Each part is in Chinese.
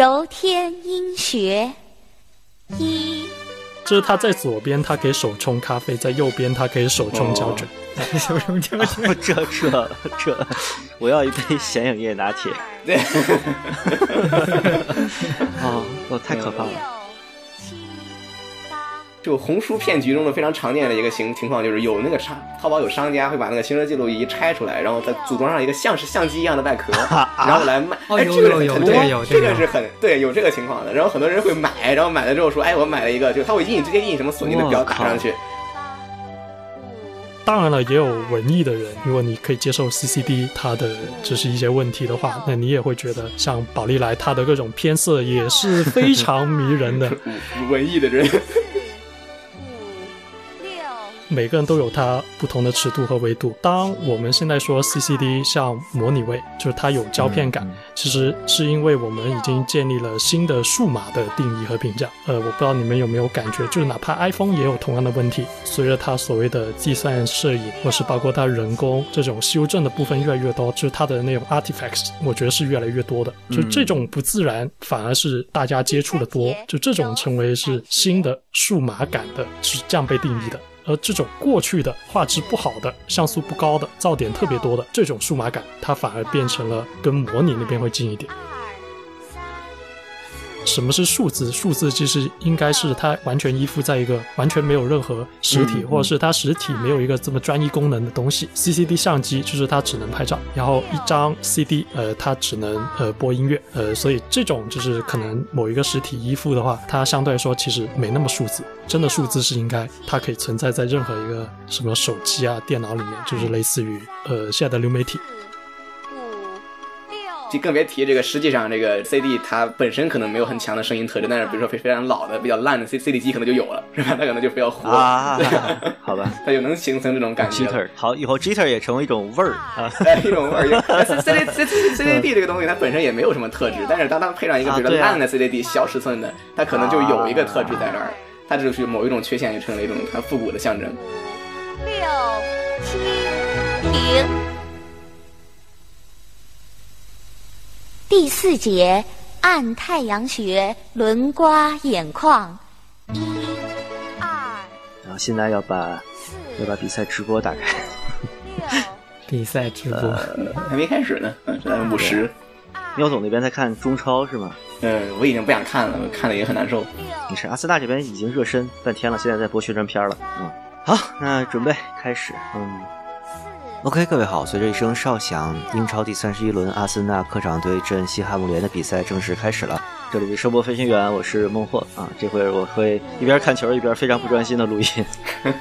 柔天音学一。就是他在左边，他可以手冲咖啡；在右边，他可以手冲胶卷。手冲胶卷，这这这，我要一杯显影液拿铁。对，啊，我太可怕了。就红书骗局中的非常常见的一个情情况，就是有那个商淘宝有商家会把那个行车记录仪拆出来，然后再组装上一个像是相机一样的外壳，然后来卖。哎，这个很多，这个是很对，有这个情况的。然后很多人会买，然后买了之后说，哎，我买了一个，就他会印直接印什么索尼的表打上去。当然了，也有文艺的人，如果你可以接受 CCD 它的只是一些问题的话，那你也会觉得像宝丽来它的各种偏色也是非常迷人的。文艺的人。每个人都有它不同的尺度和维度。当我们现在说 CCD 像模拟位，就是它有胶片感，其实是因为我们已经建立了新的数码的定义和评价。呃，我不知道你们有没有感觉，就是哪怕 iPhone 也有同样的问题。随着它所谓的计算摄影，或是包括它人工这种修正的部分越来越多，就是它的那种 artifacts，我觉得是越来越多的。就这种不自然，反而是大家接触的多，就这种成为是新的数码感的，是这样被定义的。而这种过去的画质不好的、像素不高的、噪点特别多的这种数码感，它反而变成了跟模拟那边会近一点。什么是数字？数字其实应该是它完全依附在一个完全没有任何实体，或者是它实体没有一个这么专一功能的东西。CCD 相机就是它只能拍照，然后一张 CD，呃，它只能呃播音乐，呃，所以这种就是可能某一个实体依附的话，它相对来说其实没那么数字。真的数字是应该它可以存在在任何一个什么手机啊、电脑里面，就是类似于呃现在的流媒体。就更别提这个，实际上这个 CD 它本身可能没有很强的声音特征，但是比如说非非常老的、比较烂的 C CD 机可能就有了，是吧？它可能就比较活，好吧，它就能形成这种感觉。好，以后 Jitter 也成为一种味儿啊，一种味儿。C D C C C D 这个东西它本身也没有什么特质，但是当它配上一个比如说烂的 C D D 小尺寸的，它可能就有一个特质在那儿，它就是某一种缺陷就成了一种它复古的象征。六七零。第四节按太阳穴轮刮眼眶，一、二。然后现在要把要把比赛直播打开。比赛直播还没开始呢，嗯，五十。喵总那边在看中超是吗？嗯，我已经不想看了，看的也很难受。没事，阿森纳这边已经热身半天了，现在在播宣传片了。嗯，好，那准备开始。嗯。OK，各位好，随着一声哨响，英超第三十一轮阿森纳客场对阵西汉姆联的比赛正式开始了。这里是声波飞行员，我是孟获啊。这会儿我会一边看球一边非常不专心的录音。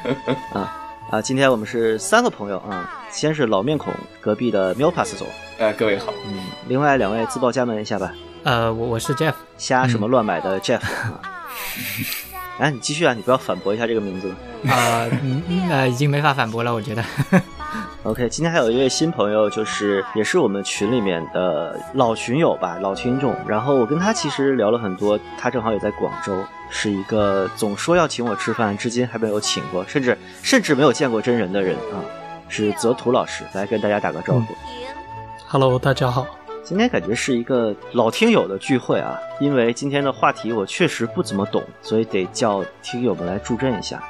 啊啊，今天我们是三个朋友啊，先是老面孔隔壁的喵 pass 总，呃，各位好。嗯，另外两位自报家门一下吧。呃，我我是 Jeff，瞎什么乱买的 Jeff 啊。哎，你继续啊，你不要反驳一下这个名字。啊，呃，已经没法反驳了，我觉得。OK，今天还有一位新朋友，就是也是我们群里面的老群友吧，老听众。然后我跟他其实聊了很多，他正好也在广州，是一个总说要请我吃饭，至今还没有请过，甚至甚至没有见过真人的人啊，是泽图老师，来跟大家打个招呼。Hello，大家好。今天感觉是一个老听友的聚会啊，因为今天的话题我确实不怎么懂，所以得叫听友们来助阵一下。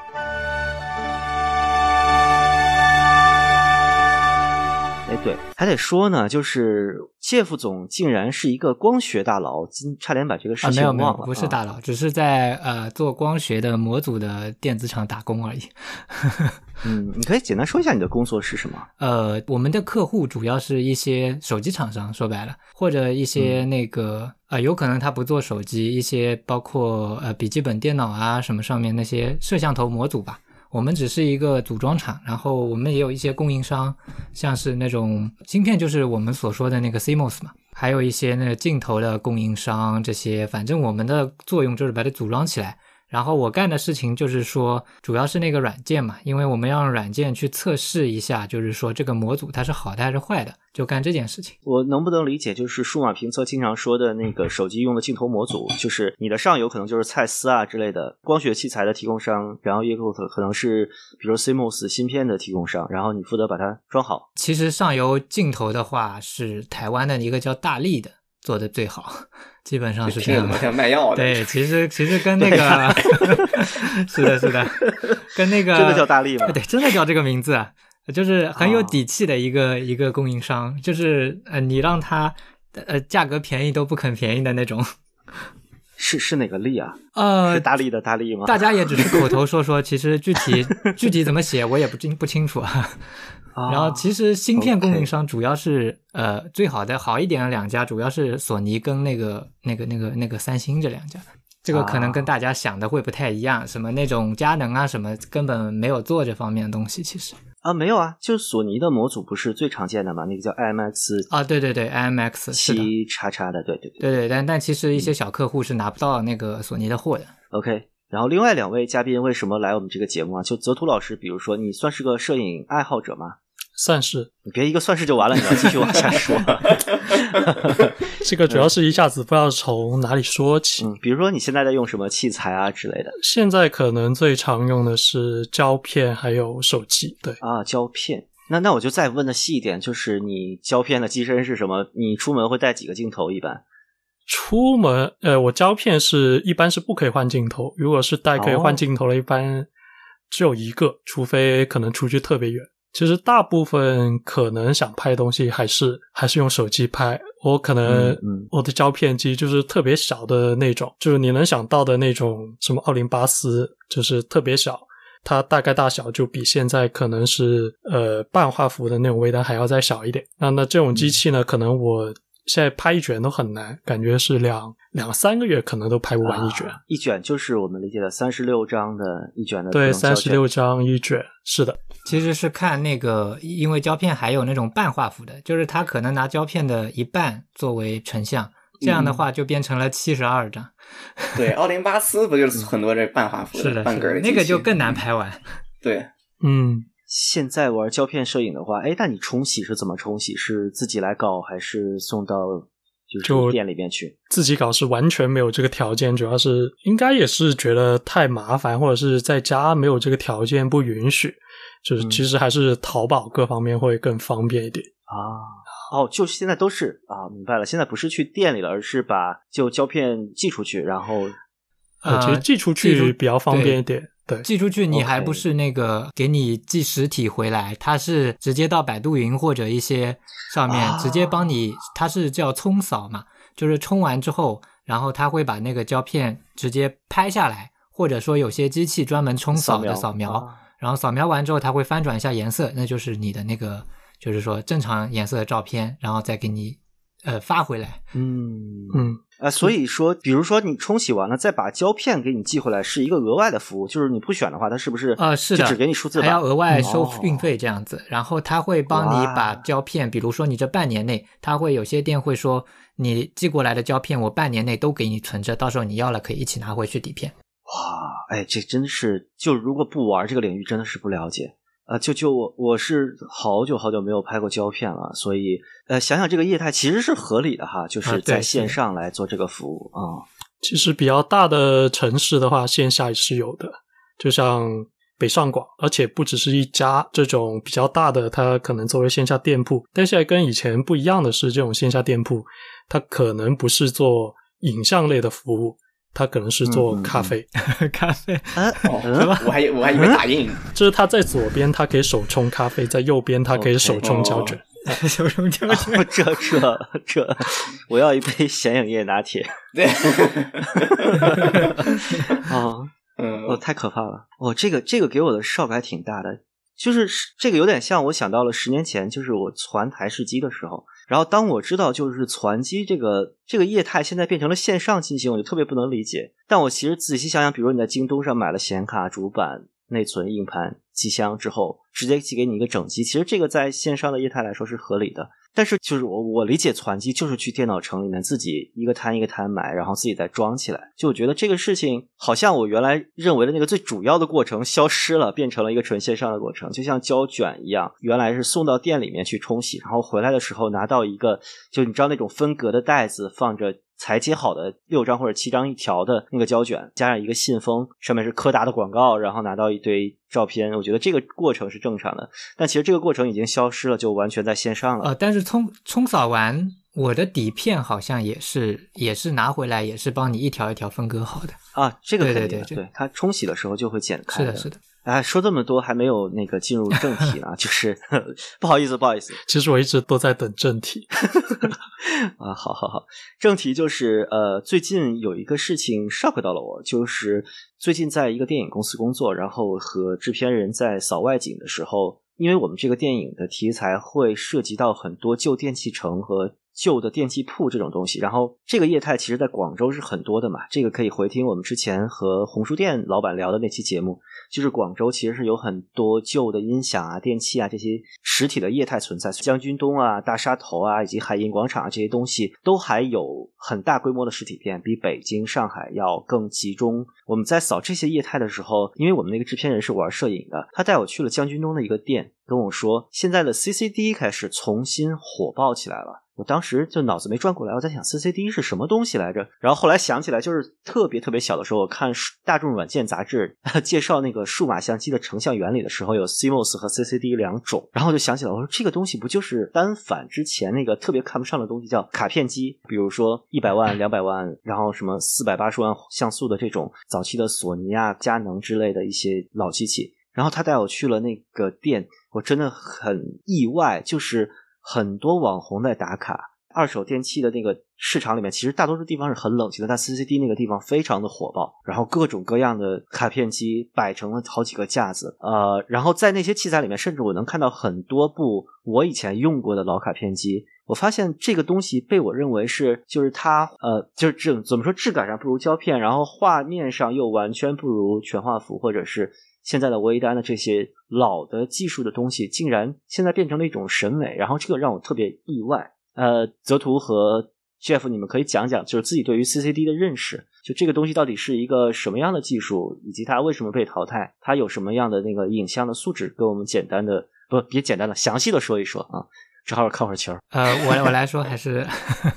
对，还得说呢，就是谢副总竟然是一个光学大佬，今差点把这个事情忘了。没有，没有，不是大佬，只是在呃做光学的模组的电子厂打工而已。嗯，你可以简单说一下你的工作是什么？呃，我们的客户主要是一些手机厂商，说白了，或者一些那个啊，有可能他不做手机，一些包括呃笔记本电脑啊什么上面那些摄像头模组吧。我们只是一个组装厂，然后我们也有一些供应商，像是那种芯片，就是我们所说的那个 CMOS 嘛，还有一些那个镜头的供应商，这些反正我们的作用就是把它组装起来，然后我干的事情就是说，主要是那个软件嘛，因为我们要用软件去测试一下，就是说这个模组它是好的还是坏的，就干这件事情。我能不能理解，就是数码评测经常说的那个手机用的镜头模组，就是你的上游可能就是蔡司啊之类的光学器材的提供商，然后也可可能是比如 CMOS 芯片的提供商，然后你负责把它装好。其实上游镜头的话是台湾的一个叫大力的做的最好。基本上是这样的，像卖药的。对，其实其实跟 那个 是的，是的，跟那个真的叫大力吗？对，真的叫这个名字，就是很有底气的一个一个供应商，就是呃，你让他呃价格便宜都不肯便宜的那种。是是哪个力啊？呃，是大力的大力吗？大家也只是口头说说，其实具体具体怎么写我也不清不清楚啊。然后其实芯片供应商主要是呃最好的好一点的两家，主要是索尼跟那个那个那个那个三星这两家。这个可能跟大家想的会不太一样，什么那种佳能啊什么根本没有做这方面的东西。其实啊没有啊，就索尼的模组不是最常见的嘛？那个叫 IMX 啊，对对对，IMX 七叉叉的，对对对对。但但其实一些小客户是拿不到那个索尼的货的。OK。然后另外两位嘉宾为什么来我们这个节目啊？就泽图老师，比如说你算是个摄影爱好者吗？算是，你别一个算是就完了，你要继续往下说。这个主要是一下子不知道从哪里说起。嗯，比如说你现在在用什么器材啊之类的？现在可能最常用的是胶片，还有手机。对啊，胶片。那那我就再问的细一点，就是你胶片的机身是什么？你出门会带几个镜头？一般？出门，呃，我胶片是一般是不可以换镜头。如果是带可以换镜头的，一般只有一个，除非可能出去特别远。其实大部分可能想拍东西还是还是用手机拍。我可能我的胶片机就是特别小的那种，就是你能想到的那种什么奥林巴斯，就是特别小，它大概大小就比现在可能是呃半画幅的那种微单还要再小一点。那那这种机器呢，可能我。现在拍一卷都很难，感觉是两两三个月可能都拍不完一卷。一卷就是我们理解的三十六张的一卷的。对，三十六张一卷，是的。其实是看那个，因为胶片还有那种半画幅的，就是它可能拿胶片的一半作为成像，这样的话就变成了七十二张。对，奥林巴斯不就是很多这半画幅的半格的？那个就更难拍完。对，嗯。现在玩胶片摄影的话，哎，那你冲洗是怎么冲洗？是自己来搞，还是送到就是店里边去？自己搞是完全没有这个条件，主要是应该也是觉得太麻烦，或者是在家没有这个条件不允许，就是其实还是淘宝各方面会更方便一点啊。哦，就现在都是啊，明白了，现在不是去店里了，而是把就胶片寄出去，然后呃，其实寄出去比较方便一点。寄出去你还不是那个给你寄实体回来，它是直接到百度云或者一些上面直接帮你，它是叫冲扫嘛，就是冲完之后，然后它会把那个胶片直接拍下来，或者说有些机器专门冲扫的扫描，然后扫描完之后它会翻转一下颜色，那就是你的那个就是说正常颜色的照片，然后再给你呃发回来。嗯嗯。啊，所以说，比如说你冲洗完了，再把胶片给你寄回来，是一个额外的服务。就是你不选的话，它是不是啊？是的，只给你数字，还要额外收运费这样子。然后他会帮你把胶片，比如说你这半年内，他会有些店会说，你寄过来的胶片，我半年内都给你存着，到时候你要了可以一起拿回去底片。哇，哎，这真的是，就如果不玩这个领域，真的是不了解。啊，就就我我是好久好久没有拍过胶片了，所以呃，想想这个业态其实是合理的哈，就是在线上来做这个服务啊。其实比较大的城市的话，线下也是有的，就像北上广，而且不只是一家这种比较大的，它可能作为线下店铺。但现在跟以前不一样的是，这种线下店铺它可能不是做影像类的服务。他可能是做咖啡，咖啡啊？我还我还以为打印。就是他在左边，他可以手冲咖啡；在右边，他可以手冲胶卷。手冲胶卷，这这这！我要一杯显影液拿铁。对。啊，嗯，哦，太可怕了！哦，这个这个给我的 shock 还挺大的，就是这个有点像我想到了十年前，就是我传台式机的时候。然后当我知道就是攒机这个这个业态现在变成了线上进行，我就特别不能理解。但我其实仔细想想，比如你在京东上买了显卡、主板、内存、硬盘、机箱之后，直接寄给你一个整机，其实这个在线上的业态来说是合理的。但是就是我我理解攒机就是去电脑城里面自己一个摊一个摊买，然后自己再装起来。就我觉得这个事情好像我原来认为的那个最主要的过程消失了，变成了一个纯线上的过程，就像胶卷一样，原来是送到店里面去冲洗，然后回来的时候拿到一个就你知道那种分隔的袋子，放着。裁切好的六张或者七张一条的那个胶卷，加上一个信封，上面是柯达的广告，然后拿到一堆照片。我觉得这个过程是正常的，但其实这个过程已经消失了，就完全在线上了。呃，但是冲冲扫完我的底片好像也是也是拿回来，也是帮你一条一条分割好的啊。这个对对对对，它冲洗的时候就会剪开。是的，是的。哎，说这么多还没有那个进入正题呢，就是不好意思，不好意思。其实我一直都在等正题。啊，好好好，正题就是呃，最近有一个事情 shock 到了我，就是最近在一个电影公司工作，然后和制片人在扫外景的时候，因为我们这个电影的题材会涉及到很多旧电器城和旧的电器铺这种东西，然后这个业态其实在广州是很多的嘛，这个可以回听我们之前和红书店老板聊的那期节目。就是广州其实是有很多旧的音响啊、电器啊这些实体的业态存在，将军东啊、大沙头啊以及海印广场啊这些东西都还有很大规模的实体店，比北京、上海要更集中。我们在扫这些业态的时候，因为我们那个制片人是玩摄影的，他带我去了将军东的一个店，跟我说现在的 CCD 开始重新火爆起来了。我当时就脑子没转过来，我在想 CCD 是什么东西来着？然后后来想起来，就是特别特别小的时候，我看大众软件杂志 介绍那个数码相机的成像原理的时候，有 CMOS 和 CCD 两种。然后我就想起来，我说这个东西不就是单反之前那个特别看不上的东西，叫卡片机？比如说一百万、两百万，然后什么四百八十万像素的这种早期的索尼啊、佳能之类的一些老机器。然后他带我去了那个店，我真的很意外，就是。很多网红在打卡二手电器的那个市场里面，其实大多数地方是很冷清的，但 CCD 那个地方非常的火爆，然后各种各样的卡片机摆成了好几个架子，呃，然后在那些器材里面，甚至我能看到很多部我以前用过的老卡片机。我发现这个东西被我认为是，就是它，呃，就是这怎么说，质感上不如胶片，然后画面上又完全不如全画幅，或者是。现在的微单的这些老的技术的东西，竟然现在变成了一种审美，然后这个让我特别意外。呃，泽图和 Jeff，你们可以讲讲，就是自己对于 CCD 的认识，就这个东西到底是一个什么样的技术，以及它为什么被淘汰，它有什么样的那个影像的素质，给我们简单的不别简单的详细的说一说啊。正好看会儿球。呃，我我来说还是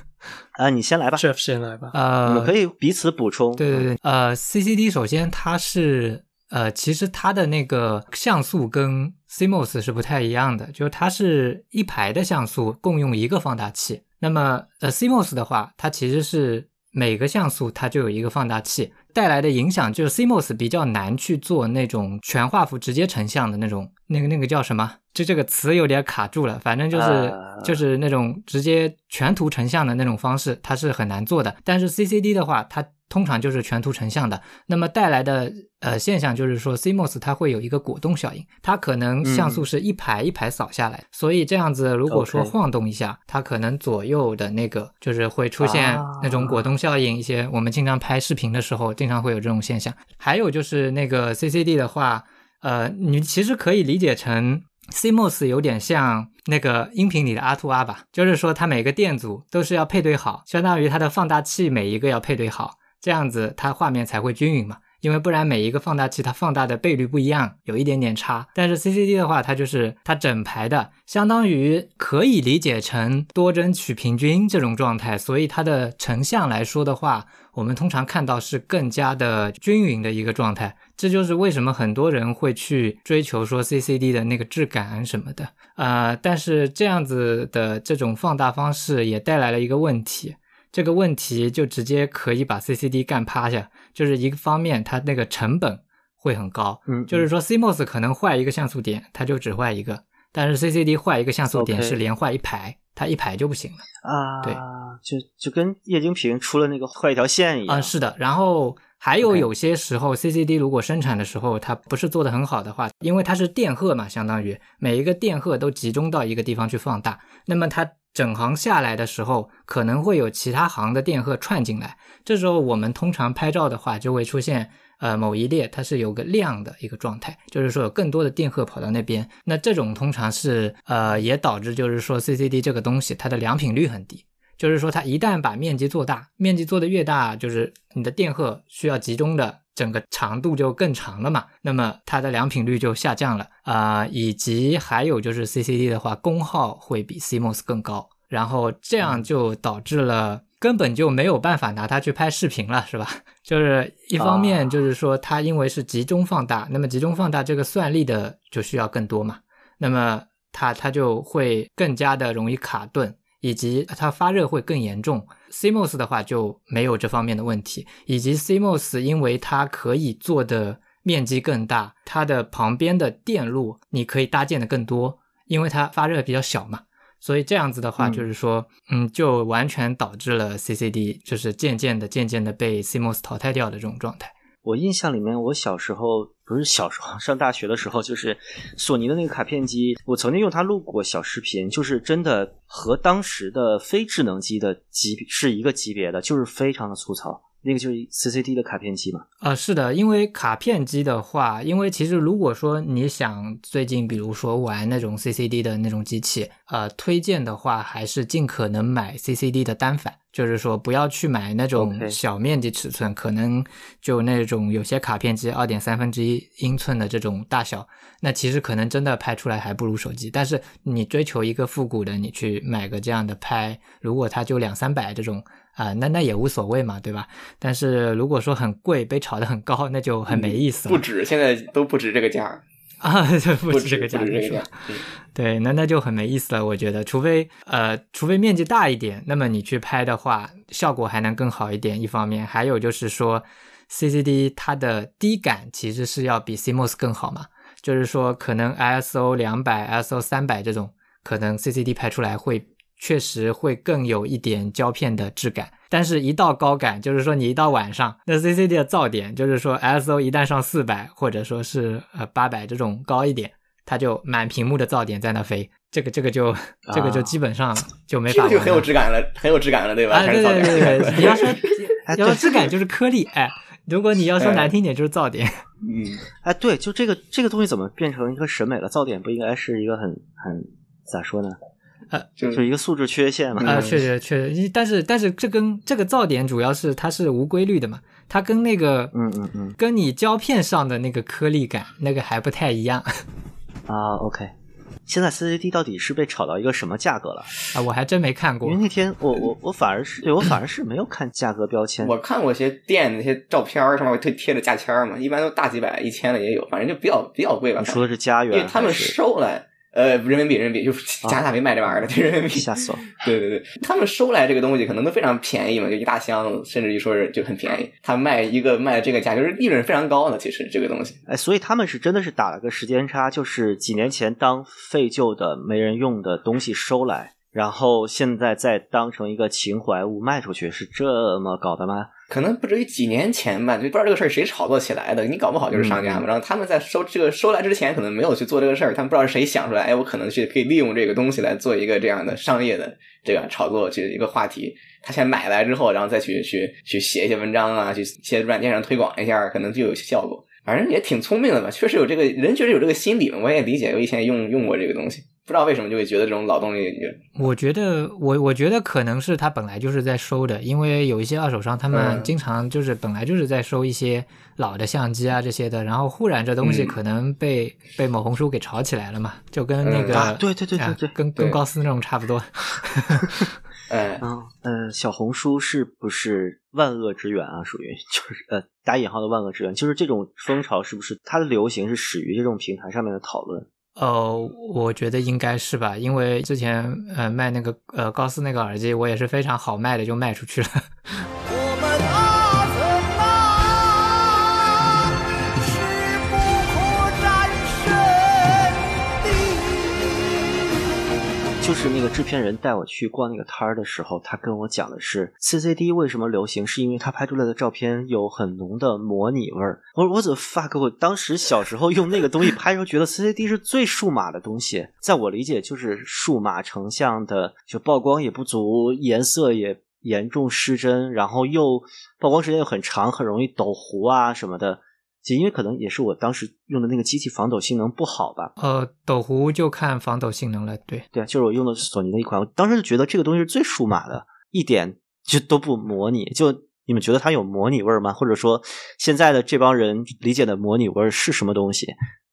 啊，你先来吧，Jeff 先来吧。呃，我们可以彼此补充。对对对，呃，CCD 首先它是。呃，其实它的那个像素跟 CMOS 是不太一样的，就是它是一排的像素共用一个放大器。那么，呃，CMOS 的话，它其实是每个像素它就有一个放大器，带来的影响就是 CMOS 比较难去做那种全画幅直接成像的那种，那个那个叫什么？就这个词有点卡住了，反正就是就是那种直接全图成像的那种方式，它是很难做的。但是 CCD 的话，它通常就是全图成像的，那么带来的呃现象就是说，CMOS 它会有一个果冻效应，它可能像素是一排一排扫下来，所以这样子如果说晃动一下，它可能左右的那个就是会出现那种果冻效应。一些我们经常拍视频的时候，经常会有这种现象。还有就是那个 CCD 的话，呃，你其实可以理解成 CMOS 有点像那个音频里的 R2R 吧，就是说它每个电阻都是要配对好，相当于它的放大器每一个要配对好。这样子它画面才会均匀嘛，因为不然每一个放大器它放大的倍率不一样，有一点点差。但是 CCD 的话，它就是它整排的，相当于可以理解成多帧取平均这种状态，所以它的成像来说的话，我们通常看到是更加的均匀的一个状态。这就是为什么很多人会去追求说 CCD 的那个质感什么的啊。但是这样子的这种放大方式也带来了一个问题。这个问题就直接可以把 CCD 干趴下，就是一个方面，它那个成本会很高。嗯，就是说 CMOS 可能坏一个像素点，它就只坏一个，但是 CCD 坏一个像素点是连坏一排，它一排就不行了。啊，对，就就跟液晶屏出了那个坏一条线一样。啊，是的。然后还有有些时候，CCD 如果生产的时候它不是做的很好的话，因为它是电荷嘛，相当于每一个电荷都集中到一个地方去放大，那么它。整行下来的时候，可能会有其他行的电荷串进来。这时候我们通常拍照的话，就会出现呃某一列它是有个亮的一个状态，就是说有更多的电荷跑到那边。那这种通常是呃也导致就是说 CCD 这个东西它的良品率很低。就是说，它一旦把面积做大，面积做的越大，就是你的电荷需要集中的整个长度就更长了嘛，那么它的良品率就下降了啊，以及还有就是 CCD 的话，功耗会比 CMOS 更高，然后这样就导致了根本就没有办法拿它去拍视频了，是吧？就是一方面就是说它因为是集中放大，那么集中放大这个算力的就需要更多嘛，那么它它就会更加的容易卡顿。以及它发热会更严重，CMOS 的话就没有这方面的问题。以及 CMOS 因为它可以做的面积更大，它的旁边的电路你可以搭建的更多，因为它发热比较小嘛。所以这样子的话，就是说，嗯，就完全导致了 CCD 就是渐渐的、渐渐的被 CMOS 淘汰掉的这种状态。我印象里面，我小时候不是小时候 上大学的时候，就是索尼的那个卡片机，我曾经用它录过小视频，就是真的和当时的非智能机的级是一个级别的，就是非常的粗糙。那个就是 CCD 的卡片机嘛？啊，是的，因为卡片机的话，因为其实如果说你想最近比如说玩那种 CCD 的那种机器，呃，推荐的话还是尽可能买 CCD 的单反，就是说不要去买那种小面积尺寸，可能就那种有些卡片机二点三分之一英寸的这种大小，那其实可能真的拍出来还不如手机。但是你追求一个复古的，你去买个这样的拍，如果它就两三百这种。啊，那那也无所谓嘛，对吧？但是如果说很贵，被炒得很高，那就很没意思了。不止，现在都不止这个价啊，不止这个价，不止这个价。对，那那就很没意思了。我觉得，除非呃，除非面积大一点，那么你去拍的话，效果还能更好一点。一方面，还有就是说，CCD 它的低感其实是要比 CMOS 更好嘛。就是说，可能 ISO 两百、ISO 三百这种，可能 CCD 拍出来会。确实会更有一点胶片的质感，但是，一到高感，就是说你一到晚上，那 CCD 的噪点，就是说 ISO 一旦上四百或者说是呃八百这种高一点，它就满屏幕的噪点在那飞，这个这个就这个就基本上就没法，就很有质感了，很有质感了，对吧？啊，对对对对，你要说 要说质感就是颗粒，哎，如果你要说难听点就是噪点，嗯，哎，对，就这个这个东西怎么变成一个审美了？噪点不应该是一个很很咋说呢？呃，就是一个素质缺陷嘛。啊，确实确实，但是但是这跟这个噪点主要是它是无规律的嘛，它跟那个嗯嗯嗯，跟你胶片上的那个颗粒感那个还不太一样。啊，OK，现在 CCD 到底是被炒到一个什么价格了？啊，我还真没看过。因为那天我我我反而是对我反而是没有看价格标签。我看过一些店那些照片上面会贴贴着价签嘛，一般都大几百、一千的也有，反正就比较比较贵吧。你说的是家园？因为他们收来。呃，人民币，人民币，就是加拿大没卖这玩意儿的，就人民币。吓死了！对对对，他们收来这个东西可能都非常便宜嘛，就一大箱，甚至于说是就很便宜。他卖一个卖这个价，就是利润非常高的。其实这个东西，哎，所以他们是真的是打了个时间差，就是几年前当废旧的没人用的东西收来，然后现在再当成一个情怀物卖出去，是这么搞的吗？可能不至于几年前吧，就不知道这个事儿谁炒作起来的。你搞不好就是商家嘛。然后他们在收这个收来之前，可能没有去做这个事儿。他们不知道是谁想出来，哎，我可能去可以利用这个东西来做一个这样的商业的这个炒作，这一个话题。他先买来之后，然后再去去去写一些文章啊，去写软件上推广一下，可能就有些效果。反正也挺聪明的吧，确实有这个人，确实有这个心理嘛。我也理解，我以前也用用过这个东西。不知道为什么就会觉得这种老东西，我觉得我我觉得可能是他本来就是在收的，因为有一些二手商他们经常就是本来就是在收一些老的相机啊这些的，然后忽然这东西可能被被某红书给炒起来了嘛，就跟那个对对对对对，跟跟高斯那种差不多。哎，嗯小红书是不是万恶之源啊？属于 就是呃打引号的万恶之源，就是这种风潮是不是它的流行是始于这种平台上面的讨论？呃，我觉得应该是吧，因为之前呃卖那个呃高斯那个耳机，我也是非常好卖的，就卖出去了。就是那个制片人带我去逛那个摊儿的时候，他跟我讲的是 CCD 为什么流行，是因为他拍出来的照片有很浓的模拟味儿。我我怎么 fuck？我当时小时候用那个东西拍时候，觉得 CCD 是最数码的东西，在我理解就是数码成像的，就曝光也不足，颜色也严重失真，然后又曝光时间又很长，很容易抖糊啊什么的。就因为可能也是我当时用的那个机器防抖性能不好吧。呃，抖狐就看防抖性能了，对对啊，就是我用的索尼的一款，我当时就觉得这个东西是最数码的，一点就都不模拟。就你们觉得它有模拟味儿吗？或者说现在的这帮人理解的模拟味儿是什么东西？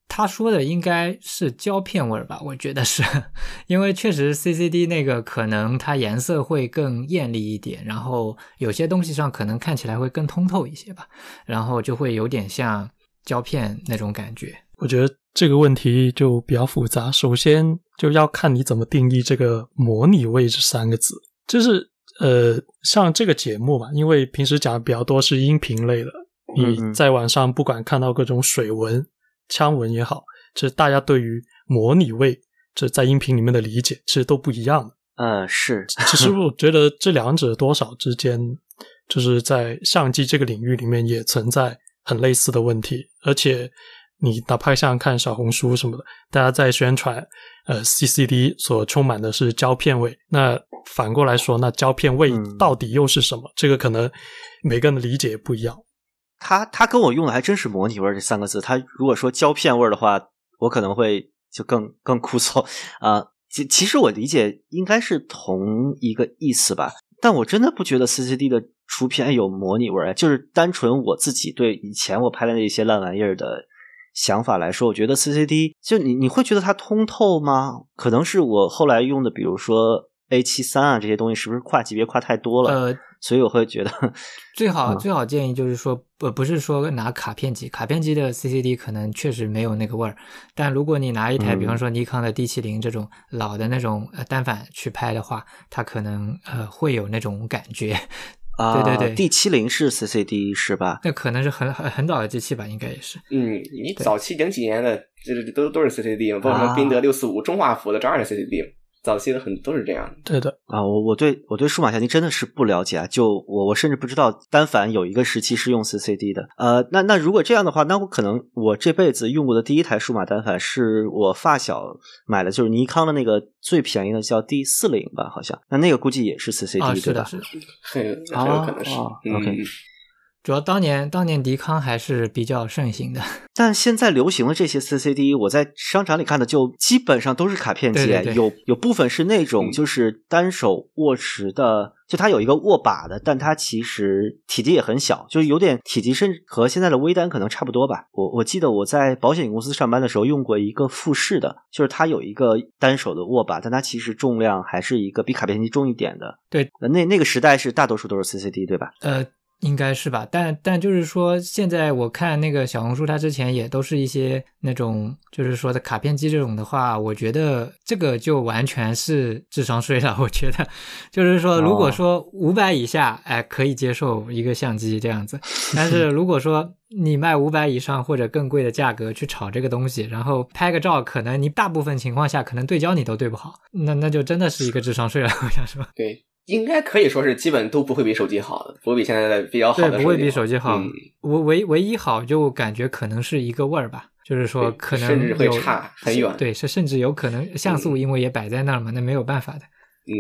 他说的应该是胶片味儿吧？我觉得是，因为确实 CCD 那个可能它颜色会更艳丽一点，然后有些东西上可能看起来会更通透一些吧，然后就会有点像胶片那种感觉。我觉得这个问题就比较复杂，首先就要看你怎么定义这个“模拟味”这三个字。就是呃，像这个节目嘛，因为平时讲的比较多是音频类的，你在网上不管看到各种水文。枪纹也好，这大家对于模拟位这在音频里面的理解其实都不一样的。呃，是，其实 我觉得这两者多少之间，就是在相机这个领域里面也存在很类似的问题。而且你哪怕像看小红书什么的，大家在宣传呃 CCD 所充满的是胶片味，那反过来说，那胶片味到底又是什么？这个可能每个人的理解不一样。他他跟我用的还真是模拟味儿这三个字。他如果说胶片味儿的话，我可能会就更更枯燥啊。其其实我理解应该是同一个意思吧，但我真的不觉得 CCD 的出片有模拟味儿。就是单纯我自己对以前我拍的那些烂玩意儿的想法来说，我觉得 CCD 就你你会觉得它通透吗？可能是我后来用的，比如说 A 七三啊这些东西，是不是跨级别跨太多了？所以我会觉得，最好最好建议就是说，不不是说拿卡片机，卡片机的 CCD 可能确实没有那个味儿。但如果你拿一台，比方说尼康的 D 七零这种老的那种单反去拍的话，它可能呃会有那种感觉。啊，对对对，D 七零是 CCD 是吧？那可能是很很很早的机器吧，应该也是。嗯，你早期零几年的这都都是 CCD，包括什么宾得六四五中画幅的照样是 CCD。早期的很都是这样，对的。啊，我我对我对数码相机真的是不了解啊，就我我甚至不知道单反有一个时期是用 CCD 的，呃，那那如果这样的话，那我可能我这辈子用过的第一台数码单反是我发小买的，就是尼康的那个最便宜的叫 D 四零吧，好像，那那个估计也是 CCD 对吧？是的，很 很有可能是，OK。主要当年当年迪康还是比较盛行的，但现在流行的这些 CCD，我在商场里看的就基本上都是卡片机，有有部分是那种就是单手握持的，就它有一个握把的，但它其实体积也很小，就是有点体积，甚至和现在的微单可能差不多吧。我我记得我在保险公司上班的时候用过一个富士的，就是它有一个单手的握把，但它其实重量还是一个比卡片机重一点的。对，那那个时代是大多数都是 CCD，对吧？呃。应该是吧，但但就是说，现在我看那个小红书，它之前也都是一些那种，就是说的卡片机这种的话，我觉得这个就完全是智商税了。我觉得，就是说，如果说五百以下，哎，可以接受一个相机这样子，但是如果说你卖五百以上或者更贵的价格去炒这个东西，然后拍个照，可能你大部分情况下可能对焦你都对不好，那那就真的是一个智商税了。我想说，对。应该可以说是基本都不会比手机好的，不会比现在的比较好的。对，不会比手机好。唯唯唯一好就感觉可能是一个味儿吧，就是说可能甚至会差很远。对，是甚至有可能像素因为也摆在那儿嘛，那没有办法的。嗯。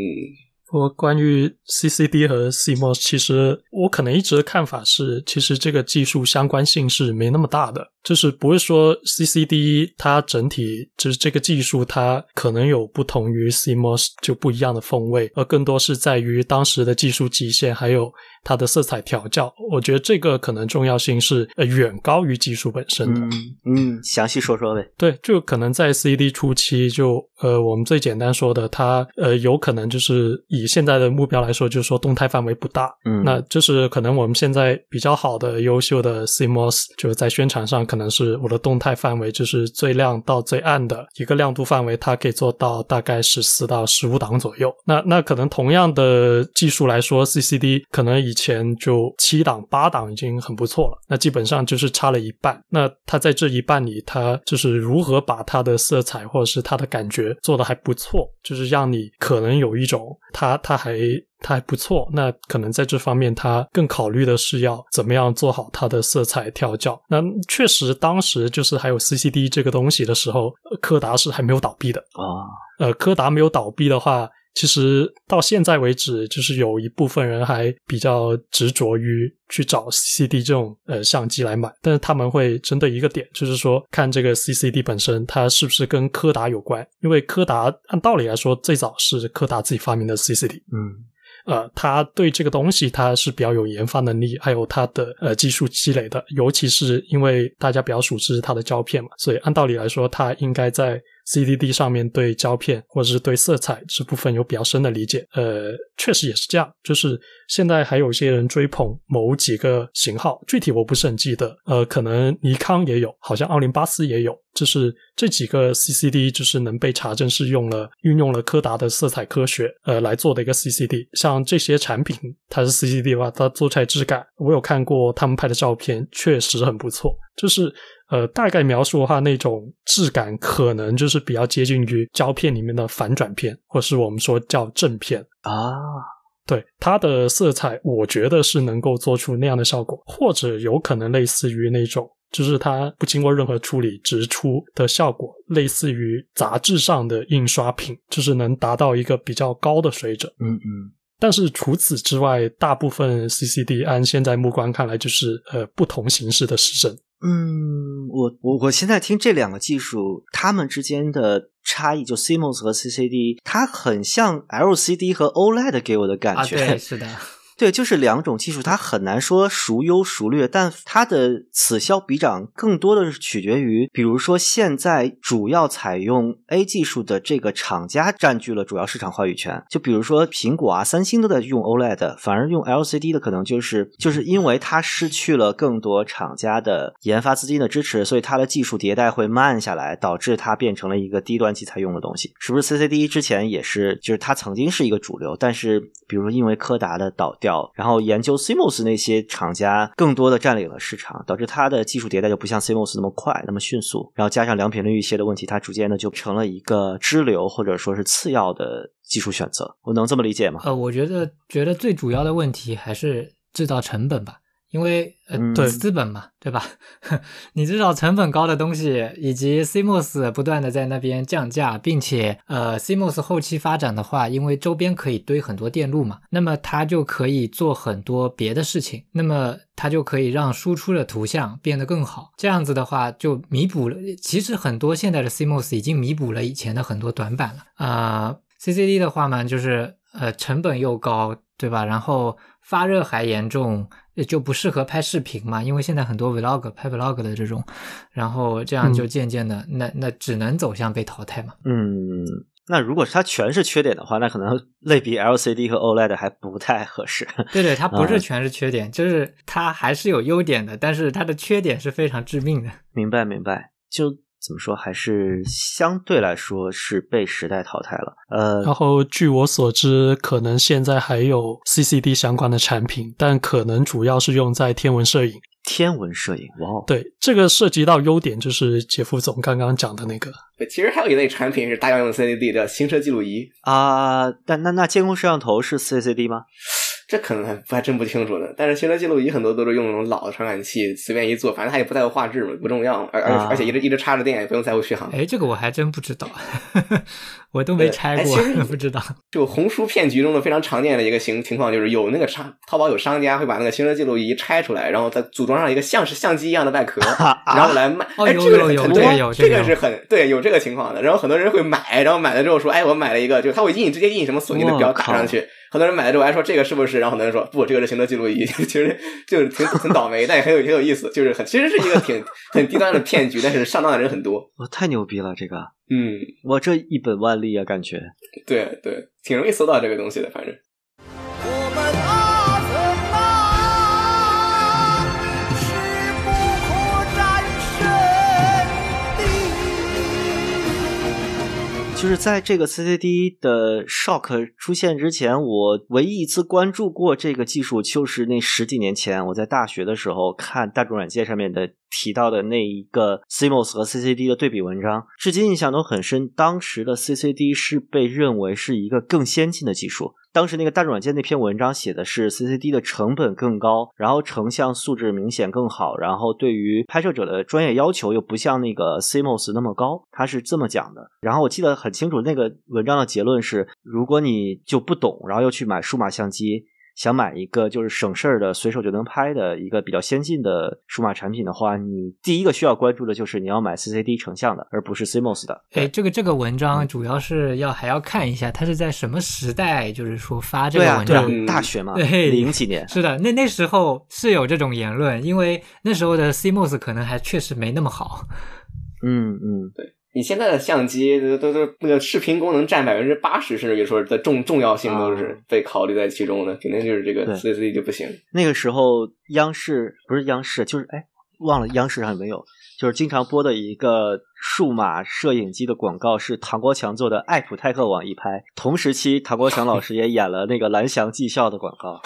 我关于 CCD 和 CMOS，其实我可能一直的看法是，其实这个技术相关性是没那么大的，就是不是说 CCD 它整体就是这个技术它可能有不同于 CMOS 就不一样的风味，而更多是在于当时的技术极限，还有它的色彩调教。我觉得这个可能重要性是呃远高于技术本身的。嗯，详细说说呗。对，就可能在 CD 初期，就呃我们最简单说的，它呃有可能就是以以现在的目标来说，就是说动态范围不大，嗯，那就是可能我们现在比较好的、优秀的 CMOS，就是在宣传上可能是我的动态范围就是最亮到最暗的一个亮度范围，它可以做到大概十四到十五档左右。那那可能同样的技术来说，CCD 可能以前就七档八档已经很不错了，那基本上就是差了一半。那它在这一半里，它就是如何把它的色彩或者是它的感觉做的还不错，就是让你可能有一种它。它还他还不错，那可能在这方面他更考虑的是要怎么样做好它的色彩调教。那确实当时就是还有 CCD 这个东西的时候，柯达是还没有倒闭的啊。呃，柯达没有倒闭的话，其实到现在为止，就是有一部分人还比较执着于去找 CCD 这种呃相机来买，但是他们会针对一个点，就是说看这个 CCD 本身它是不是跟柯达有关，因为柯达按道理来说最早是柯达自己发明的 CCD，嗯。呃，他对这个东西他是比较有研发能力，还有他的呃技术积累的，尤其是因为大家比较熟知他的胶片嘛，所以按道理来说，他应该在。CDD 上面对胶片或者是对色彩这部分有比较深的理解，呃，确实也是这样。就是现在还有一些人追捧某几个型号，具体我不是很记得。呃，可能尼康也有，好像奥林巴斯也有。就是这几个 CCD，就是能被查证是用了运用了柯达的色彩科学呃来做的一个 CCD。像这些产品，它是 CCD 的话，它做出来质感，我有看过他们拍的照片，确实很不错。就是。呃，大概描述的话，那种质感可能就是比较接近于胶片里面的反转片，或是我们说叫正片啊。对它的色彩，我觉得是能够做出那样的效果，或者有可能类似于那种，就是它不经过任何处理直出的效果，类似于杂志上的印刷品，就是能达到一个比较高的水准。嗯嗯。但是除此之外，大部分 CCD 按现在目光看来，就是呃不同形式的实证。嗯，我我我现在听这两个技术，它们之间的差异，就 CMOS 和 CCD，它很像 LCD 和 OLED 给我的感觉。对，是的。对，就是两种技术，它很难说孰优孰劣，但它的此消彼长，更多的是取决于，比如说现在主要采用 A 技术的这个厂家占据了主要市场话语权。就比如说苹果啊、三星都在用 OLED，反而用 LCD 的可能就是就是因为它失去了更多厂家的研发资金的支持，所以它的技术迭代会慢下来，导致它变成了一个低端机才用的东西。是不是 CCD 之前也是，就是它曾经是一个主流，但是比如说因为柯达的倒掉。然后研究 CMOS 那些厂家更多的占领了市场，导致它的技术迭代就不像 CMOS 那么快、那么迅速。然后加上良品率一些的问题，它逐渐的就成了一个支流或者说是次要的技术选择。我能这么理解吗？呃，我觉得觉得最主要的问题还是制造成本吧。因为呃，资本嘛，对吧？你至少成本高的东西，以及 CMOS 不断的在那边降价，并且呃，CMOS 后期发展的话，因为周边可以堆很多电路嘛，那么它就可以做很多别的事情，那么它就可以让输出的图像变得更好。这样子的话，就弥补了。其实很多现在的 CMOS 已经弥补了以前的很多短板了啊。CCD 的话嘛，就是呃，成本又高，对吧？然后发热还严重。就不适合拍视频嘛，因为现在很多 vlog 拍 vlog 的这种，然后这样就渐渐的，那那只能走向被淘汰嘛。嗯，那如果是它全是缺点的话，那可能类比 LCD 和 OLED 还不太合适。对对，它 不是全是缺点，就是它还是有优点的，但是它的缺点是非常致命的。明白明白，就。怎么说，还是相对来说是被时代淘汰了。呃，然后据我所知，可能现在还有 CCD 相关的产品，但可能主要是用在天文摄影。天文摄影，哇，对，这个涉及到优点，就是杰夫总刚刚讲的那个。对，其实还有一类产品是大家用 CCD 的行车记录仪啊。但那那监控摄像头是 CCD 吗？这可能还还真不清楚呢。但是行车记录仪很多都是用那种老的传感器，随便一做，反正它也不在乎画质嘛，不重要，而而而且一直一直插着电，也不用在乎续航。哎，这个我还真不知道，我都没拆过，不知道。就红书骗局中的非常常见的一个情情况，就是有那个商淘宝有商家会把那个行车记录仪拆出来，然后再组装上一个像是相机一样的外壳，然后来卖。哎，这个很多，这个是很对，有这个情况的。然后很多人会买，然后买了之后说，哎，我买了一个，就他会印直接印什么索尼的标打上去。很多人买了之后还说这个是不是？然后很多人说不，这个是行车记录仪。其实就是挺挺倒霉，但也很有很有意思，就是很其实是一个挺很低端的骗局，但是上当的人很多。哇，太牛逼了这个！嗯，我这一本万利啊，感觉。对对，挺容易搜到这个东西的，反正。就是在这个 CCD 的 Shock 出现之前，我唯一一次关注过这个技术，就是那十几年前我在大学的时候看大众软件上面的提到的那一个 CMOS 和 CCD 的对比文章，至今印象都很深。当时的 CCD 是被认为是一个更先进的技术。当时那个大众软件那篇文章写的是 CCD 的成本更高，然后成像素质明显更好，然后对于拍摄者的专业要求又不像那个 CMOS 那么高，他是这么讲的。然后我记得很清楚，那个文章的结论是：如果你就不懂，然后又去买数码相机。想买一个就是省事儿的、随手就能拍的一个比较先进的数码产品的话，你第一个需要关注的就是你要买 CCD 成像的，而不是 CMOS 的。哎，这个这个文章主要是要还要看一下它是在什么时代，就是说发这个文章。大学嘛，对，零几年。是的，那那时候是有这种言论，因为那时候的 CMOS 可能还确实没那么好。嗯嗯，对。你现在的相机都都都那个视频功能占百分之八十，甚至于说的重重要性都是被考虑在其中的，肯定就是这个 C C D 就不行。那个时候央视不是央视，就是哎忘了央视上有没有，就是经常播的一个数码摄影机的广告是唐国强做的爱普泰克网一拍，同时期唐国强老师也演了那个蓝翔技校的广告。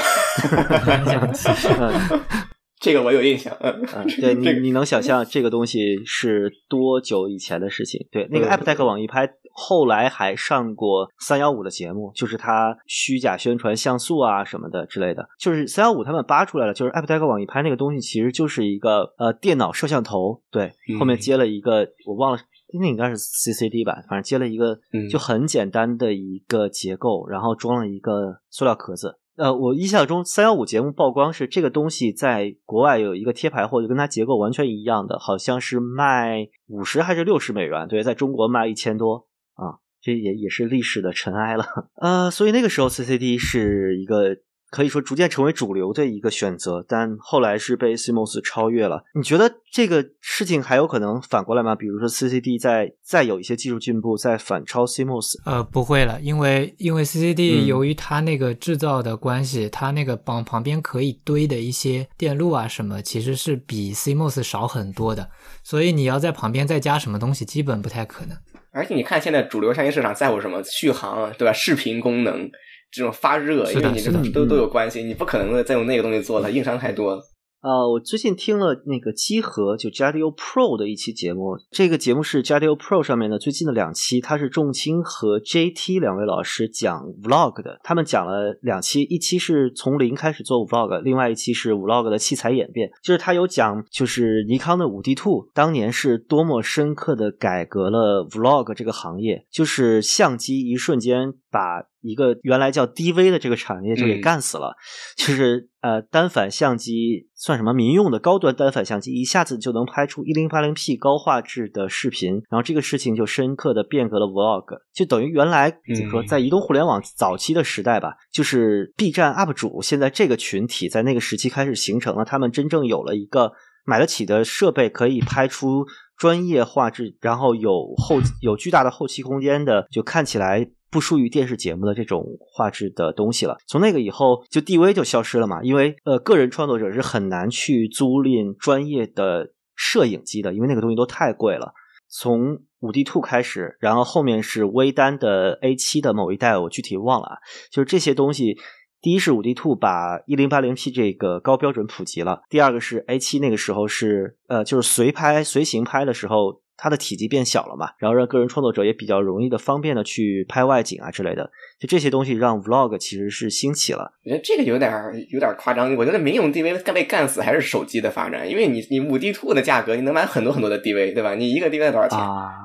蓝翔技校。这个我有印象，嗯，对你你能想象这个东西是多久以前的事情？对，那个 AppTech 网易拍，后来还上过三幺五的节目，就是他虚假宣传像素啊什么的之类的。就是三幺五他们扒出来了，就是 AppTech 网易拍那个东西其实就是一个呃电脑摄像头，对，后面接了一个我忘了，那应该是 CCD 吧，反正接了一个就很简单的一个结构，然后装了一个塑料壳子。呃，我印象中三幺五节目曝光是这个东西在国外有一个贴牌货，就跟它结构完全一样的，好像是卖五十还是六十美元？对，在中国卖一千多啊，这也也是历史的尘埃了。呃，所以那个时候 CCD 是一个。可以说逐渐成为主流的一个选择，但后来是被 CMOS 超越了。你觉得这个事情还有可能反过来吗？比如说 CCD 在再有一些技术进步，再反超 CMOS？呃，不会了，因为因为 CCD 由于它那个制造的关系，它那个旁旁边可以堆的一些电路啊什么，其实是比 CMOS 少很多的，所以你要在旁边再加什么东西，基本不太可能。而且你看现在主流相机市场在乎什么？续航，对吧？视频功能。这种发热，因为你这个都都有关系，你不可能再用那个东西做了，硬伤太多了。呃，我最近听了那个机核就 Jadio Pro 的一期节目，这个节目是 Jadio Pro 上面的最近的两期，它是仲青和 JT 两位老师讲 Vlog 的，他们讲了两期，一期是从零开始做 Vlog，另外一期是 Vlog 的器材演变，就是他有讲，就是尼康的五 D Two 当年是多么深刻的改革了 Vlog 这个行业，就是相机一瞬间把一个原来叫 DV 的这个产业就给干死了，就是呃单反相机算什么民用的高端单反相机，一下子就能拍出一零八零 P 高画质的视频，然后这个事情就深刻的变革了 Vlog，就等于原来怎么说，在移动互联网早期的时代吧，就是 B 站 UP 主现在这个群体在那个时期开始形成了，他们真正有了一个买得起的设备，可以拍出专业画质，然后有后有巨大的后期空间的，就看起来。不输于电视节目的这种画质的东西了。从那个以后，就 DV 就消失了嘛，因为呃，个人创作者是很难去租赁专业的摄影机的，因为那个东西都太贵了。从五 D Two 开始，然后后面是微单的 A 七的某一代，我具体忘了啊。就是这些东西，第一是五 D Two 把一零八零 P 这个高标准普及了，第二个是 A 七那个时候是呃，就是随拍随行拍的时候。它的体积变小了嘛，然后让个人创作者也比较容易的、方便的去拍外景啊之类的，就这些东西让 Vlog 其实是兴起了。我觉得这个有点有点夸张。我觉得民用 DV 被干死还是手机的发展，因为你你五 D Two 的价格，你能买很多很多的 DV，对吧？你一个 DV 多少钱？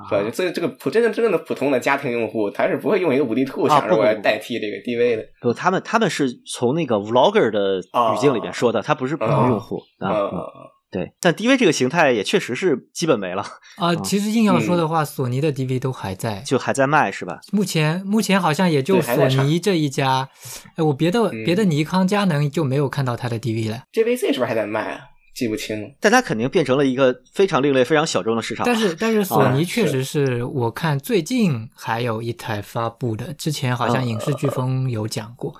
是吧？所以这个普真正真正的普通的家庭用户，他是不会用一个五 D Two 想着我来代替这个 DV 的。不，他们他们是从那个 Vlogger 的语境里边说的，他不是普通用户啊。对，但 DV 这个形态也确实是基本没了啊。其实硬要说的话，索尼的 DV 都还在，就还在卖是吧？目前目前好像也就索尼这一家，哎，我别的别的尼康、佳能就没有看到它的 DV 了。JVC 是不是还在卖啊？记不清了，但它肯定变成了一个非常另类、非常小众的市场。但是，但是索尼确实是我看最近还有一台发布的，之前好像影视飓风有讲过。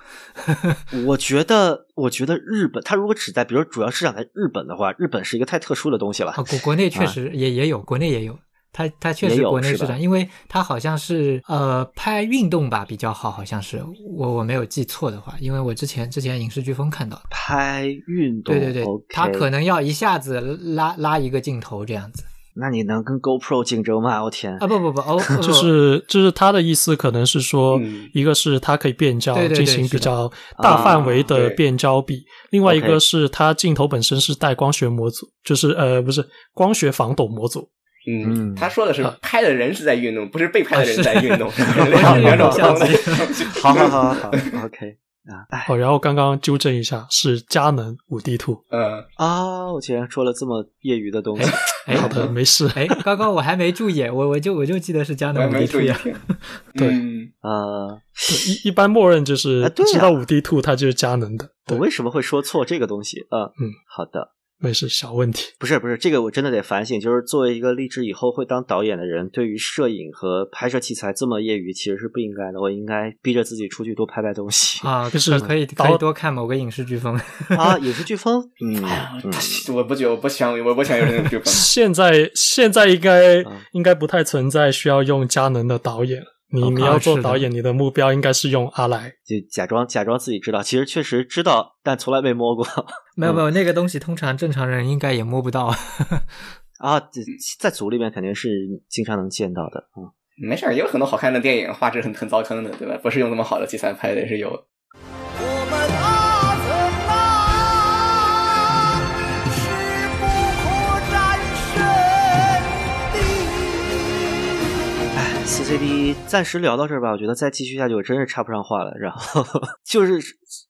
我觉得，我觉得日本，它如果只在比如主要市场在日本的话，日本是一个太特殊的东西了。国国内确实也也有，国内也有。它它确实国内市场，因为它好像是呃拍运动吧比较好，好像是我我没有记错的话，因为我之前之前影视飓风看到拍运动，对对对，它可能要一下子拉拉一个镜头这样子。那你能跟 GoPro 竞争吗？我天啊！不不不，哦，就是就是他的意思，可能是说，一个是它可以变焦，进行比较大范围的变焦比；另外一个是它镜头本身是带光学模组，就是呃，不是光学防抖模组。嗯，他说的是拍的人是在运动，不是被拍的人在运动，两两种相机。好好好好，OK。啊，哦，然后刚刚纠正一下，是佳能五 D Two。嗯啊，我竟然说了这么业余的东西。哎，好的，没事。哎，刚刚我还没注意，我我就我就记得是佳能五 D Two 呀。对，呃，一一般默认就是知道五 D Two 它就是佳能的。我为什么会说错这个东西？嗯嗯，好的。没事，小问题。不是不是，这个我真的得反省。就是作为一个立志以后会当导演的人，对于摄影和拍摄器材这么业余，其实是不应该的。我应该逼着自己出去多拍拍东西啊，就是可以可以多看某个影视飓风啊，影视飓风。嗯，我不觉我不想我不想有这种飓风。现在现在应该应该不太存在需要用佳能的导演。你你要做导演，你的目标应该是用阿来，就假装假装自己知道，其实确实知道，但从来没摸过。没有没有，那个东西通常正常人应该也摸不到 啊。在组里面肯定是经常能见到的啊。没事儿，也有很多好看的电影，画质很很糟坑的，对吧？不是用那么好的器材拍的，也是有。C D 暂时聊到这儿吧，我觉得再继续下去我真是插不上话了。然后就是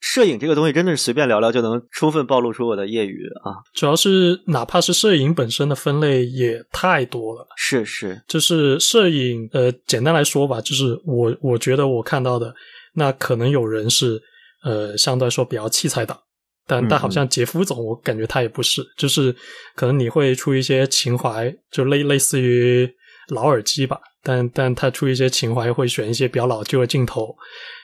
摄影这个东西，真的是随便聊聊就能充分暴露出我的业余啊。主要是哪怕是摄影本身的分类也太多了。是是，就是摄影，呃，简单来说吧，就是我我觉得我看到的，那可能有人是呃相对来说比较器材党，但但好像杰夫总，我感觉他也不是，就是可能你会出一些情怀，就类类似于老耳机吧。但但他出一些情怀，会选一些比较老旧的镜头，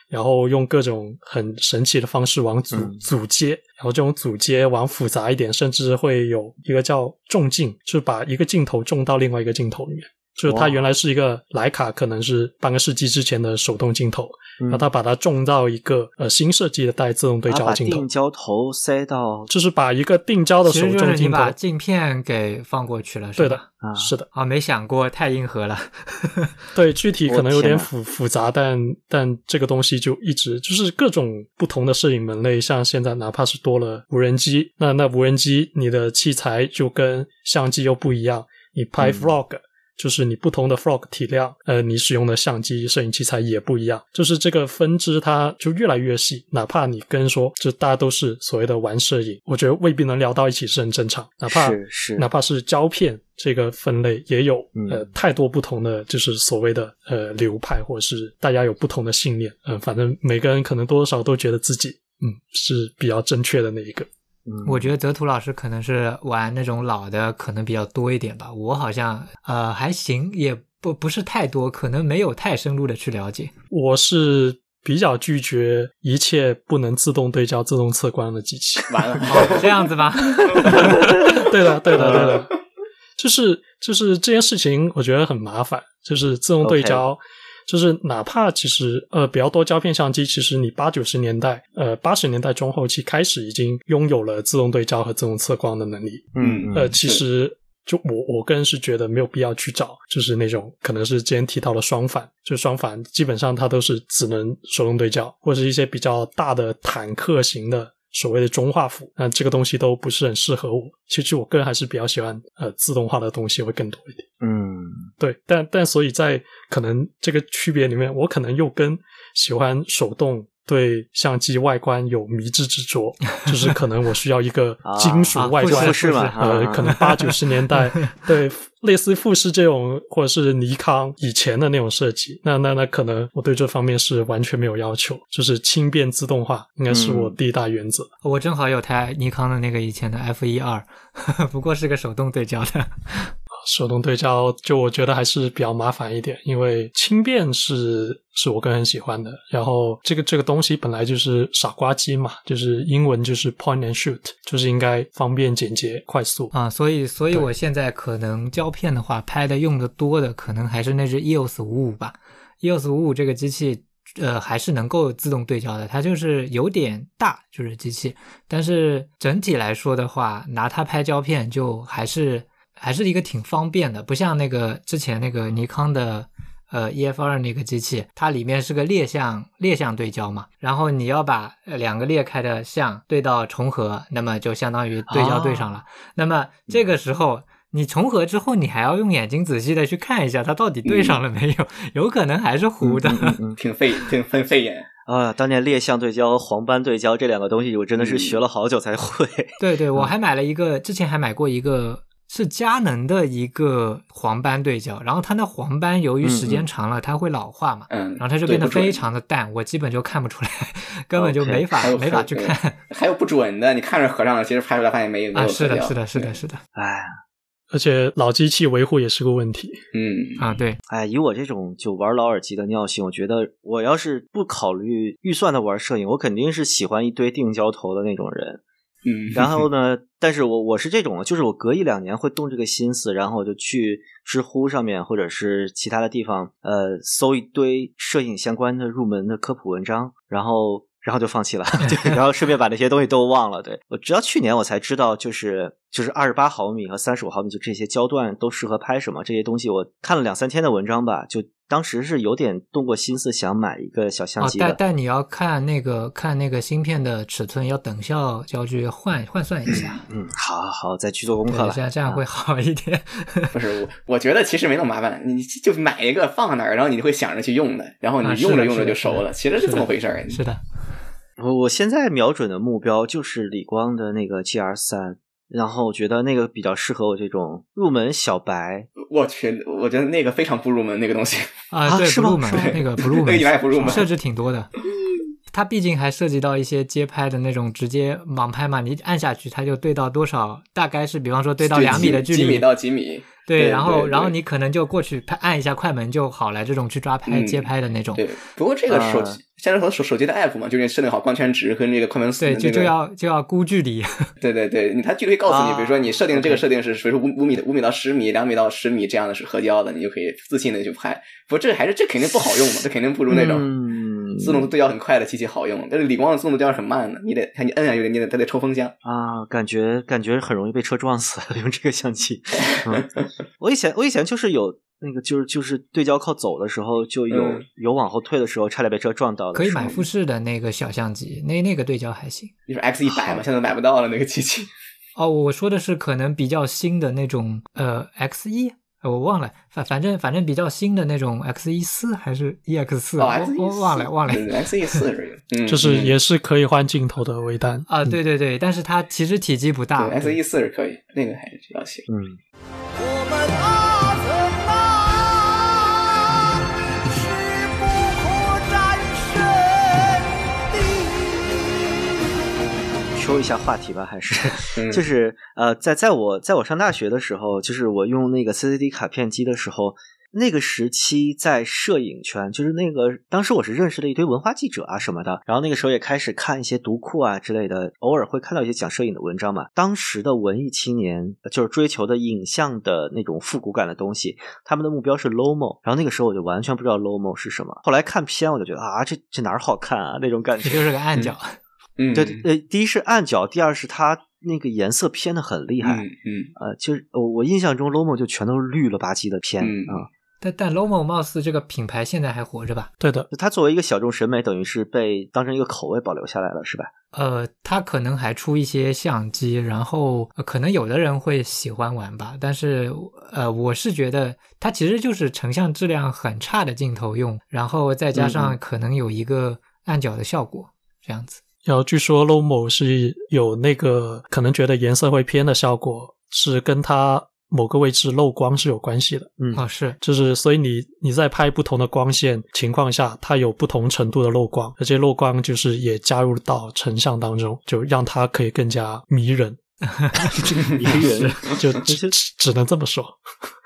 然后用各种很神奇的方式往组组接，然后这种组接往复杂一点，甚至会有一个叫重镜，就是把一个镜头重到另外一个镜头里面。就是它原来是一个徕卡，可能是半个世纪之前的手动镜头，然后它把它种到一个呃新设计的带自动对焦镜头，定焦头塞到，就是把一个定焦的手动镜头，把镜片给放过去了，对的，是的，啊，没想过太硬核了，对，具体可能有点复复杂，但但这个东西就一直就是各种不同的摄影门类，像现在哪怕是多了无人机，那那无人机你的器材就跟相机又不一样，你拍 vlog。就是你不同的 frog 体量，呃，你使用的相机、摄影器材也不一样。就是这个分支，它就越来越细。哪怕你跟说，就大家都是所谓的玩摄影，我觉得未必能聊到一起是很正常。哪怕是哪怕是胶片这个分类，也有呃太多不同的，就是所谓的呃流派，或者是大家有不同的信念。嗯，反正每个人可能多多少都觉得自己嗯是比较正确的那一个。我觉得泽图老师可能是玩那种老的可能比较多一点吧，我好像呃还行，也不不是太多，可能没有太深入的去了解。我是比较拒绝一切不能自动对焦、自动测光的机器。完了，这样子吧？对的，对的，对的，就是就是这件事情，我觉得很麻烦，就是自动对焦。就是哪怕其实呃比较多胶片相机，其实你八九十年代呃八十年代中后期开始已经拥有了自动对焦和自动测光的能力。嗯，呃，其实就我我个人是觉得没有必要去找，就是那种可能是之前提到的双反，就双反基本上它都是只能手动对焦，或者是一些比较大的坦克型的。所谓的中画幅，那这个东西都不是很适合我。其实我个人还是比较喜欢呃自动化的东西会更多一点。嗯，对，但但所以在可能这个区别里面，我可能又跟喜欢手动。对相机外观有迷之执着，就是可能我需要一个 金属外观，呃，可能八九十年代 对类似富士这种，或者是尼康以前的那种设计，那那那可能我对这方面是完全没有要求，就是轻便自动化应该是我第一大原则。我正好有台尼康的那个以前的 F 一二，不过是个手动对焦的。手动对焦就我觉得还是比较麻烦一点，因为轻便是是我个人喜欢的。然后这个这个东西本来就是傻瓜机嘛，就是英文就是 point and shoot，就是应该方便、简洁、快速啊。所以，所以我现在可能胶片的话拍的用的多的，可能还是那只 EOS 五五吧。EOS 五五这个机器。呃，还是能够自动对焦的，它就是有点大，就是机器，但是整体来说的话，拿它拍胶片就还是还是一个挺方便的，不像那个之前那个尼康的呃 EF 二那个机器，它里面是个裂像裂像对焦嘛，然后你要把两个裂开的像对到重合，那么就相当于对焦对上了，那么这个时候。你重合之后，你还要用眼睛仔细的去看一下，它到底对上了没有？有可能还是糊的，挺费，挺费费眼啊！当年裂像对焦黄斑对焦这两个东西，我真的是学了好久才会。对对，我还买了一个，之前还买过一个是佳能的一个黄斑对焦，然后它那黄斑由于时间长了，它会老化嘛，嗯，然后它就变得非常的淡，我基本就看不出来，根本就没法没法去看。还有不准的，你看着合上了，其实拍出来发现没有没有是的，是的，是的，是的，哎。而且老机器维护也是个问题。嗯啊，对，哎，以我这种就玩老耳机的尿性，我觉得我要是不考虑预算的玩摄影，我肯定是喜欢一堆定焦头的那种人。嗯，然后呢，但是我我是这种，就是我隔一两年会动这个心思，然后我就去知乎上面或者是其他的地方，呃，搜一堆摄影相关的入门的科普文章，然后。然后就放弃了，对，然后顺便把那些东西都忘了。对我直到去年我才知道，就是就是二十八毫米和三十五毫米就这些焦段都适合拍什么这些东西。我看了两三天的文章吧，就当时是有点动过心思想买一个小相机的。但但你要看那个看那个芯片的尺寸，要等效焦距换换算一下。嗯，好，好，再去做功课了。这样这样会好一点。不是我，我觉得其实没那么麻烦，你就买一个放那儿，然后你会想着去用的，然后你用着用着就熟了。其实是这么回事儿。是的。我我现在瞄准的目标就是理光的那个 GR 三，然后我觉得那个比较适合我这种入门小白。我去，我觉得那个非常不入门那个东西 啊，对，是入门那个不入门，那个不入门，设置挺多的。它毕竟还涉及到一些街拍的那种直接盲拍嘛，你按下去它就对到多少，大概是比方说对到两米的距离，几米到几米。对，然后然后你可能就过去拍按一下快门就好了，这种去抓拍接拍的那种。对，不过这个手机现在和手手机的 app 嘛，就是设定好光圈值和那个快门。对，就就要就要估距离。对对对，你它就可以告诉你，比如说你设定这个设定是，比如说五五米的五米到十米，两米到十米这样的是合焦的，你就可以自信的去拍。不过这还是这肯定不好用嘛，这肯定不如那种。自动对焦很快的机器好用，但是理光的自动对焦很慢的，你得看你摁下去，你得它得抽风箱啊，感觉感觉很容易被车撞死，用这个相机。我以前我以前就是有那个就是就是对焦靠走的时候就有有往后退的时候，差点被车撞到。可以买富士的那个小相机，那那个对焦还行。你说 X 一百嘛，现在买不到了那个机器。哦，我说的是可能比较新的那种呃 X 一。我忘了，反反正反正比较新的那种 X 一四还是 EX 四，我忘了忘了。X 一四是，就是也是可以换镜头的微单啊，对对对，但是它其实体积不大。X 一四是可以，那个还是比较行。嗯。说一下话题吧，还是 就是呃，在在我在我上大学的时候，就是我用那个 CCD 卡片机的时候，那个时期在摄影圈，就是那个当时我是认识了一堆文化记者啊什么的，然后那个时候也开始看一些读库啊之类的，偶尔会看到一些讲摄影的文章嘛。当时的文艺青年就是追求的影像的那种复古感的东西，他们的目标是 Lomo，然后那个时候我就完全不知道 Lomo 是什么。后来看片，我就觉得啊，这这哪儿好看啊那种感觉，就是个暗角。嗯，对，呃，第一是暗角，第二是它那个颜色偏的很厉害，嗯嗯，呃，就是我印象中 Lomo 就全都是绿了吧唧的偏啊，但但 Lomo 貌似这个品牌现在还活着吧？对的，它作为一个小众审美，等于是被当成一个口味保留下来了，是吧？呃，它可能还出一些相机，然后可能有的人会喜欢玩吧，但是呃，我是觉得它其实就是成像质量很差的镜头用，然后再加上可能有一个暗角的效果，这样子。然后据说 Lomo 是有那个可能觉得颜色会偏的效果，是跟它某个位置漏光是有关系的。嗯啊是，就是所以你你在拍不同的光线情况下，它有不同程度的漏光，而且漏光就是也加入到成像当中，就让它可以更加迷人。迷人，就只只能这么说。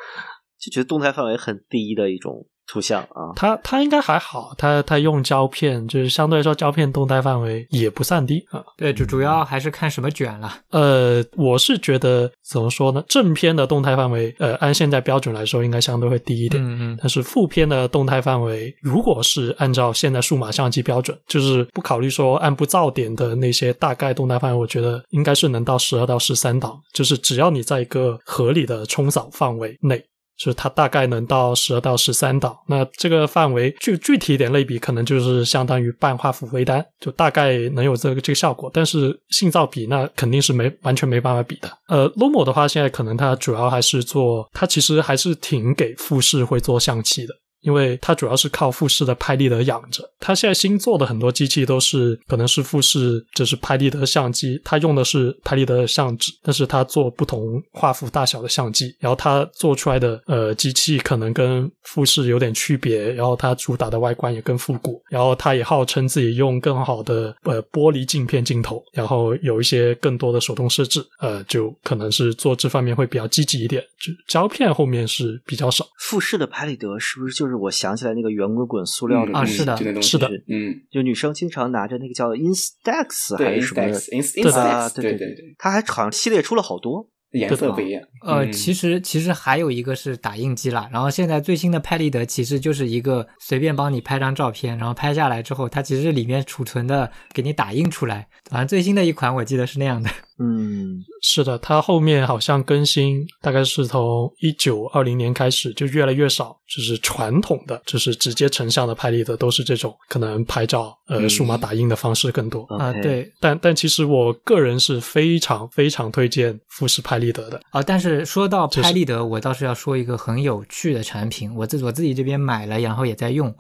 就觉得动态范围很低的一种。图像啊，它它应该还好，它它用胶片，就是相对来说胶片动态范围也不算低啊。对，主主要还是看什么卷了。呃，我是觉得怎么说呢？正片的动态范围，呃，按现在标准来说，应该相对会低一点。嗯嗯。但是负片的动态范围，如果是按照现在数码相机标准，就是不考虑说按不噪点的那些大概动态范围，我觉得应该是能到十二到十三档，就是只要你在一个合理的冲扫范围内。是它大概能到十二到十三档，那这个范围具具体一点类比，可能就是相当于半画幅微单，就大概能有这个这个效果。但是信噪比那肯定是没完全没办法比的。呃，Lomo 的话，现在可能它主要还是做，它其实还是挺给富士会做相机的。因为它主要是靠富士的拍立得养着，它现在新做的很多机器都是可能是富士，就是拍立得相机，它用的是拍立得相纸，但是它做不同画幅大小的相机，然后它做出来的呃机器可能跟富士有点区别，然后它主打的外观也更复古，然后它也号称自己用更好的呃玻璃镜片镜头，然后有一些更多的手动设置，呃，就可能是做这方面会比较积极一点，就胶片后面是比较少。富士的拍立得是不是就是？是我想起来那个圆滚滚塑料的啊，是的，是的，嗯，就女生经常拿着那个叫 Instax 还是什么？Instax，对对对，它还好像系列出了好多。颜色不一样。呃，其实其实还有一个是打印机啦，然后现在最新的拍立得其实就是一个随便帮你拍张照片，然后拍下来之后，它其实里面储存的给你打印出来。反正最新的一款我记得是那样的。嗯，是的，它后面好像更新，大概是从一九二零年开始就越来越少，就是传统的，就是直接成像的拍立得都是这种可能拍照呃数码打印的方式更多啊。对，但但其实我个人是非常非常推荐富士拍立得的啊。但是说到拍立得，我倒是要说一个很有趣的产品，我自我自己这边买了，然后也在用，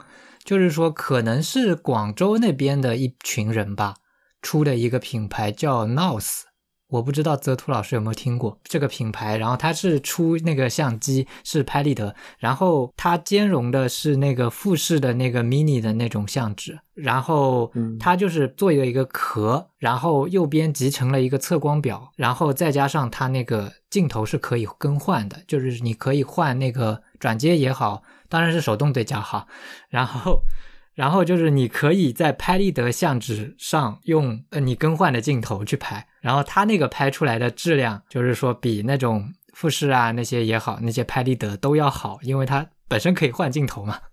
就是说可能是广州那边的一群人吧出的一个品牌叫 Nouse。我不知道泽图老师有没有听过这个品牌，然后它是出那个相机是拍立得，然后它兼容的是那个富士的那个 mini 的那种相纸，然后它就是做了一个壳，然后右边集成了一个测光表，然后再加上它那个镜头是可以更换的，就是你可以换那个转接也好，当然是手动对焦哈，然后。然后就是你可以在拍立得相纸上用呃你更换的镜头去拍，然后它那个拍出来的质量就是说比那种富士啊那些也好，那些拍立得都要好，因为它本身可以换镜头嘛。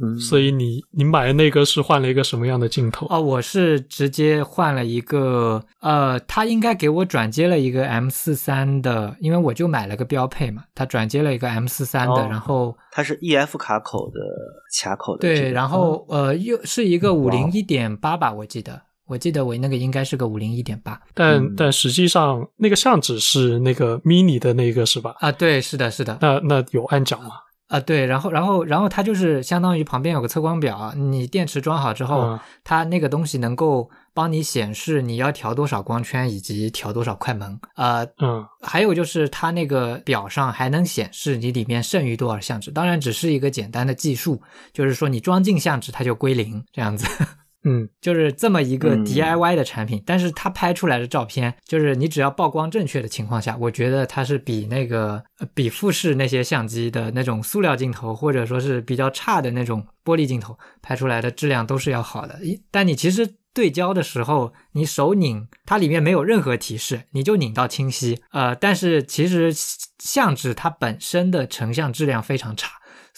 嗯，所以你你买的那个是换了一个什么样的镜头？哦，我是直接换了一个，呃，他应该给我转接了一个 M 四三的，因为我就买了个标配嘛，他转接了一个 M 四三的，然后它是 EF 卡口的卡口的，对，然后呃又是一个五零一点八吧，我记得，我记得我那个应该是个五零一点八，但但实际上那个相纸是那个 mini 的那个是吧？啊，对，是的，是的，那那有暗角吗？啊，对，然后，然后，然后它就是相当于旁边有个测光表，你电池装好之后，它那个东西能够帮你显示你要调多少光圈以及调多少快门。呃，嗯，还有就是它那个表上还能显示你里面剩余多少相纸，当然只是一个简单的计数，就是说你装进相纸它就归零这样子。嗯，就是这么一个 DIY 的产品，但是它拍出来的照片，就是你只要曝光正确的情况下，我觉得它是比那个比富士那些相机的那种塑料镜头，或者说是比较差的那种玻璃镜头拍出来的质量都是要好的。但你其实对焦的时候，你手拧它里面没有任何提示，你就拧到清晰。呃，但是其实相纸它本身的成像质量非常差。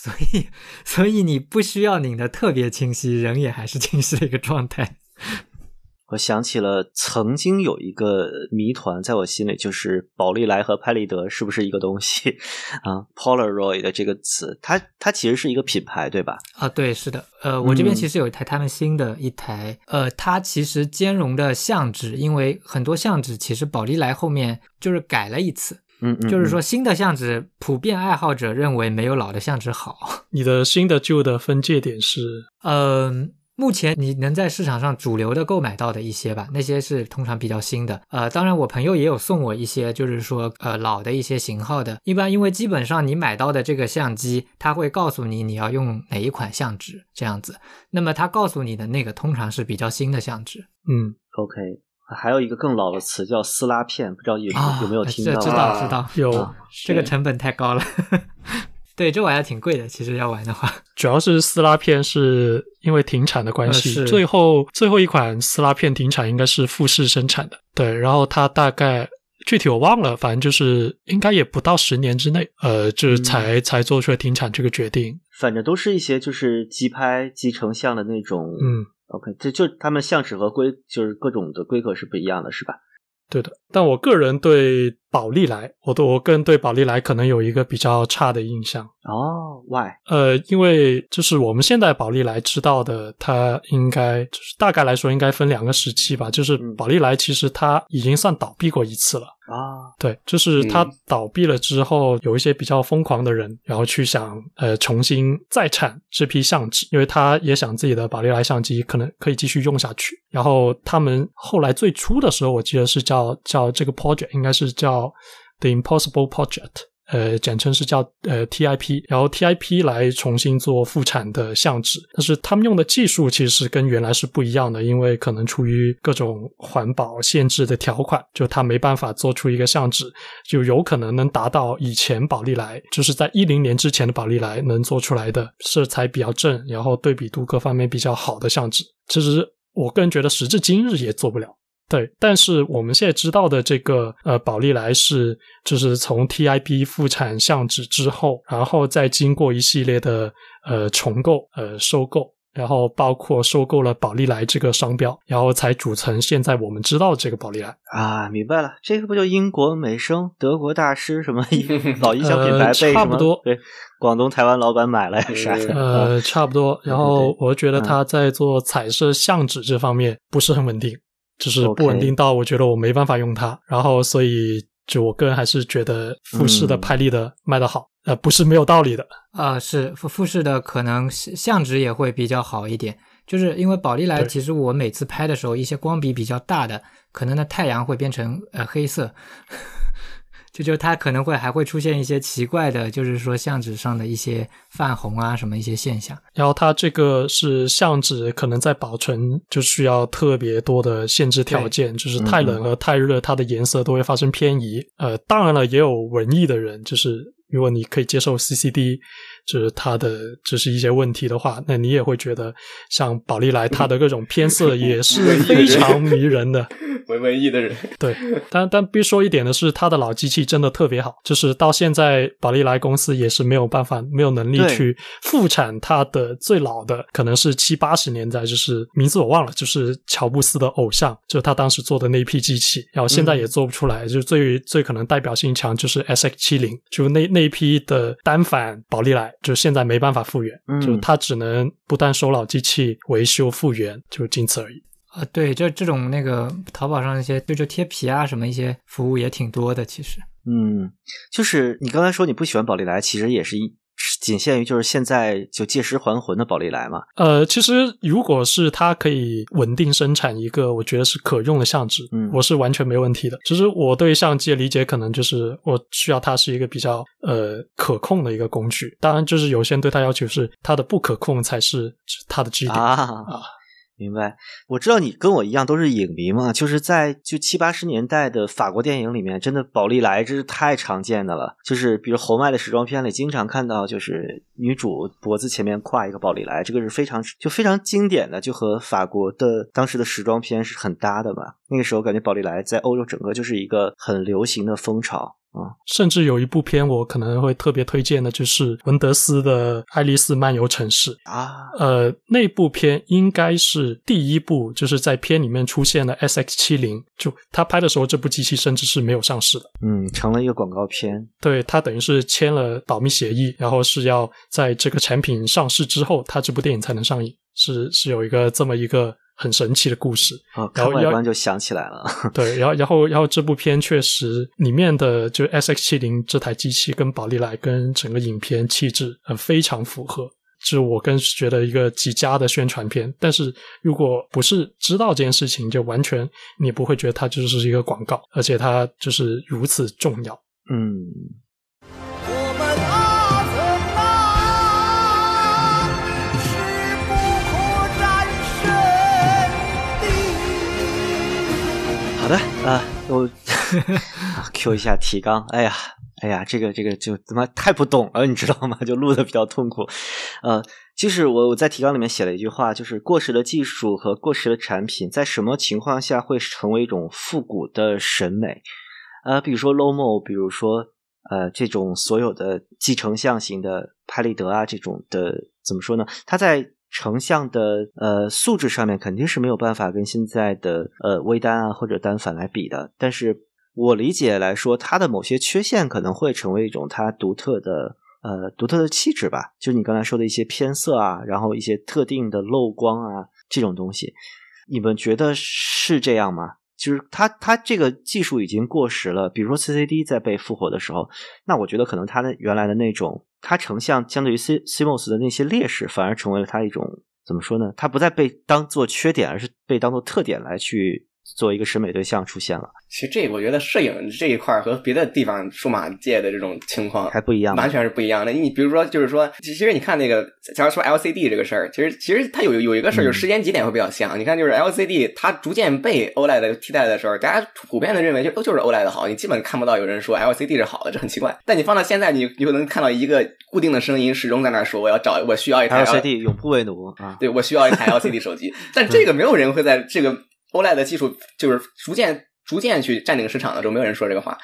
所以，所以你不需要拧的特别清晰，人也还是清晰的一个状态。我想起了曾经有一个谜团，在我心里就是宝丽来和拍立得是不是一个东西 啊？Polaroid 的这个词，它它其实是一个品牌，对吧？啊，对，是的。呃，我这边其实有一台他们新的一台，呃，它其实兼容的相纸，因为很多相纸其实宝丽来后面就是改了一次。嗯，就是说新的相纸，普遍爱好者认为没有老的相纸好。你的新的旧的分界点是？嗯，目前你能在市场上主流的购买到的一些吧，那些是通常比较新的。呃，当然我朋友也有送我一些，就是说呃老的一些型号的。一般因为基本上你买到的这个相机，它会告诉你你要用哪一款相纸这样子。那么他告诉你的那个通常是比较新的相纸。嗯，OK。还有一个更老的词叫撕拉片，不知道有有没有听到？知道知道有，这个成本太高了。对，这玩意挺贵的。其实要玩的话，主要是撕拉片是因为停产的关系，最后最后一款撕拉片停产应该是富士生产的。对，然后它大概具体我忘了，反正就是应该也不到十年之内，呃，就是才才做出来停产这个决定。反正都是一些就是机拍、机成像的那种。嗯，OK，这就他们相尺和规就是各种的规格是不一样的，是吧？对的，但我个人对宝丽来，我我个人对宝丽来可能有一个比较差的印象哦。Why？呃，因为就是我们现在宝丽来知道的，它应该就是大概来说应该分两个时期吧。就是宝丽来其实它已经算倒闭过一次了。啊，对，就是它倒闭了之后，有一些比较疯狂的人，然后去想呃重新再产这批相纸，因为他也想自己的宝丽来相机可能可以继续用下去。然后他们后来最初的时候，我记得是叫叫这个 project，应该是叫 The Impossible Project。呃，简称是叫呃 TIP，然后 TIP 来重新做复产的相纸，但是他们用的技术其实跟原来是不一样的，因为可能出于各种环保限制的条款，就他没办法做出一个相纸，就有可能能达到以前宝丽来，就是在一零年之前的宝丽来能做出来的色彩比较正，然后对比度各方面比较好的相纸，其实我个人觉得时至今日也做不了。对，但是我们现在知道的这个呃，宝丽来是就是从 TIP 复产相纸之后，然后再经过一系列的呃重构、呃收购，然后包括收购了宝丽来这个商标，然后才组成现在我们知道这个宝丽来啊。明白了，这个不就英国美声、德国大师什么 老音响品牌被差不多对广东台湾老板买了啥？呃，差不多。然后我觉得他在做彩色相纸这方面不是很稳定。就是不稳定到我觉得我没办法用它，然后所以就我个人还是觉得富士的拍立得卖的好，呃，不是没有道理的。啊，是富富士的可能相纸也会比较好一点，就是因为宝丽来其实我每次拍的时候一些光比比较大的，可能那太阳会变成呃黑色。就就它可能会还会出现一些奇怪的，就是说相纸上的一些泛红啊什么一些现象。然后它这个是相纸，可能在保存就需要特别多的限制条件，就是太冷和太热，它的颜色都会发生偏移。呃，当然了，也有文艺的人，就是如果你可以接受 CCD，就是它的就是一些问题的话，那你也会觉得像宝丽来它的各种偏色也是 非常迷人的。文文艺的人，对，但但必须说一点的是，他的老机器真的特别好，就是到现在宝丽来公司也是没有办法、没有能力去复产它的最老的，可能是七八十年代，就是名字我忘了，就是乔布斯的偶像，就他当时做的那一批机器，然后现在也做不出来，就最最可能代表性强就是 S X 七零，就那那一批的单反宝丽来，就现在没办法复原，就他只能不断收老机器维修复原，就仅此而已。啊，对，这这种那个淘宝上那些就就贴皮啊什么一些服务也挺多的，其实。嗯，就是你刚才说你不喜欢宝丽来，其实也是一仅限于就是现在就借尸还魂的宝丽来嘛。呃，其实如果是它可以稳定生产一个我觉得是可用的相纸，嗯，我是完全没问题的。其实我对相机的理解可能就是我需要它是一个比较呃可控的一个工具。当然，就是有些人对它要求是它的不可控才是它的基点啊啊。明白，我知道你跟我一样都是影迷嘛，就是在就七八十年代的法国电影里面，真的宝丽来这是太常见的了。就是比如侯麦的时装片里，经常看到就是女主脖子前面挎一个宝丽来，这个是非常就非常经典的，就和法国的当时的时装片是很搭的嘛。那个时候感觉宝丽来在欧洲整个就是一个很流行的风潮。啊，甚至有一部片我可能会特别推荐的，就是文德斯的《爱丽丝漫游城市》啊。呃，那部片应该是第一部，就是在片里面出现了 S X 七零。就他拍的时候，这部机器甚至是没有上市的。嗯，成了一个广告片。对他等于是签了保密协议，然后是要在这个产品上市之后，他这部电影才能上映。是是有一个这么一个。很神奇的故事啊！看外观就想起来了。对，然后，然后，然后这部片确实里面的就 S X 七零这台机器跟宝丽来跟整个影片气质呃非常符合，是我更觉得一个极佳的宣传片。但是如果不是知道这件事情，就完全你不会觉得它就是一个广告，而且它就是如此重要。嗯。的啊，我 Q 一下提纲。哎呀，哎呀，这个这个就他妈太不懂了，你知道吗？就录的比较痛苦。呃，就是我我在提纲里面写了一句话，就是过时的技术和过时的产品，在什么情况下会成为一种复古的审美？呃，比如说 Lomo，比如说呃这种所有的继承象型的拍立得啊，这种的怎么说呢？它在成像的呃素质上面肯定是没有办法跟现在的呃微单啊或者单反来比的，但是。我理解来说，它的某些缺陷可能会成为一种它独特的呃独特的气质吧。就你刚才说的一些偏色啊，然后一些特定的漏光啊这种东西，你们觉得是这样吗？就是它它这个技术已经过时了。比如说 CCD 在被复活的时候，那我觉得可能它的原来的那种它成像相对于 C CMOS 的那些劣势，反而成为了它一种怎么说呢？它不再被当做缺点，而是被当做特点来去。作为一个审美对象出现了，其实这个我觉得摄影这一块和别的地方数码界的这种情况还不一样，完全是不一样的。你比如说，就是说，其实你看那个，假如说 LCD 这个事儿，其实其实它有有一个事儿，就是时间节点会比较像。你看，就是 LCD 它逐渐被 OLED 替代的时候，大家普遍的认为就都就是 OLED 好，你基本看不到有人说 LCD 是好的，这很奇怪。但你放到现在，你你就能看到一个固定的声音始终在那说，我要找我需要一台 LCD，永不为奴啊！对我需要一台 LCD 手机，但这个没有人会在这个。OLED 的技术就是逐渐、逐渐去占领市场的时候，没有人说这个话。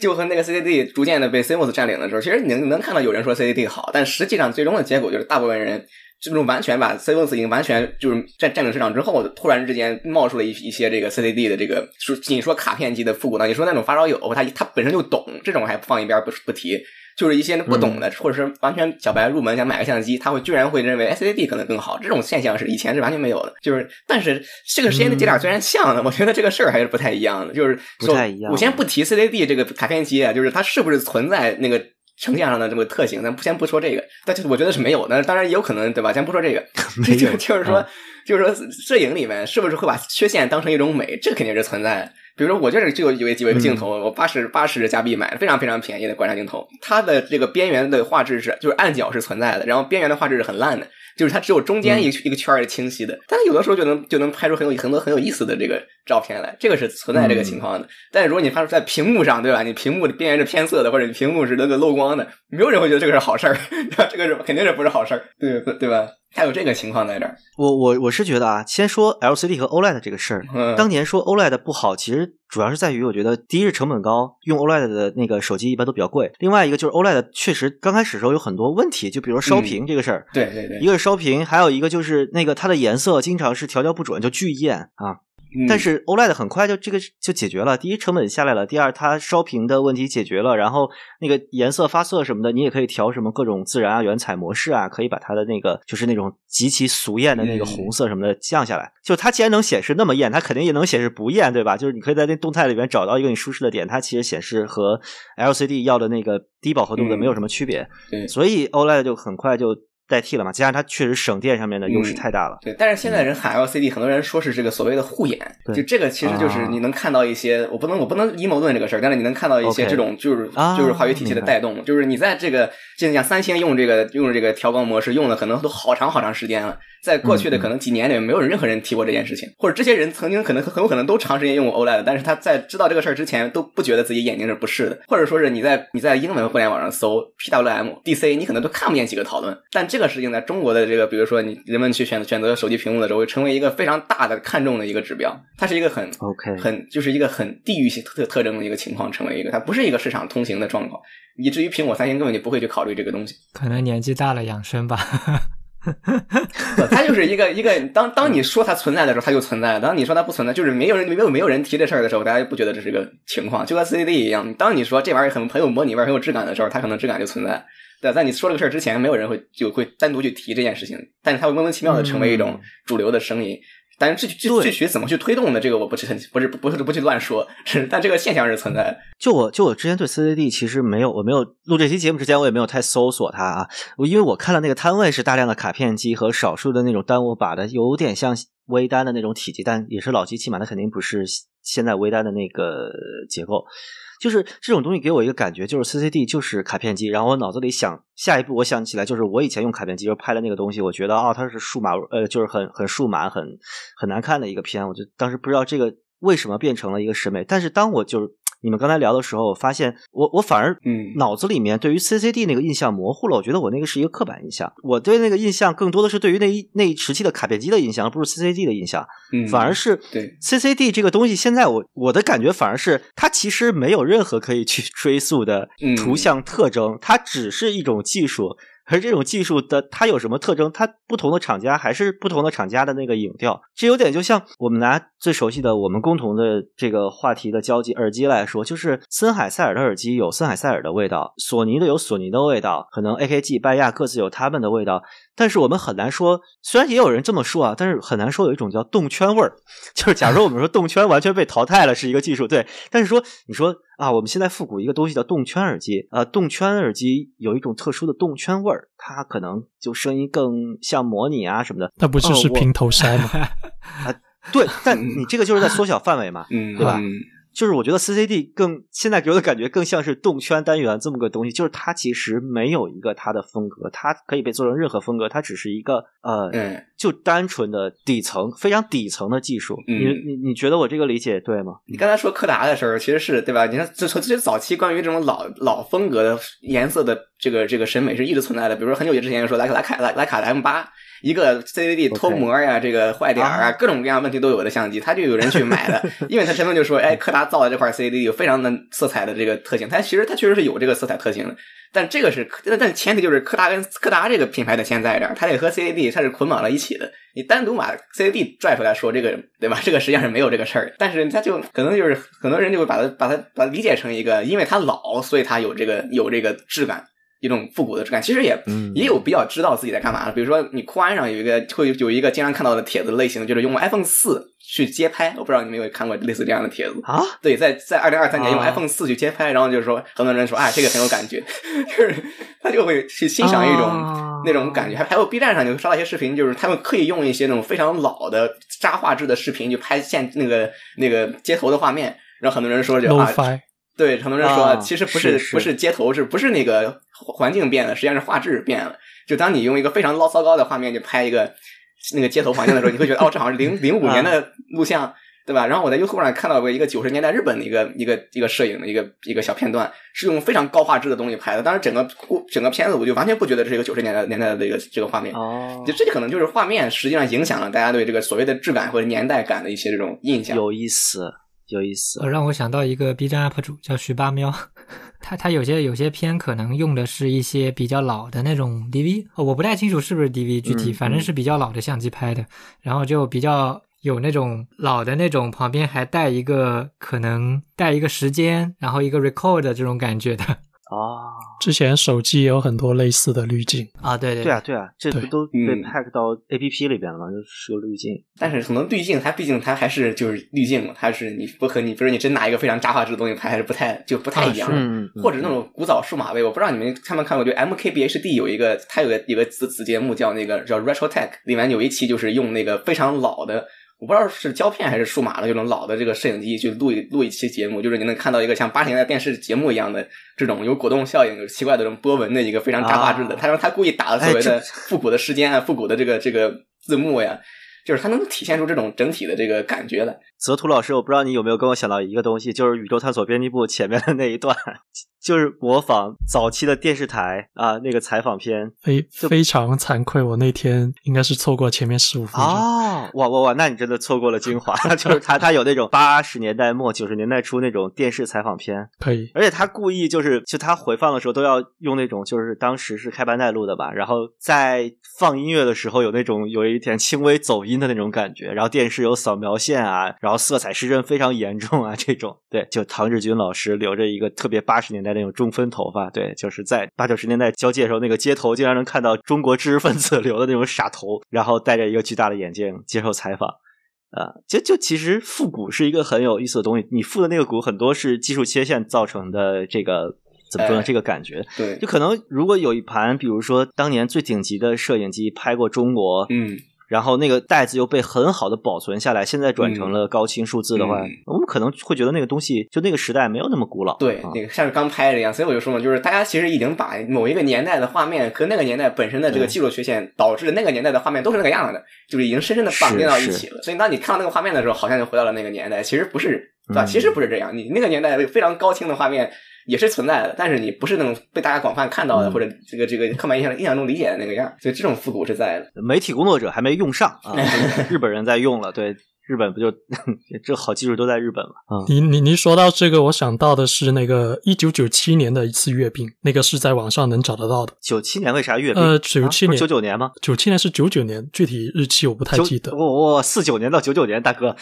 就和那个 CCD 逐渐的被 CMOS 占领的时候，其实你能看到有人说 CCD 好，但实际上最终的结果就是大部分人这种完全把 CMOS 已经完全就是占占领市场之后，突然之间冒出了一一些这个 CCD 的这个说，仅说卡片机的复古呢？你说那种发烧友，他他本身就懂，这种还放一边不不提。就是一些不懂的，或者是完全小白入门想买个相机，他会居然会认为 S C D 可能更好。这种现象是以前是完全没有的。就是，但是这个时间的节点虽然像的，我觉得这个事儿还是不太一样的。就是不太一样。我先不提 C C D 这个卡片机啊，就是它是不是存在那个成像上的这个特性，咱先不说这个。但是我觉得是没有。的，当然也有可能，对吧？先不说这个 就就是说，就是说，摄影里面是不是会把缺陷当成一种美？这肯定是存在。比如说，我这里就有有几个镜头，我八十八十加币买的，非常非常便宜的观察镜头。它的这个边缘的画质是，就是暗角是存在的，然后边缘的画质是很烂的，就是它只有中间一一个圈是清晰的。但是有的时候就能就能拍出很有很多很有意思的这个照片来，这个是存在这个情况的。但是如果你拍出在屏幕上，对吧？你屏幕的边缘是偏色的，或者你屏幕是那个漏光的，没有人会觉得这个是好事儿，这个是肯定是不是好事儿，对对吧？还有这个情况在这儿，我我我是觉得啊，先说 LCD 和 OLED 这个事儿。当年说 OLED 不好，其实主要是在于，我觉得第一是成本高，用 OLED 的那个手机一般都比较贵；另外一个就是 OLED 确实刚开始时候有很多问题，就比如烧屏这个事儿。对对对，一个是烧屏，还有一个就是那个它的颜色经常是调教不准，就巨艳啊。但是 OLED 很快就这个就解决了，第一成本下来了，第二它烧屏的问题解决了，然后那个颜色发色什么的，你也可以调什么各种自然啊、原彩模式啊，可以把它的那个就是那种极其俗艳的那个红色什么的降下来。就它既然能显示那么艳，它肯定也能显示不艳，对吧？就是你可以在那动态里边找到一个你舒适的点，它其实显示和 LCD 要的那个低饱和度的没有什么区别。对，所以 OLED 就很快就。代替了嘛？加上它确实省电上面的优势太大了。对，但是现在人喊 LCD，很多人说是这个所谓的护眼，就这个其实就是你能看到一些，我不能我不能阴谋论这个事儿，但是你能看到一些这种就是就是化学体系的带动，就是你在这个就像三星用这个用这个调光模式用了可能都好长好长时间了。在过去的可能几年里面，没有任何人提过这件事情，或者这些人曾经可能很有可能都长时间用过 OLED，但是他在知道这个事儿之前都不觉得自己眼睛是不适的，或者说是你在你在英文互联网上搜 PWM DC，你可能都看不见几个讨论。但这个事情在中国的这个，比如说你人们去选选择手机屏幕的时候，会成为一个非常大的看重的一个指标。它是一个很 OK，很就是一个很地域性特特征的一个情况，成为一个它不是一个市场通行的状况，以至于苹果、三星根本就不会去考虑这个东西。可能年纪大了养生吧。它就是一个一个，当当你说它存在的时候，它就存在；当你说它不存在，就是没有人没有没有人提这事儿的时候，大家就不觉得这是一个情况，就跟 CCD 一样。当你说这玩意儿很很有模拟味、很有质感的时候，它可能质感就存在。对，在你说这个事儿之前，没有人会就会单独去提这件事情，但是它会莫名其妙的成为一种主流的声音。但是具具具体怎么去推动的，这个我不是很不是不是不去乱说，是但这个现象是存在的。就我就我之前对 CCD 其实没有，我没有录这期节目之前，我也没有太搜索它啊。我因为我看了那个摊位是大量的卡片机和少数的那种单握把的，有点像微单的那种体积，但也是老机器嘛，那肯定不是现在微单的那个结构。就是这种东西给我一个感觉，就是 CCD 就是卡片机，然后我脑子里想下一步，我想起来就是我以前用卡片机就拍的那个东西，我觉得啊它是数码呃就是很很数码很很难看的一个片，我就当时不知道这个为什么变成了一个审美，但是当我就是你们刚才聊的时候，我发现我我反而嗯脑子里面对于 CCD 那个印象模糊了。我觉得我那个是一个刻板印象，我对那个印象更多的是对于那一那一时期的卡片机的印象，而不是 CCD 的印象。嗯，反而是对 CCD 这个东西，现在我我的感觉反而是它其实没有任何可以去 追溯的嗯图像特征，它只是一种技术。而这种技术的它有什么特征？它不同的厂家还是不同的厂家的那个影调，这有点就像我们拿最熟悉的我们共同的这个话题的交集耳机来说，就是森海塞尔的耳机有森海塞尔的味道，索尼的有索尼的味道，可能 AKG、拜亚各自有他们的味道，但是我们很难说，虽然也有人这么说啊，但是很难说有一种叫动圈味儿，就是假如我们说动圈完全被淘汰了是一个技术，对，但是说你说啊，我们现在复古一个东西叫动圈耳机，呃，动圈耳机有一种特殊的动圈味儿，它可能就声音更像模拟啊什么的，那不就是平头塞吗？啊对，但 你这个就是在缩小范围嘛，嗯，对吧嗯就是我觉得 CCD 更现在给我的感觉更像是动圈单元这么个东西，就是它其实没有一个它的风格，它可以被做成任何风格，它只是一个呃，嗯，就单纯的底层非常底层的技术。嗯你你你觉得我这个理解对吗？你刚才说柯达的时候，其实是对吧？你看，这从这早期关于这种老老风格的颜色的这个这个审美是一直存在的。比如说很久之前就说莱卡莱卡莱莱卡的 M 八，一个 CCD 脱模呀，这个坏点儿啊，各种各样问题都有的相机，他就有人去买的，因为他身份就说，哎，柯达造的这块 CCD 有非常的色彩的这个特性，它其实它确实是有这个色彩特性的。但这个是，但但前提就是柯达跟柯达这个品牌的先在这儿，它得和 CAD 它是捆绑在一起的。你单独把 CAD 拽出来说这个，对吧？这个实际上是没有这个事儿。但是它就可能就是很多人就会把它把它把它理解成一个，因为它老，所以它有这个有这个质感。一种复古的质感，其实也、嗯也有比较知道自己在干嘛的。比如说，你酷安上有一个会有一个经常看到的帖子类型，就是用 iPhone 四去街拍。我不知道你们有没有看过类似这样的帖子啊？对，在在二零二三年用啊 iPhone 四去街拍，然后就是说，很多人说，哎，这个很有感觉，就是他就会去欣赏一种、啊那种感觉。还还有 B 站上你会刷到一些视频，就是他们刻意用一些那种非常老的渣画质的视频去拍现那个那个街头的画面，然后很多人说就啊对，很多人说，啊其实不是不是街头，是不是那个环境变了，实际上是画质变了。就当你用一个非常捞糟糕的画面去拍一个那个街头环境的时候，你会觉得哦，这好像是零 零五年的录像，对吧？然后我在 YouTube 上看到过一个九十年代日本的一个一个一个摄影的一个一个小片段，是用非常高画质的东西拍的。当然，整个整个片子我就完全不觉得这是一个九十年代年代的这个这个画面。哦就，这可能就是画面实际上影响了大家对这个所谓的质感或者年代感的一些这种印象。有意思，有意思呃，。让我想到一个 B 站 UP 主叫徐八喵，他他有些有些片可能用的是一些比较老的那种 DV，、哦、我不太清楚是不是 DV 具体，嗯反正是比较老的相机拍的，然后就比较有那种老的那种，旁边还带一个可能带一个时间，然后一个 record 的这种感觉的哦，之前手机也有很多类似的滤镜，啊，对对对啊，对啊，这不都被嗯 pack 到 APP 里边了吗？就是个滤镜。但是可能滤镜，它毕竟它还是就是滤镜嘛，它是你不和你，比如你真拿一个非常渣画质的东西拍，还是不太就不太一样的。嗯，嗯或者那种古早数码位，我不知道你们看没看过，就 MKBHD 有一个，它有个有个子子节目叫那个叫 Retro Tech，里面有一期就是用那个非常老的，我不知道是胶片还是数码的这种老的这个摄影机去录一录一期节目，就是你能看到一个像八十年代电视节目一样的这种有果冻效应、有奇怪的这种波纹的一个非常大画质的，啊他说他故意打了所谓哎的复古的时间啊、复古的这个这个字幕呀。就是它能体现出这种整体的这个感觉来，泽图老师，我不知道你有没有跟我想到一个东西，就是宇宙探索编辑部前面的那一段，就是模仿早期的电视台啊那个采访片非非常惭愧，我那天应该是错过前面十五分钟。哦，哇哇哇，那你真的错过了精华，就是他他有那种八十年代末九十年代初那种电视采访片，可以，而且他故意就是就他回放的时候都要用那种就是当时是开班带录的吧，然后在放音乐的时候有那种有一点轻微走音的那种感觉，然后电视有扫描线啊，然后色彩失真非常严重啊，这种对，就唐志军老师留着一个特别八十年代那种中分头发，对，就是在八九十年代交界的时候那个街头竟然能看到中国知识分子 留的那种傻头，然后戴着一个巨大的眼镜接受采访。啊，就就其实复古是一个很有意思的东西。你复的那个古很多是技术切线造成的，这个怎么说呢？哎这个感觉，对就，可能如果有一盘，比如说当年最顶级的摄影机拍过中国，嗯，然后那个袋子又被很好的保存下来，现在转成了高清数字的话，嗯我们可能会觉得那个东西就那个时代没有那么古老。对啊，那个像是刚拍的一样，所以我就说嘛，就是大家其实已经把某一个年代的画面和那个年代本身的这个技术缺陷导致那个年代的画面都是那个样子的，就是已经深深的绑定到一起了。所以当你看到那个画面的时候，好像就回到了那个年代，其实不是对吧？其实不是这样，你那个年代非常高清的画面。也是存在的，但是你不是那种被大家广泛看到的，或者这个这个刻板印象印象中理解的那个样，所以这种复古是在的。媒体工作者还没用上啊，日本人在用了，对。日本不就 这好技术都在日本嘛？啊，你你你说到这个，我想到的是那个一九九七年的一次阅兵，那个是在网上能找得到的。九七年为啥阅兵？呃，九七年九九年吗？九七年是九九年，具体日期我不太记得。我我，四九年到九九年，大哥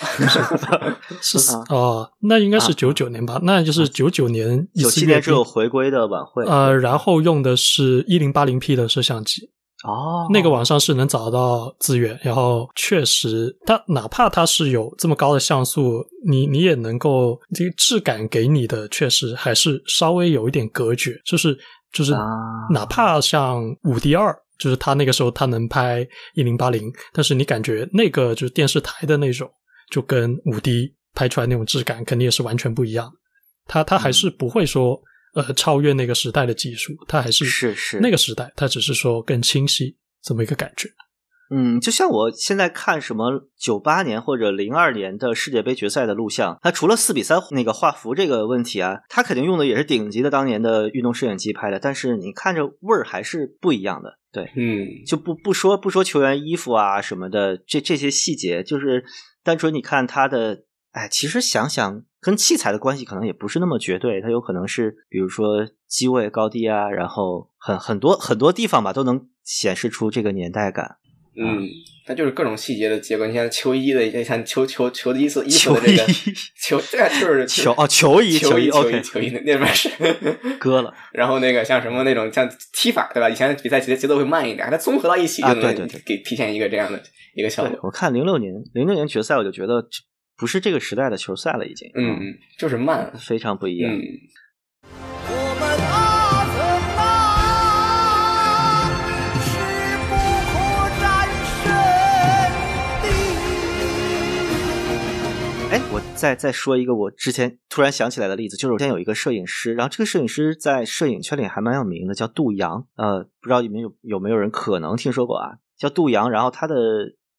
是哦，那应该是九九年吧？那就是九九年九七年只有回归的晚会。呃，然后用的是一零八零 P 的摄像机。哦，那个网上是能找到资源，然后确实，它哪怕它是有这么高的像素，你你也能够这个质感给你的，确实还是稍微有一点隔绝，就是就是，哪怕像五 D 二，就是它那个时候它能拍一零八零，但是你感觉那个就是电视台的那种，就跟五 D 拍出来那种质感肯定也是完全不一样，它它还是不会说。呃，超越那个时代的技术，它还是是是那个时代，它只是说更清晰这么一个感觉。嗯，就像我现在看什么九八年或者零二年的世界杯决赛的录像，它除了四比三那个画幅这个问题啊，它肯定用的也是顶级的当年的运动摄影机拍的，但是你看着味儿还是不一样的。对，嗯，就不不说不说球员衣服啊什么的，这这些细节，就是单纯你看他的。哎，其实想想跟器材的关系可能也不是那么绝对，它有可能是比如说机位高低啊，然后很很多很多地方吧都能显示出这个年代感。嗯，它就是各种细节的结构。你像球衣的，你看球球球的衣服衣服的这个球，这 就是球哦，球衣球衣球衣球衣那边是 割了。然后那个像什么那种像踢法对吧？以前比赛节节奏会慢一点，它综合到一起就能给体现一个这样的一个效果。我看零六年零六年决赛，我就觉得。不是这个时代的球赛了，已经。嗯嗯，就是慢，非常不一样。哎，我再再说一个我之前突然想起来的例子，就是我之前有一个摄影师，然后这个摄影师在摄影圈里还蛮有名的，叫杜阳。呃，不知道你们有有没有人可能听说过啊？叫杜阳，然后他的。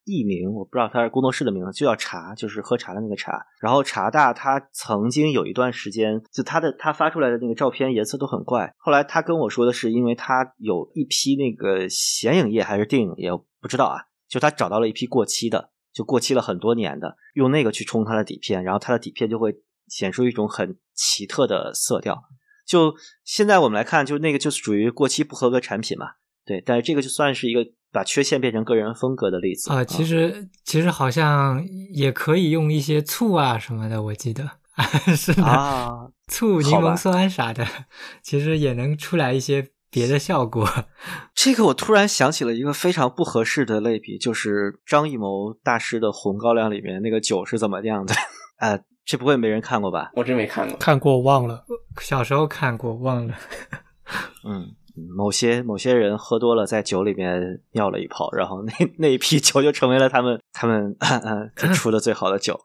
艺名我不知道，他是工作室的名字，就叫茶，就是喝茶的那个茶。然后茶大他曾经有一段时间，就他的他发出来的那个照片颜色都很怪。后来他跟我说的是，因为他有一批那个显影液还是电影液，不知道啊。就他找到了一批过期的，就过期了很多年的，用那个去冲他的底片，然后他的底片就会显出一种很奇特的色调。就现在我们来看，就那个就是属于过期不合格产品嘛。对，但是这个就算是一个。把缺陷变成个人风格的例子啊，其实其实好像也可以用一些醋啊什么的，我记得 是啊，醋、柠檬酸啥的，其实也能出来一些别的效果。这个我突然想起了一个非常不合适的类比，就是张艺谋大师的《红高粱》里面那个酒是怎么样的？啊，这不会没人看过吧？我真没看过，看过忘了，小时候看过忘了。嗯。某些某些人喝多了，在酒里面尿了一泡，然后那 那一批酒就成为了他们他们出的最好的酒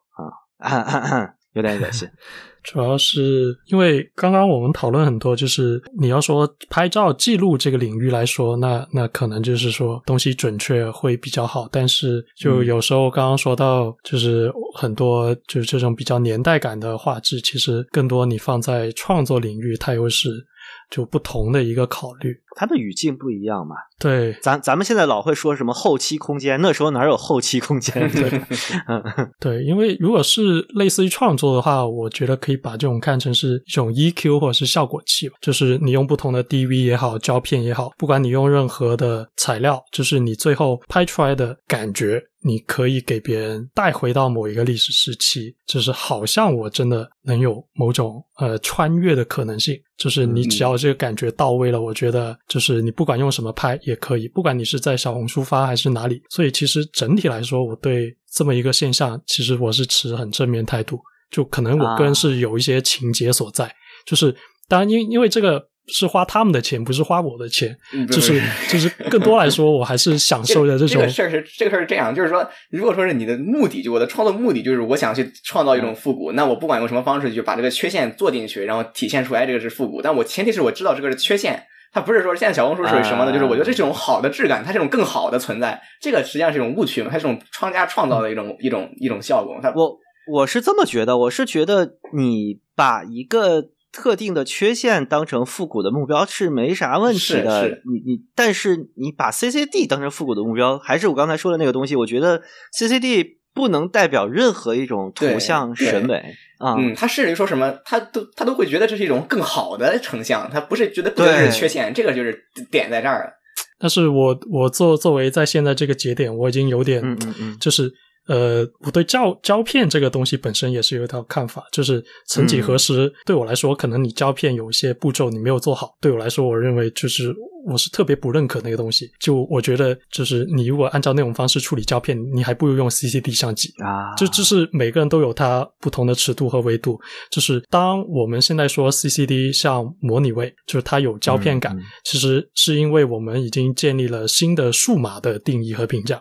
啊，有点恶心。主要是因为刚刚我们讨论很多，就是你要说拍照记录这个领域来说，那那可能就是说东西准确会比较好，但是就有时候刚刚说到，就是很多就是这种比较年代感的画质，其实更多你放在创作领域，它又是。就不同的一个考虑，它的语境不一样嘛。对，咱咱们现在老会说什么后期空间，那时候哪有后期空间？对，对，因为如果是类似于创作的话，我觉得可以把这种看成是一种 EQ 或者是效果器吧，就是你用不同的 DV 也好，胶片也好，不管你用任何的材料，就是你最后拍出来的感觉。你可以给别人带回到某一个历史时期，就是好像我真的能有某种呃穿越的可能性。就是你只要这个感觉到位了，我觉得就是你不管用什么拍也可以，不管你是在小红书发还是哪里。所以其实整体来说，我对这么一个现象，其实我是持很正面态度。就可能我个人是有一些情节所在，就是当然因因为这个。是花他们的钱，不是花我的钱，就是就是更多来说，我还是享受的这种。这个事儿是这个事儿是这样，就是说，如果说是你的目的，就我的创作目的就是我想去创造一种复古，那我不管用什么方式，去把这个缺陷做进去，然后体现出来这个是复古。但我前提是我知道这个是缺陷，它不是说现在小红书属于什么呢，就是我觉得这是种好的质感，它这种更好的存在，这个实际上是一种误区嘛，它是种商家创造的一种一种一种效果。它我。我是这么觉得，我是觉得你把一个特定的缺陷当成复古的目标是没啥问题的。你你，但是你把 CCD 当成复古的目标，还是我刚才说的那个东西？我觉得 CCD 不能代表任何一种图像审美啊。嗯，他甚至于说什么，他都他都会觉得这是一种更好的成像，他不是觉得不是缺陷，这个就是点在这儿了。但是我我作作为在现在这个节点，我已经有点嗯嗯嗯就是。呃，我对胶胶片这个东西本身也是有一套看法，就是曾几何时，对我来说，可能你胶片有一些步骤你没有做好，对我来说，我认为就是我是特别不认可那个东西。就我觉得，就是你如果按照那种方式处理胶片，你还不如用 CCD 相机啊。就就是每个人都有它不同的尺度和维度。就是当我们现在说 CCD 像模拟位，就是它有胶片感，其实是因为我们已经建立了新的数码的定义和评价。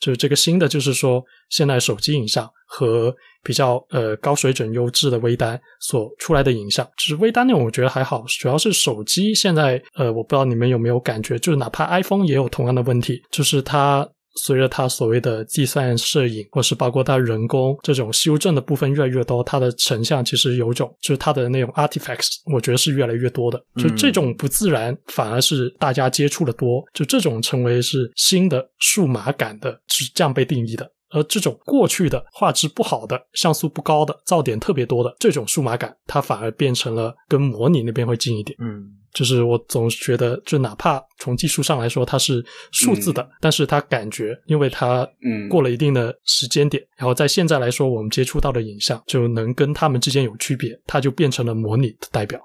就是这个新的，就是说，现在手机影像和比较呃高水准、优质的微单所出来的影像，只是微单那种，我觉得还好。主要是手机现在，呃，我不知道你们有没有感觉，就是哪怕 iPhone 也有同样的问题，就是它。随着它所谓的计算摄影，或是包括它人工这种修正的部分越来越多，它的成像其实有种，就是它的那种 artifacts，我觉得是越来越多的。就这种不自然，反而是大家接触的多，就这种成为是新的数码感的，是这样被定义的。而这种过去的画质不好的、像素不高的、噪点特别多的这种数码感，它反而变成了跟模拟那边会近一点。嗯，就是我总觉得，就哪怕从技术上来说它是数字的，但是它感觉，因为它嗯过了一定的时间点，然后在现在来说，我们接触到的影像就能跟它们之间有区别，它就变成了模拟的代表。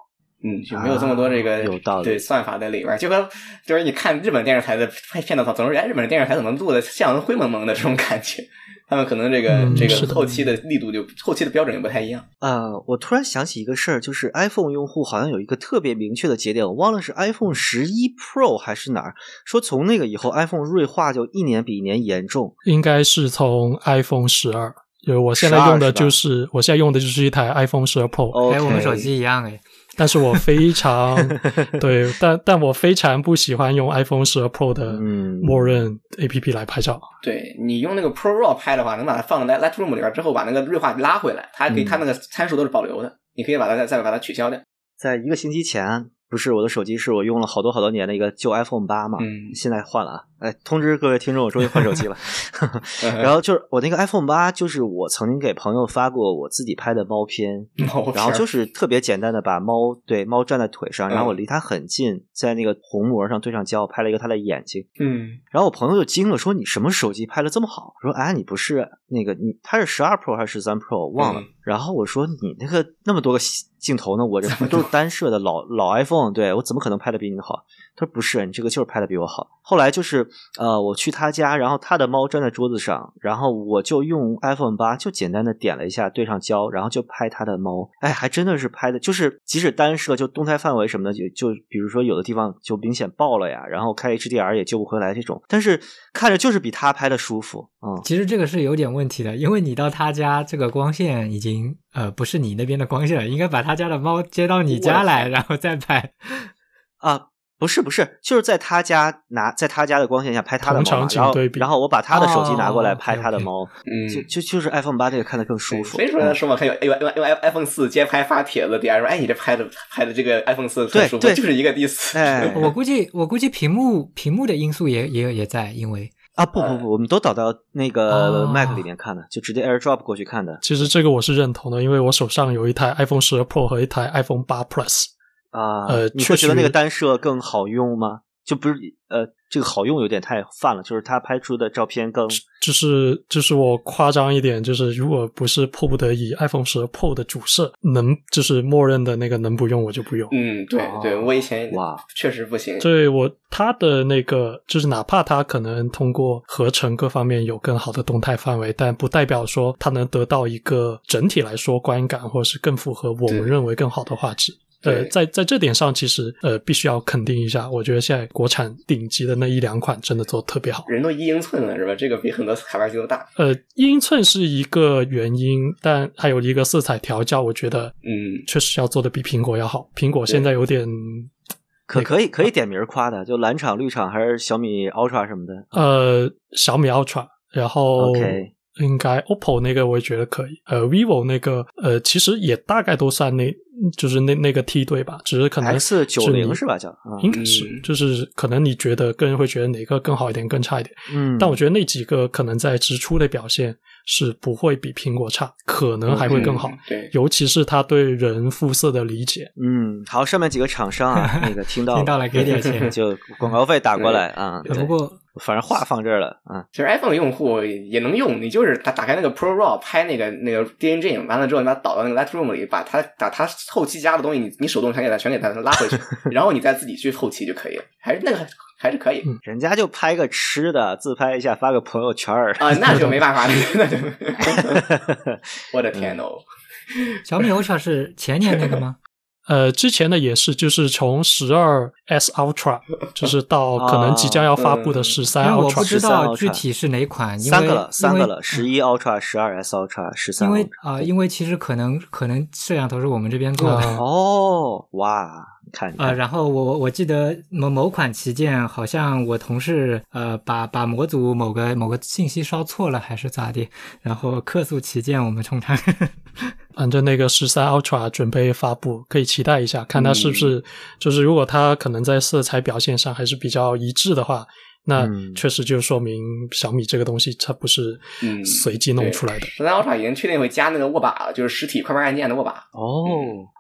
嗯，就没有这么多这个有道理对算法在里边，就跟就是你看日本电视台的片片子，总是哎，日本电视台怎么录的像灰蒙蒙的这种感觉。他们可能这个这个后期的力度就后期的标准也不太一样。呃，我突然想起一个事儿，就是 iPhone 用户好像有一个特别明确的节点，我忘了是 iPhone 十一 Pro 还是哪儿，说从那个以后 iPhone 锐化就一年比一年严重。应该是从 iPhone 十二，就是我现在用的就是我现在用的就是一台 iPhone 十二 Pro，跟我们手机一样哎。但是我非常 对，但但我非常不喜欢用 iPhone 十二 Pro 的默认 APP 来拍照。对你用那个 Pro RAW 拍的话，能把它放在 Lightroom 里边之后，把那个锐化拉回来，它可以，它那个参数都是保留的，你可以把它再再把它取消掉。在一个星期前。不是我的手机，是我用了好多好多年的一个旧 iPhone 八嘛，嗯，现在换了啊！哎，通知各位听众，我终于换手机了。然后就是我那个 iPhone 八，就是我曾经给朋友发过我自己拍的猫片，然后就是特别简单的把猫对猫站在腿上，然后我离它很近，在那个虹膜上对上焦，拍了一个它的眼睛，嗯，然后我朋友就惊了，说你什么手机拍的这么好？说哎，你不是那个你，它是十二 Pro 还是十三 Pro？忘了。然后我说你那个那么多个。镜头呢？我这都是单摄的老老 iPhone，对我怎么可能拍的比你好？他说不是，你这个就是拍的比我好。后来就是呃，我去他家，然后他的猫粘在桌子上，然后我就用 iPhone 八就简单的点了一下，对上焦，然后就拍他的猫。哎，还真的是拍的，就是即使单摄，就动态范围什么的，就就比如说有的地方就明显爆了呀，然后开 HDR 也救不回来这种，但是看着就是比他拍的舒服。嗯，其实这个是有点问题的，因为你到他家这个光线已经。呃，不是你那边的光线了，应该把他家的猫接到你家来，然后再拍。啊，不是不是，就是在他家拿，在他家的光线下拍他的猫，然后然后我把他的手机拿过来拍他的猫，嗯，就就就是 iPhone 八这个看的更舒服。所以说他说嘛，看有用用用 iPhone 四街拍发帖子，底下说，哎，你这拍的拍的这个 iPhone 四很舒服，就是一个第四。我估计我估计屏幕屏幕的因素也也也在，因为。啊不不不，我们都导到那个 Mac 里面看的，就直接 AirDrop 过去看的。其实这个我是认同的，因为我手上有一台 iPhone 十二 Pro 和一台 iPhone 八 Plus。啊，呃，你会觉得那个单摄更好用吗？就不是呃。这个好用有点太泛了，就是他拍出的照片更，就是就是我夸张一点，就是如果不是迫不得已，iPhone 十 Pro 的主摄能就是默认的那个能不用我就不用。嗯，对对，我以前哇确实不行。对我它的那个就是哪怕它可能通过合成各方面有更好的动态范围，但不代表说它能得到一个整体来说观感或者是更符合我们认为更好的画质。呃，在在这点上，其实呃，必须要肯定一下。我觉得现在国产顶级的那一两款真的做的特别好。人都一英寸了，是吧？这个比很多海外机都大。呃，一英寸是一个原因，但还有一个色彩调教，我觉得嗯，确实要做的比苹果要好。苹果现在有点可可以可以点名夸的，就蓝厂、绿厂还是小米 Ultra 什么的。呃，小米 Ultra，然后应该 OPPO 那个我也觉得可以，呃，vivo 那个呃，其实也大概都算那，就是那那个梯队吧，只是可能 X 九零是吧？叫应该是，就是可能你觉得个人会觉得哪个更好一点，更差一点。嗯，但我觉得那几个可能在直出的表现是不会比苹果差，可能还会更好。对，尤其是他对人肤色的理解。嗯，好，上面几个厂商啊，那个听到听到了，给点钱，就广告费打过来啊。不过。反正话放这儿了啊，其实 iPhone 用户也能用，你就是打打开那个 Pro RAW 拍那个那个 DNG，完了之后你把它导到那个 Lightroom 里，把它把它后期加的东西，你你手动全给它全给它拉回去，然后你再自己去后期就可以了，还是那个还是可以。人家就拍个吃的，自拍一下发个朋友圈儿啊，那就没办法了，那就 我的天哦！小米 Ultra 是前年那个吗？呃，之前的也是，就是从十二 S Ultra，就是到可能即将要发布的十三 Ultra，我不知道具体是哪款，三个了，三个了，十一 Ultra、十二 S Ultra、十三。因为啊，因为其实可能可能摄像头是我们这边做的哦，哇。看呃，然后我我记得某某款旗舰，好像我同事呃把把模组某个某个信息烧错了，还是咋的？然后客诉旗舰，我们冲它。反正那个十三 Ultra 准备发布，可以期待一下，看它是不是就是如果它可能在色彩表现上还是比较一致的话。那确实就说明小米这个东西它不是随机弄出来的。十三 Ultra 已经确定会加那个握把了，就是实体快门按键的握把。哦，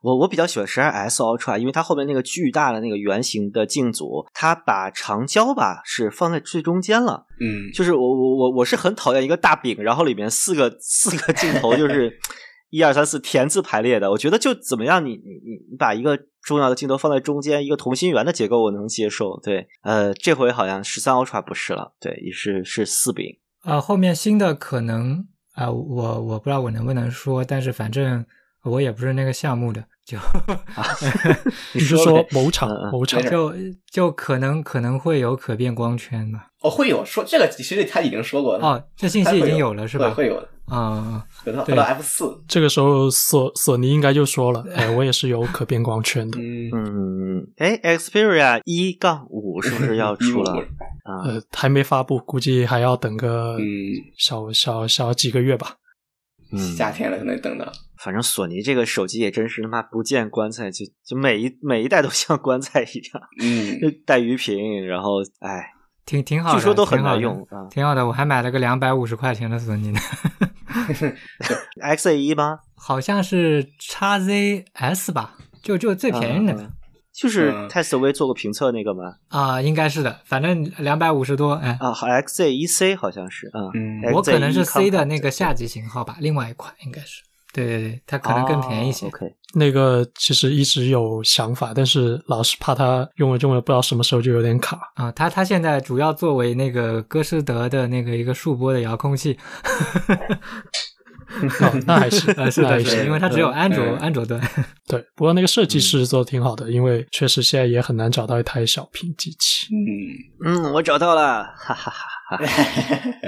我我比较喜欢十二 S Ultra，因为它后面那个巨大的那个圆形的镜组，它把长焦吧是放在最中间了。嗯，就是我我我我是很讨厌一个大饼，然后里面四个四个镜头就是。一二三四田字排列的，我觉得就怎么样？你你你你把一个重要的镜头放在中间，一个同心圆的结构我能接受。对，呃，这回好像十三 Ultra 不是了，对，也是是四饼。啊，后面新的可能啊，我我不知道我能不能说，但是反正我也不是那个项目的，就 你是说某厂某厂就就可能可能会有可变光圈吧？哦，会有说这个其实他已经说过了哦，这信息已经有了是吧？会有的。啊，等到等到 F 四，这个时候索索尼应该就说了，哎，我也是有可变光圈的。嗯，哎，Xperia 一杠五是不是要 出了？啊，呃，还没发布，估计还要等个小小小几个月吧。嗯，夏天了可能等到。反正索尼这个手机也真是他妈不见棺材，就就每一每一代都 像棺材一样，嗯，带鱼屏，然后哎，挺挺好，据说都很好用，挺好的。我还买了个两百五十块钱的索尼呢。X A 一吗？好像是 x ZS 吧，就就最便宜的，就是 Test V 做过评测那个吗？啊，应该是的，反正两百五十多，哎啊，X A 一 C 好像是，嗯，我可能是 C 的那个下级型号吧，另外一款应该是，对对对，它可能更便宜一些。OK，那个其实一直有想法，但是老是怕它用了用了，不知道什么时候就有点卡啊。它它现在主要作为那个歌诗德的那个一个数波的遥控器。那还是 是的，是因为它只有安卓安卓端。对，不过那个设计师做的挺好的，因为确实现在也很难找到一台小屏机器。嗯嗯，我找到了，哈哈哈哈！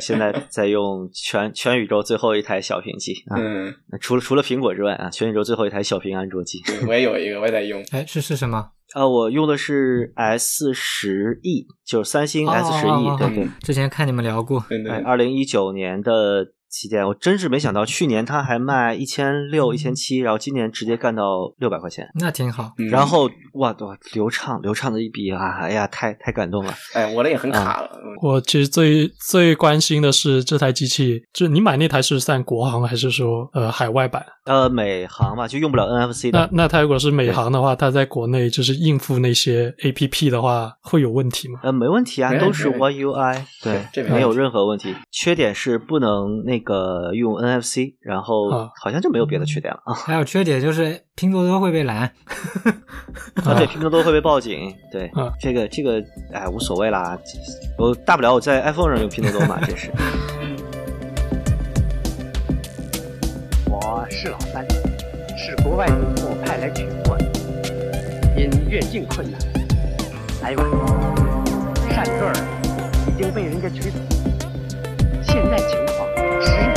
现在在用全全宇宙最后一台小屏机。嗯，除了除了苹果之外啊，全宇宙最后一台小屏安卓机。我也有一个，我也在用。哎，是是什么？啊，我用的是 S 十 E，就是三星 S 十 E。对对，之前看你们聊过。对对，二零一九年的。旗舰，我真是没想到，去年它还卖一千六、一千七，然后今年直接干到六百块钱，那挺好。然后哇，哇，流畅流畅的一笔啊！哎呀，太太感动了。哎，我的也很卡了。我其实最最关心的是这台机器，就你买那台是算国行还是说呃海外版？呃，美行吧，就用不了 NFC 的。那那它如果是美行的话，它在国内就是应付那些 APP 的话，会有问题吗？呃，没问题啊，都是 One UI，对，没有任何问题。缺点是不能那个用 NFC，然后好像就没有别的缺点了啊。还有缺点就是拼多多会被拦，啊，对，拼多多会被报警。对，这个这个哎无所谓啦，我大不了我在 iPhone 上用拼多多嘛，这是。是老三，是国外总部派来取货的，因越境困难，来晚，善克尔已经被人家取走，现在情况十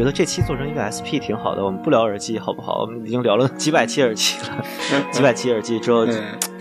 觉得这期做成一个 SP 挺好的。我们不聊耳机好不好？我们已经聊了几百期耳机了，几百期耳机之后，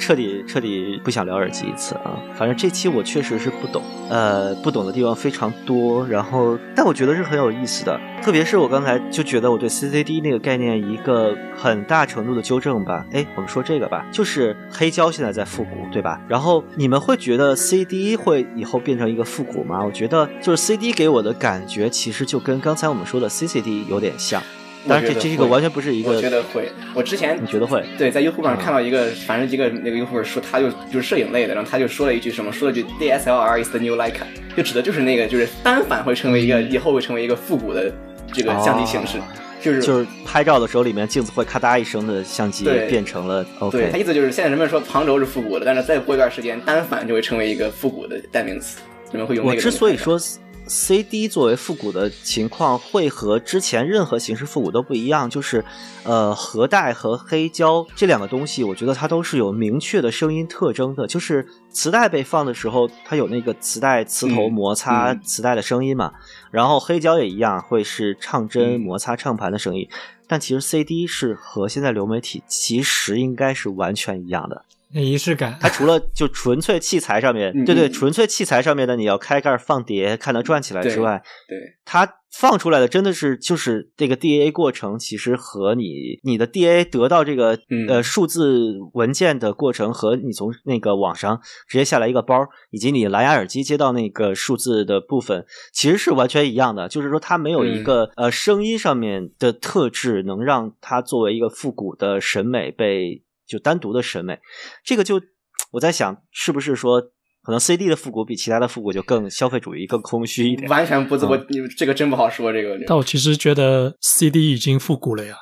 彻底彻底不想聊耳机一次啊。反正这期我确实是不懂，呃，不懂的地方非常多。然后，但我觉得是很有意思的，特别是我刚才就觉得我对 CCD 那个概念一个很大程度的纠正吧。哎，我们说这个吧，就是黑胶现在在复古，对吧？然后你们会觉得 CD 会以后变成一个复古吗？我觉得就是 CD 给我的感觉其实就跟刚才我们说的 CCD 有点像。但是这这个完全不是一个，我觉得会。我之前你觉得会？对，在 YouTube 上看到一个，反正一个那个 YouTube 说，他就就是摄影类的，然后他就说了一句什么，说了句 DSLR is the new Leica，就指的就是那个，就是单反会成为一个以后会成为一个复古的这个相机形式，就是就是拍照的时候里面镜子会咔嗒一声的相机变成了。对他意思就是现在人们说旁轴是复古的，但是再过一段时间单反就会成为一个复古的代名词，人们会用。我之所以说。CD 作为复古的情况会和之前任何形式复古都不一样，就是，呃，盒带和黑胶这两个东西，我觉得它都是有明确的声音特征的。就是磁带被放的时候，它有那个磁带磁头摩擦磁带的声音嘛，然后黑胶也一样，会是唱针摩擦唱盘的声音。但其实 CD 是和现在流媒体其实应该是完全一样的。仪式感，它除了就纯粹器材上面，对对，纯粹器材上面的你要开盖放碟，看它转起来之外，对它放出来的真的是就是这个 DA 过程，其实和你你的 DA 得到这个呃数字文件的过程，和你从那个网上直接下来一个包，以及你蓝牙耳机接到那个数字的部分，其实是完全一样的。就是说，它没有一个呃声音上面的特质，能让它作为一个复古的审美被。就单独的审美，这个就我在想，是不是说可能 CD 的复古比其他的复古就更消费主义、更空虚一点？完全不怎么，这个真不好说。这个，但我其实觉得 CD 已经复古了呀，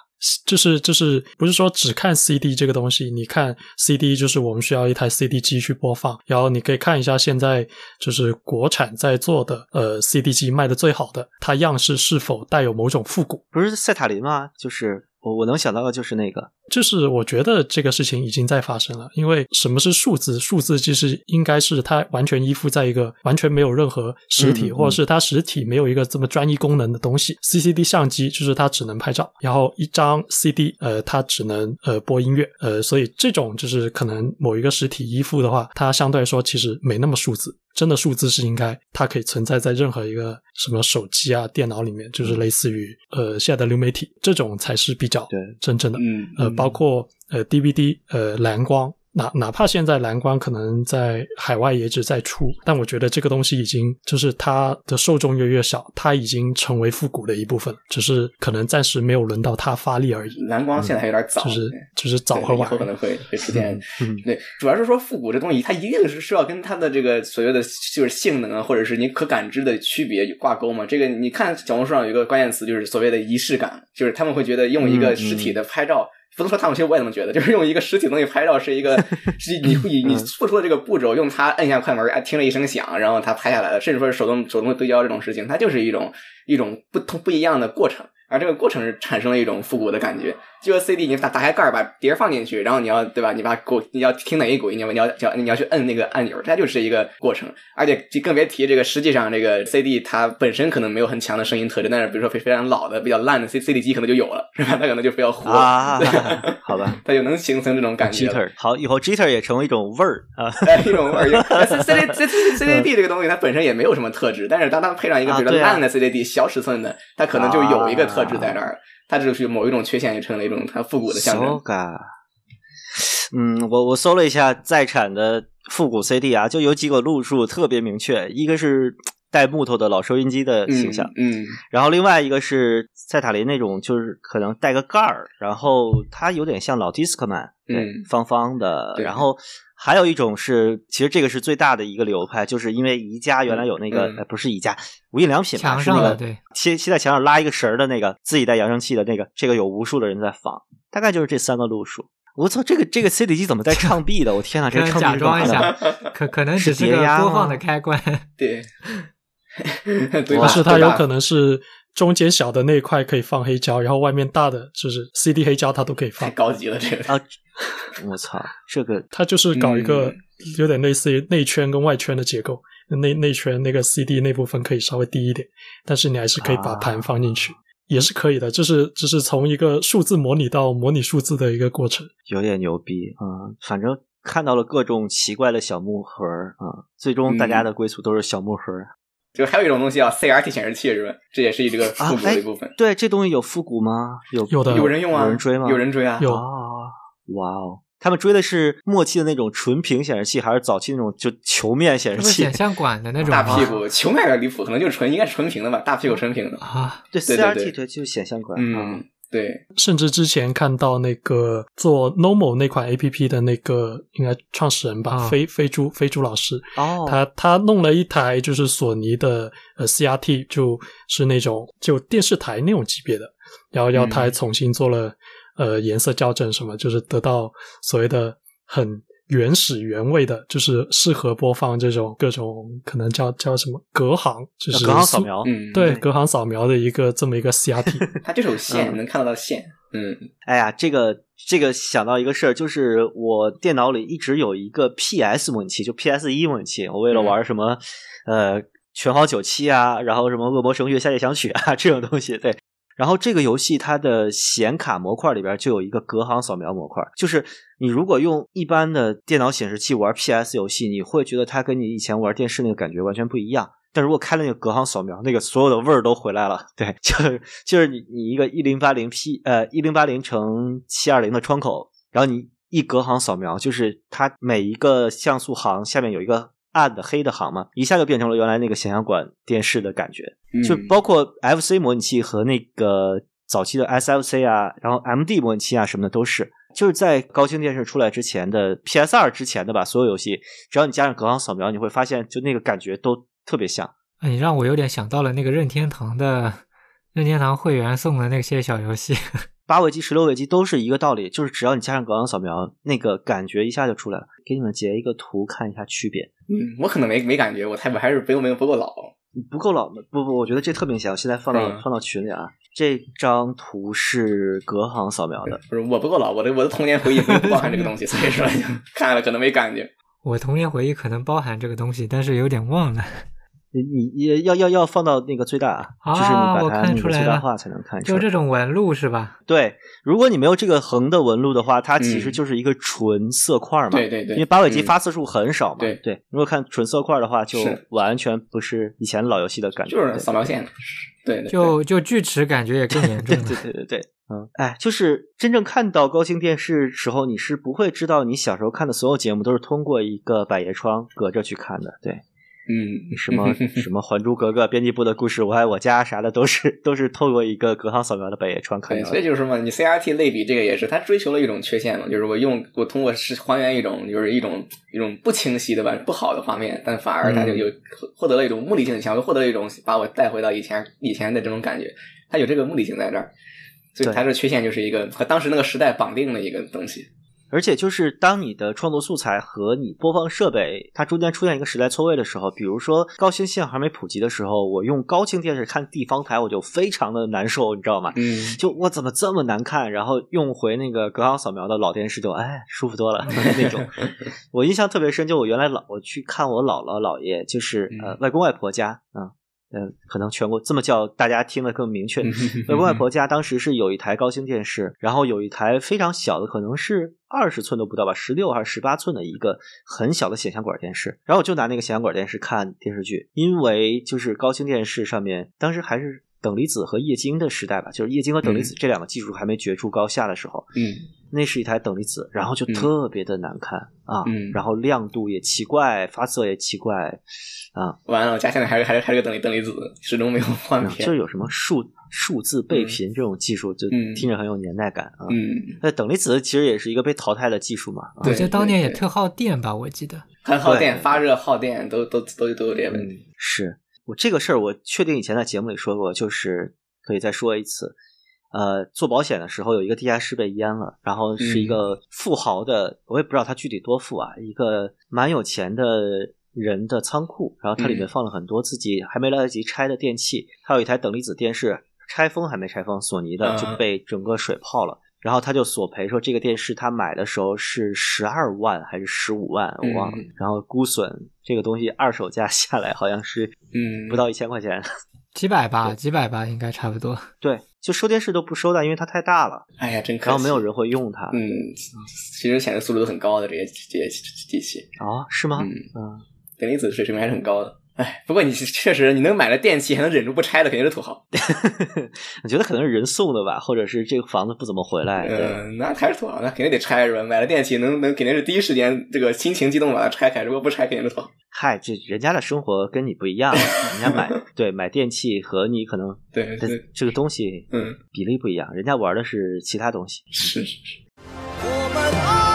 就是就是不是说只看 CD 这个东西，你看 CD 就是我们需要一台 CD 机去播放，然后你可以看一下现在就是国产在做的呃 CD 机卖的最好的，它样式是否带有某种复古？不是赛塔林吗？就是。我我能想到的就是那个，就是我觉得这个事情已经在发生了。因为什么是数字？数字其实应该是它完全依附在一个完全没有任何实体，或者是它实体没有一个这么专一功能的东西。CCD 相机就是它只能拍照，然后一张 CD 呃它只能呃播音乐呃，所以这种就是可能某一个实体依附的话，它相对来说其实没那么数字。真的数字是应该，它可以存在在任何一个什么手机啊、电脑里面，就是类似于呃现在的流媒体这种才是比较真正的。嗯，呃，包括呃 DVD，呃蓝光。哪哪怕现在蓝光可能在海外也只在出，但我觉得这个东西已经就是它的受众越越小，它已经成为复古的一部分，只是可能暂时没有轮到它发力而已。蓝光现在还有点早，就是就是早和晚，可能会会出现。对，主要是说复古这东西，它一定是需要跟它的这个所谓的就是性能啊，或者是你可感知的区别挂钩嘛。这个你看小红书上有一个关键词，就是所谓的仪式感，就是他们会觉得用一个实体的拍照。不能说他们，其实我也这么觉得，就是用一个实体东西拍照是一个，是你你你付出的这个步骤，用它摁下快门，哎，听了一声响，然后它拍下来了，甚至说是手动手动对焦这种事情，它就是一种一种不同不一样的过程。而这个过程是产生了一种复古的感觉，就个 CD，你打打开盖儿，把碟放进去，然后你要对吧？你把鼓，你要听哪一鼓，你要你要叫你要去摁那个按钮，它就是一个过程。而且更别提这个，实际上这个 CD 它本身可能没有很强的声音特征，但是比如说非非常老的、比较烂的 C CD 机可能就有了，是吧？它可能就比较活，好吧？它就能形成这种感觉。好，以后 Jitter 也成为一种味儿啊，一种味儿。C D C C C D 这个东西它本身也没有什么特质，但是当它配上一个比较烂的 C D D 小尺寸的，它可能就有一个特质在这儿。它就是某一种缺陷，就成了一种它复古的象征。嗯，我我搜了一下在产的复古 CD 啊，就有几个路数特别明确，一个是带木头的老收音机的形象，嗯，然后另外一个是塞塔林那种，就是可能带个盖儿，然后它有点像老 Discman，对，方方的，然后。还有一种是，其实这个是最大的一个流派，就是因为宜家原来有那个，不是宜家，无印良品嘛，是那个对，贴贴在墙上拉一个绳儿的那个，自己带扬声器的那个，这个有无数的人在仿，大概就是这三个路数。我操，这个这个 CD 机怎么带唱臂的？我天哪，这 唱臂假装一下，可可能只是个播放的开关。对，不是它有可能是。中间小的那一块可以放黑胶，然后外面大的就是 CD 黑胶，它都可以放。太高级了，这个啊！我操，这个 它就是搞一个有点类似于内圈跟外圈的结构。内内圈那个 CD 那部分可以稍微低一点，但是你还是可以把盘放进去。也是可以的，就是就是从一个数字模拟到模拟数字的一个过程，有点牛逼啊！反正看到了各种奇怪的小木盒啊，最终大家的归宿都是小木盒。就还有一种东西叫 CRT 显示器是吧？这也是这个复古的一部分。对，这东西有复古吗？有有的，有人用啊？有人追吗？有人追啊？有啊！哇哦！他们追的是末期的那种纯屏显示器，还是早期那种就球面显示器？显像管的那种大屁股球面有点离谱，可能就是纯应该是纯屏的吧？大屁股纯屏的啊？对，CRT 对就是显像管。嗯，对。甚至之前看到那个做 Normal 那款 APP 的那个应该创始人吧，飞飞猪飞猪老师哦，他他弄了一台就是索尼的呃 CRT，就是那种就电视台那种级别的，然后要他还重新做了。呃，颜色校正什么，就是得到所谓的很原始原味的，就是适合播放这种各种可能叫叫什么隔行，就是隔行扫描，嗯，对，隔行扫描的一个这么一个 CRT。它这有线能看得到线，嗯，哎呀，这个这个想到一个事儿，就是我电脑里一直有一个 PS 模拟器，就 PS 一模拟器，我为了玩什么呃拳皇九七啊，然后什么恶魔神域夏夜想曲啊 这种东西，对。然后这个游戏它的显卡模块里边就有一个隔行扫描模块，就是你如果用一般的电脑显示器玩 PS 游戏，你会觉得它跟你以前玩电视那个感觉完全不一样。但如果开了那个隔行扫描，那个所有的味儿都回来了。对，就是就是你你一个一零八零 P 呃一零八零乘七二零的窗口，然后你一隔行扫描，就是它每一个像素行下面有一个。暗的黑的行嘛，一下就变成了原来那个显像管电视的感觉，就包括 FC 模拟器和那个早期的 SFC 啊，然后 MD 模拟器啊什么的都是，就是在高清电视出来之前的 PS 二之前的吧，所有游戏只要你加上隔行扫描，你会发现就那个感觉都特别像。你让我有点想到了那个任天堂的任天堂会员送的那些小游戏。八位机、十六位机都是一个道理，就是只要你加上隔行扫描，那个感觉一下就出来了。给你们截一个图看一下区别。嗯，我可能没没感觉，我太我还是不没不够老，不够老。不不，我觉得这特明显。我现在放到放到群里啊，这张图是隔行扫描的。不是我不够老，我的我的童年回忆不包含这个东西，所以说看了可能没感觉。我童年回忆可能包含这个东西，但是有点忘了。你也要要要放到那个最大，啊就是你把它那个最大化才能看出来。就这种纹路是吧？对，如果你没有这个横的纹路的话，它其实就是一个纯色块嘛。对对对。因为八尾机发色数很少嘛。对对。如果看纯色块的话，就完全不是以前老游戏的感觉。就是扫描线。对。就就锯齿感觉也更严重。对对对对对。嗯，哎，就是真正看到高清电视时候，你是不会知道你小时候看的所有节目都是通过一个百叶窗隔着去看的。对。嗯，什么 什么《还珠格格》编辑部的故事，我爱我家啥的，都是 都是透过一个隔行扫描的百叶窗看的。所以就是嘛，你 CRT 类比这个也是，它追求了一种缺陷嘛，就是我用我通过是还原一种就是一种一种不清晰的吧不好的画面，但反而它就有获得了一种目的性强，又获得了一种把我带回到以前以前的这种感觉，它有这个目的性在这儿，所以它的缺陷就是一个和当时那个时代绑定的一个东西。而且就是当你的创作素材和你播放设备它中间出现一个时代错位的时候，比如说高清信号还没普及的时候，我用高清电视看地方台，我就非常的难受，你知道吗？嗯，就我怎么这么难看？然后用回那个隔行扫描的老电视，就哎舒服多了 那种。我印象特别深，就我原来老我去看我姥姥姥爷，就是呃外公外婆家啊。嗯，可能全国这么叫大家听得更明确。外公外婆家当时是有一台高清电视，然后有一台非常小的，可能是二十寸都不到吧，十六还是十八寸的一个很小的显像管电视。然后我就拿那个显像管电视看电视剧，因为就是高清电视上面当时还是等离子和液晶的时代吧，就是液晶和等离子这两个技术还没决出高下的时候。嗯，那是一台等离子，然后就特别的难看啊，然后亮度也奇怪，发色也奇怪。啊，完了！我家现在还是还是还是个等离等离子，始终没有换片。就有什么数数字倍频这种技术，就听着很有年代感啊。嗯，那等离子其实也是一个被淘汰的技术嘛。我记得当年也特耗电吧，我记得很耗电，发热耗电都都都都有这些问题。是我这个事儿，我确定以前在节目里说过，就是可以再说一次。呃，做保险的时候有一个地下室被淹了，然后是一个富豪的，我也不知道他具体多富啊，一个蛮有钱的。人的仓库，然后它里面放了很多自己还没来得及拆的电器，还有一台等离子电视，拆封还没拆封，索尼的就被整个水泡了。然后他就索赔说，这个电视他买的时候是十二万还是十五万，我忘了。然后估损这个东西二手价下来好像是嗯不到一千块钱，几百吧，几百吧，应该差不多。对，就收电视都不收的，因为它太大了。哎呀，真可惜。然后没有人会用它。嗯，其实显示速度都很高的这些这些机器。哦，是吗？嗯嗯，电离子水平还是很高的。哎，不过你确实，你能买了电器还能忍住不拆的，肯定是土豪。我觉得可能是人送的吧，或者是这个房子不怎么回来。嗯，那还是土豪，那肯定得拆是吧？买了电器能能肯定是第一时间这个心情激动把它拆开，如果不拆肯定是土豪。嗨，这人家的生活跟你不一样，人家买对买电器和你可能对这个东西嗯比例不一样，人家玩的是其他东西。是是是。我们。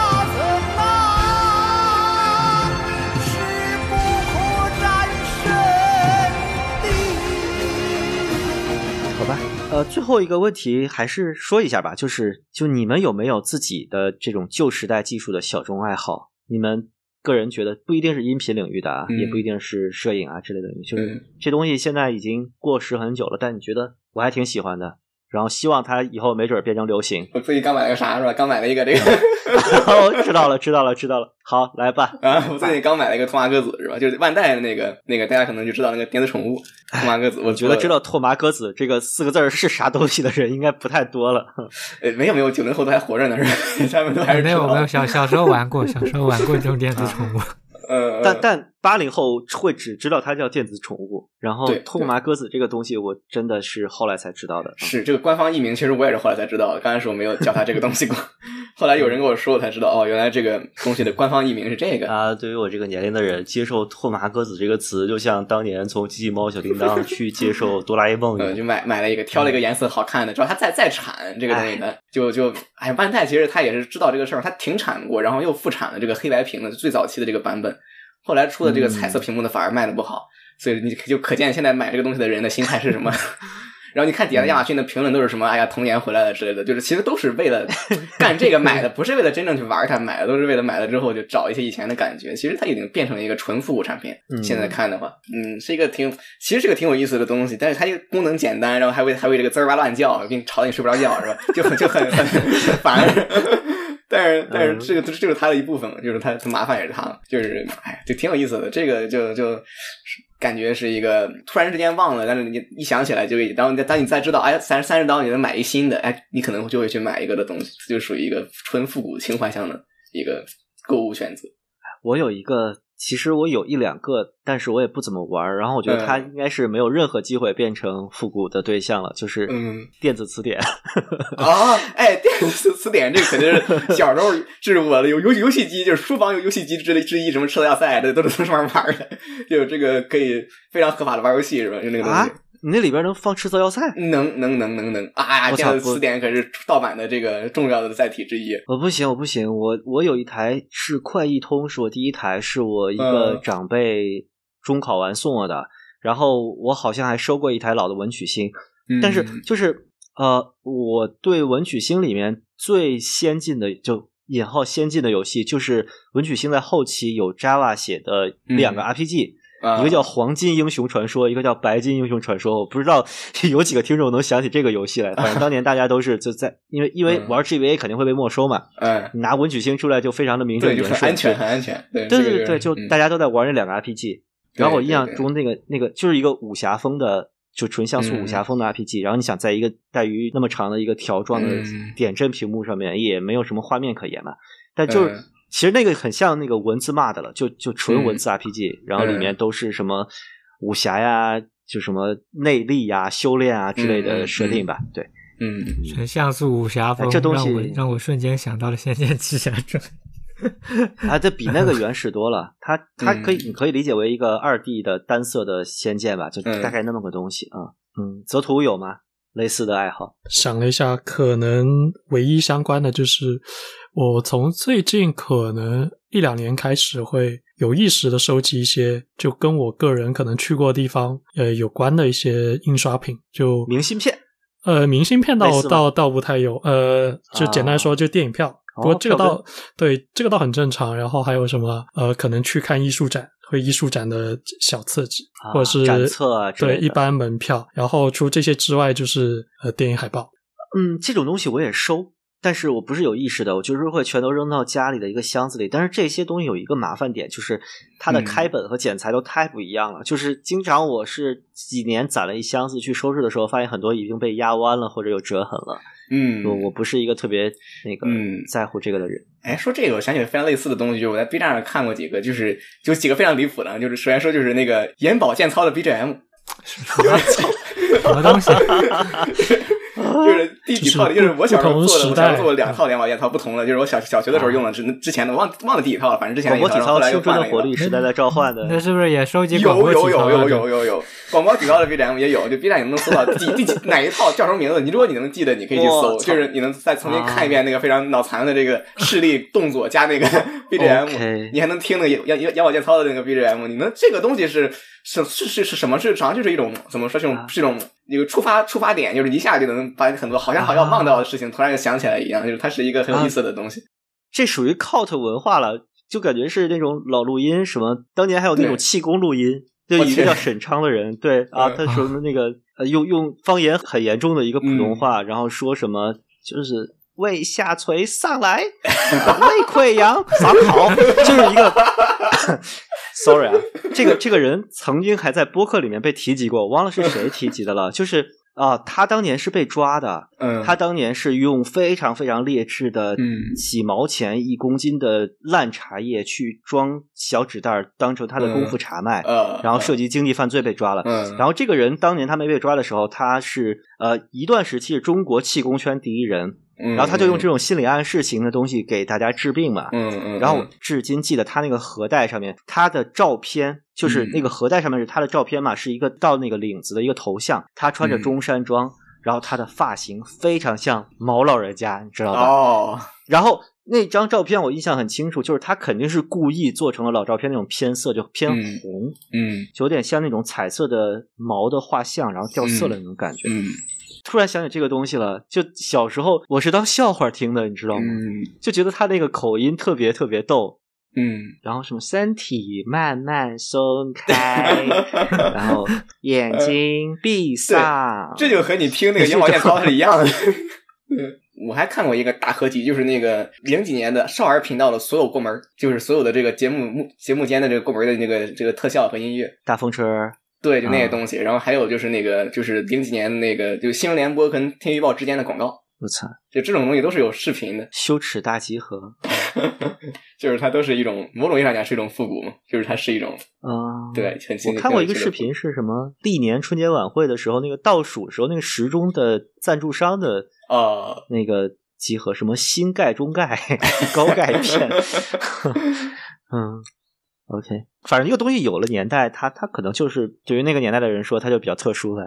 呃，最后一个问题还是说一下吧，就是就你们有没有自己的这种旧时代技术的小众爱好？你们个人觉得不一定是音频领域的啊，也不一定是摄影啊之类的，就是这东西现在已经过时很久了，但你觉得我还挺喜欢的。然后希望它以后没准变成流行。我最近刚买了个啥是吧？刚买了一个这个。哦，知道了，知道了，知道了。好，来吧。啊，我最近刚买了一个拓麻鸽子是吧？就是万代的那个那个，大家可能就知道那个电子宠物拓麻鸽子。我觉得知道拓麻鸽子这个四个字是啥东西的人应该不太多了。呃，没有没有，九零后都还活着呢是吧？他们都还是没有没有小小时候玩过，小时候玩过这种电子宠物。呃，但但八零后会只知道它叫电子宠物，然后拓麻鸽子这个东西，我真的是后来才知道的。是这个官方译名，其实我也是后来才知道的。刚开始我没有叫它这个东西过，后来有人跟我说，我才知道哦，原来这个东西的官方译名是这个啊。对于我这个年龄的人，接受拓麻鸽子这个词，就像当年从机器猫、小叮当去接受哆啦 A 梦一样，就买买了一个，挑了一个颜色好看的，只要它再再产这个东西呢，就就哎，万代其实他也是知道这个事儿，他停产过，然后又复产了这个黑白屏的最早期的这个版本。后来出的这个彩色屏幕的反而卖的不好，所以你就可见现在买这个东西的人的心态是什么。然后你看底下亚马逊的评论都是什么？哎呀，童年回来了之类的，就是其实都是为了 干这个买的，不是为了真正去玩它买的，都是为了买了之后就找一些以前的感觉。其实它已经变成了一个纯复古产品。现在看的话，嗯，是一个挺其实是个挺有意思的东西，但是它这个功能简单，然后还会还会这个滋儿哇乱叫，给你吵得你睡不着觉，是吧？就很就很很烦。但是但是这个这就是他的一部分嘛，就是他他麻烦也是他，就是哎，就挺有意思的。这个就就感觉是一个突然之间忘了，但是你一想起来就，然后当你再知道，哎，三三十刀你能买一新的，哎，你可能就会去买一个的东西，就属于一个纯复古情怀向的一个购物选择。我有一个。其实我有一两个，但是我也不怎么玩然后我觉得它应该是没有任何机会变成复古的对象了，就是电子词典啊！哎，电子词典这个肯定是 小时候这是我的有游游戏机，就是书房有游戏机之类之一，什么吃了要塞，这都是从上面玩的，就这个可以非常合法的玩游戏是吧？就那个东西。你那里边能放赤色要塞？能能能能能啊！电子词典可是盗版的这个重要的载体之一。我不行，我不行，我我有一台是快易通，是我第一台，是我一个长辈中考完送我的。然后我好像还收过一台老的文曲星，但是就是呃，我对文曲星里面最先进的就引号先进的游戏，就是文曲星在后期有 Java 写的两个 RPG。一个叫《黄金英雄传说》，一个叫《白金英雄传说》。我不知道 有几个听众能想起这个游戏来。反正当年大家都是就在，因为因为玩 GVA 肯定会被没收嘛。嗯，你拿文曲星出来就非常的名正言顺，很安全，很安全。对对对对，就大家都在玩那两个 RPG。然后我印象中那个那个就是一个武侠风的，就纯像素武侠风的 RPG。然后你想在一个带鱼那么长的一个条状的点阵屏幕上面，也没有什么画面可言嘛。但就是。其实那个很像那个文字骂的了，就就纯文字 RPG，然后里面都是什么武侠呀，就什么内力呀、修炼啊之类的设定吧。对，嗯，纯像素武侠风，这东西让我瞬间想到了《仙剑奇侠传》啊，这比那个原始多了。它它可以你可以理解为一个二 D 的单色的仙剑吧，就大概那么个东西啊。嗯，泽图有吗？类似的爱好？想了一下，可能唯一相关的就是。我从最近可能一两年开始，会有意识的收集一些就跟我个人可能去过的地方呃有关的一些印刷品，就明信片。呃，明信片倒倒倒不太有，呃，就简单说就电影票。不过这个倒对这个倒很正常。然后还有什么呃，可能去看艺术展，会艺术展的小册子，或者是展册啊，对一般门票。然后除这些之外，就是呃电影海报。嗯，这种东西我也收。但是我不是有意识的，我就是会全都扔到家里的一个箱子里。但是这些东西有一个麻烦点，就是它的开本和剪裁都太不一样了。就是经常我是几年攒了一箱子去收拾的时候，发现很多已经被压弯了或者有折痕了。嗯，我我不是一个特别那个在乎这个的人。哎，说这个，我想起非常类似的东西，就是我在 B 站上看过几个，就是就几个非常离谱的，就是首先说就是那个眼保健操的 BGM，什么东西？就是第几套，就是我小时候做的，我小时候做两套眼保健套，不同的，就是我小小学的时候用的，之之前的忘忘了第几套了，反正之前广播体操，青春的活力时代在召唤的，那是不是也收集有有有有有有有广播体操的 BGM 也有，就 B 站你能搜到第第几哪一套叫什么名字？你如果你能记得，你可以去搜，就是你能再重新看一遍那个非常脑残的这个视力动作加那个 BGM，你还能听那个眼眼眼保健操的那个 BGM，你能这个东西是。是是是是什么？是好像就是一种怎么说？这种是一种一个出发出发点，就是一下就能把很多好像好像忘掉的事情突然就想起来一样，就是它是一个很有意思的东西。这属于 cult 文化了，就感觉是那种老录音，什么当年还有那种气功录音，就一个叫 沈昌的人，对啊，他说的那个呃用用方言很严重的一个普通话，然后说什么就是胃下垂上来，胃溃疡撒跑，就是一个。Sorry 啊，这个这个人曾经还在播客里面被提及过，我忘了是谁提及的了。就是啊，他当年是被抓的，嗯，他当年是用非常非常劣质的，嗯，几毛钱一公斤的烂茶叶去装小纸袋，当成他的功夫茶卖，嗯，然后涉及经济犯罪被抓了。嗯，然后这个人当年他没被抓的时候，他是呃一段时期是中国气功圈第一人。然后他就用这种心理暗示型的东西给大家治病嘛。嗯嗯。然后我至今记得他那个盒带上面，他的照片就是那个盒带上面是他的照片嘛，是一个到那个领子的一个头像，他穿着中山装，然后他的发型非常像毛老人家，你知道吧？哦。然后那张照片我印象很清楚，就是他肯定是故意做成了老照片那种偏色，就偏红，嗯，就有点像那种彩色的毛的画像，然后掉色了那种感觉。嗯。突然想起这个东西了，就小时候我是当笑话听的，你知道吗？就觉得他那个口音特别特别逗，嗯，然后什么身体慢慢松开，然后 眼睛闭上，这就和你听那个眼保健操是一样的。嗯，我还看过一个大合集，就是那个零几年的少儿频道的所有过门，就是所有的这个节目节目间的这个过门的那个这个特效和音乐，大风车。对，就那些东西，然后还有就是那个，就是零几年那个，就新闻联播跟天气预报之间的广告。我操，就这种东西都是有视频的。羞耻大集合，就是它都是一种某种意义上讲是一种复古嘛，就是它是一种啊，对，很我看过一个视频，是什么？历年春节晚会的时候，那个倒数时候，那个时钟的赞助商的啊，那个集合，什么新盖、中盖、高钙片，嗯。OK，反正一个东西有了年代，它它可能就是对于那个年代的人说，它就比较特殊的。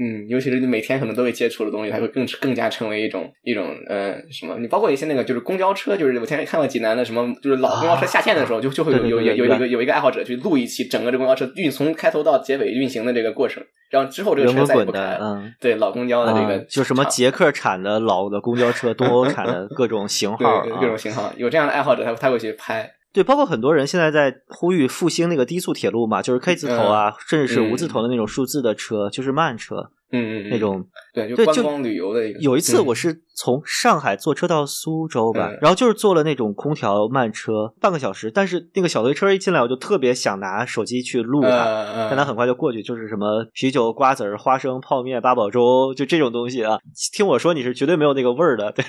嗯，尤其是你每天可能都会接触的东西，它会更更加成为一种一种呃什么？你包括一些那个就是公交车，就是我前看到济南的什么，就是老公交车下线的时候，就就会有有有有一个有一个爱好者去录一期整个这公交车运从开头到结尾运行的这个过程，然后之后这个车再也不开。嗯，对，老公交的这个就什么捷克产的老的公交车，东欧产的各种型号，各种型号，有这样的爱好者，他他会去拍。对，包括很多人现在在呼吁复兴那个低速铁路嘛，就是 K 字头啊，甚至是无字头的那种数字的车，就是慢车，嗯嗯，那种对，就观光旅游的一个。有一次我是从上海坐车到苏州吧，然后就是坐了那种空调慢车，半个小时，但是那个小推车一进来，我就特别想拿手机去录它，但它很快就过去，就是什么啤酒、瓜子儿、花生、泡面、八宝粥，就这种东西啊。听我说，你是绝对没有那个味儿的，对。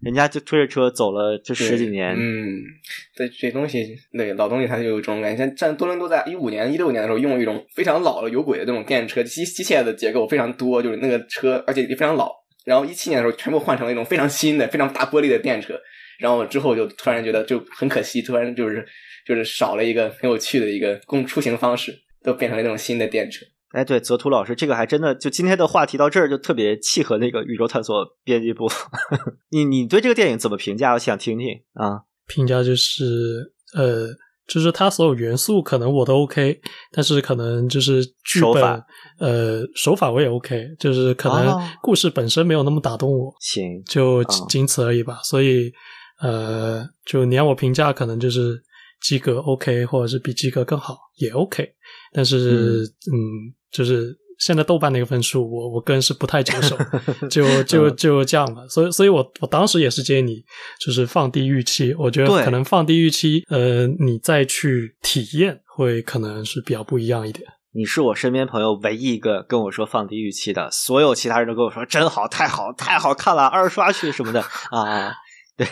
人家就推着车走了，就十几年。嗯，对，这东西，对老东西，它就有这种感觉。像在多伦多，在一五年、一六年的时候，用一种非常老的有轨的这种电车，机机械的结构非常多，就是那个车，而且也非常老。然后一七年的时候，全部换成了一种非常新的、非常大玻璃的电车。然后之后就突然觉得就很可惜，突然就是就是少了一个很有趣的一个供出行方式，都变成了那种新的电车。哎，对，泽图老师，这个还真的就今天的话题到这儿就特别契合那个宇宙探索编辑部。你你对这个电影怎么评价？我想听听啊。评价就是呃，就是它所有元素可能我都 OK，但是可能就是剧本呃手法我也 OK，就是可能故事本身没有那么打动我。行，就仅此而已吧。所以呃，就你让我评价，可能就是及格 OK，或者是比及格更好也 OK。但是嗯。就是现在豆瓣那个分数，我我个人是不太接受，就就就这样吧。所以，所以我我当时也是建议你，就是放低预期。我觉得可能放低预期，呃，你再去体验会可能是比较不一样一点。你是我身边朋友唯一一个跟我说放低预期的，所有其他人都跟我说真好，太好，太好看了，二刷去什么的啊，对。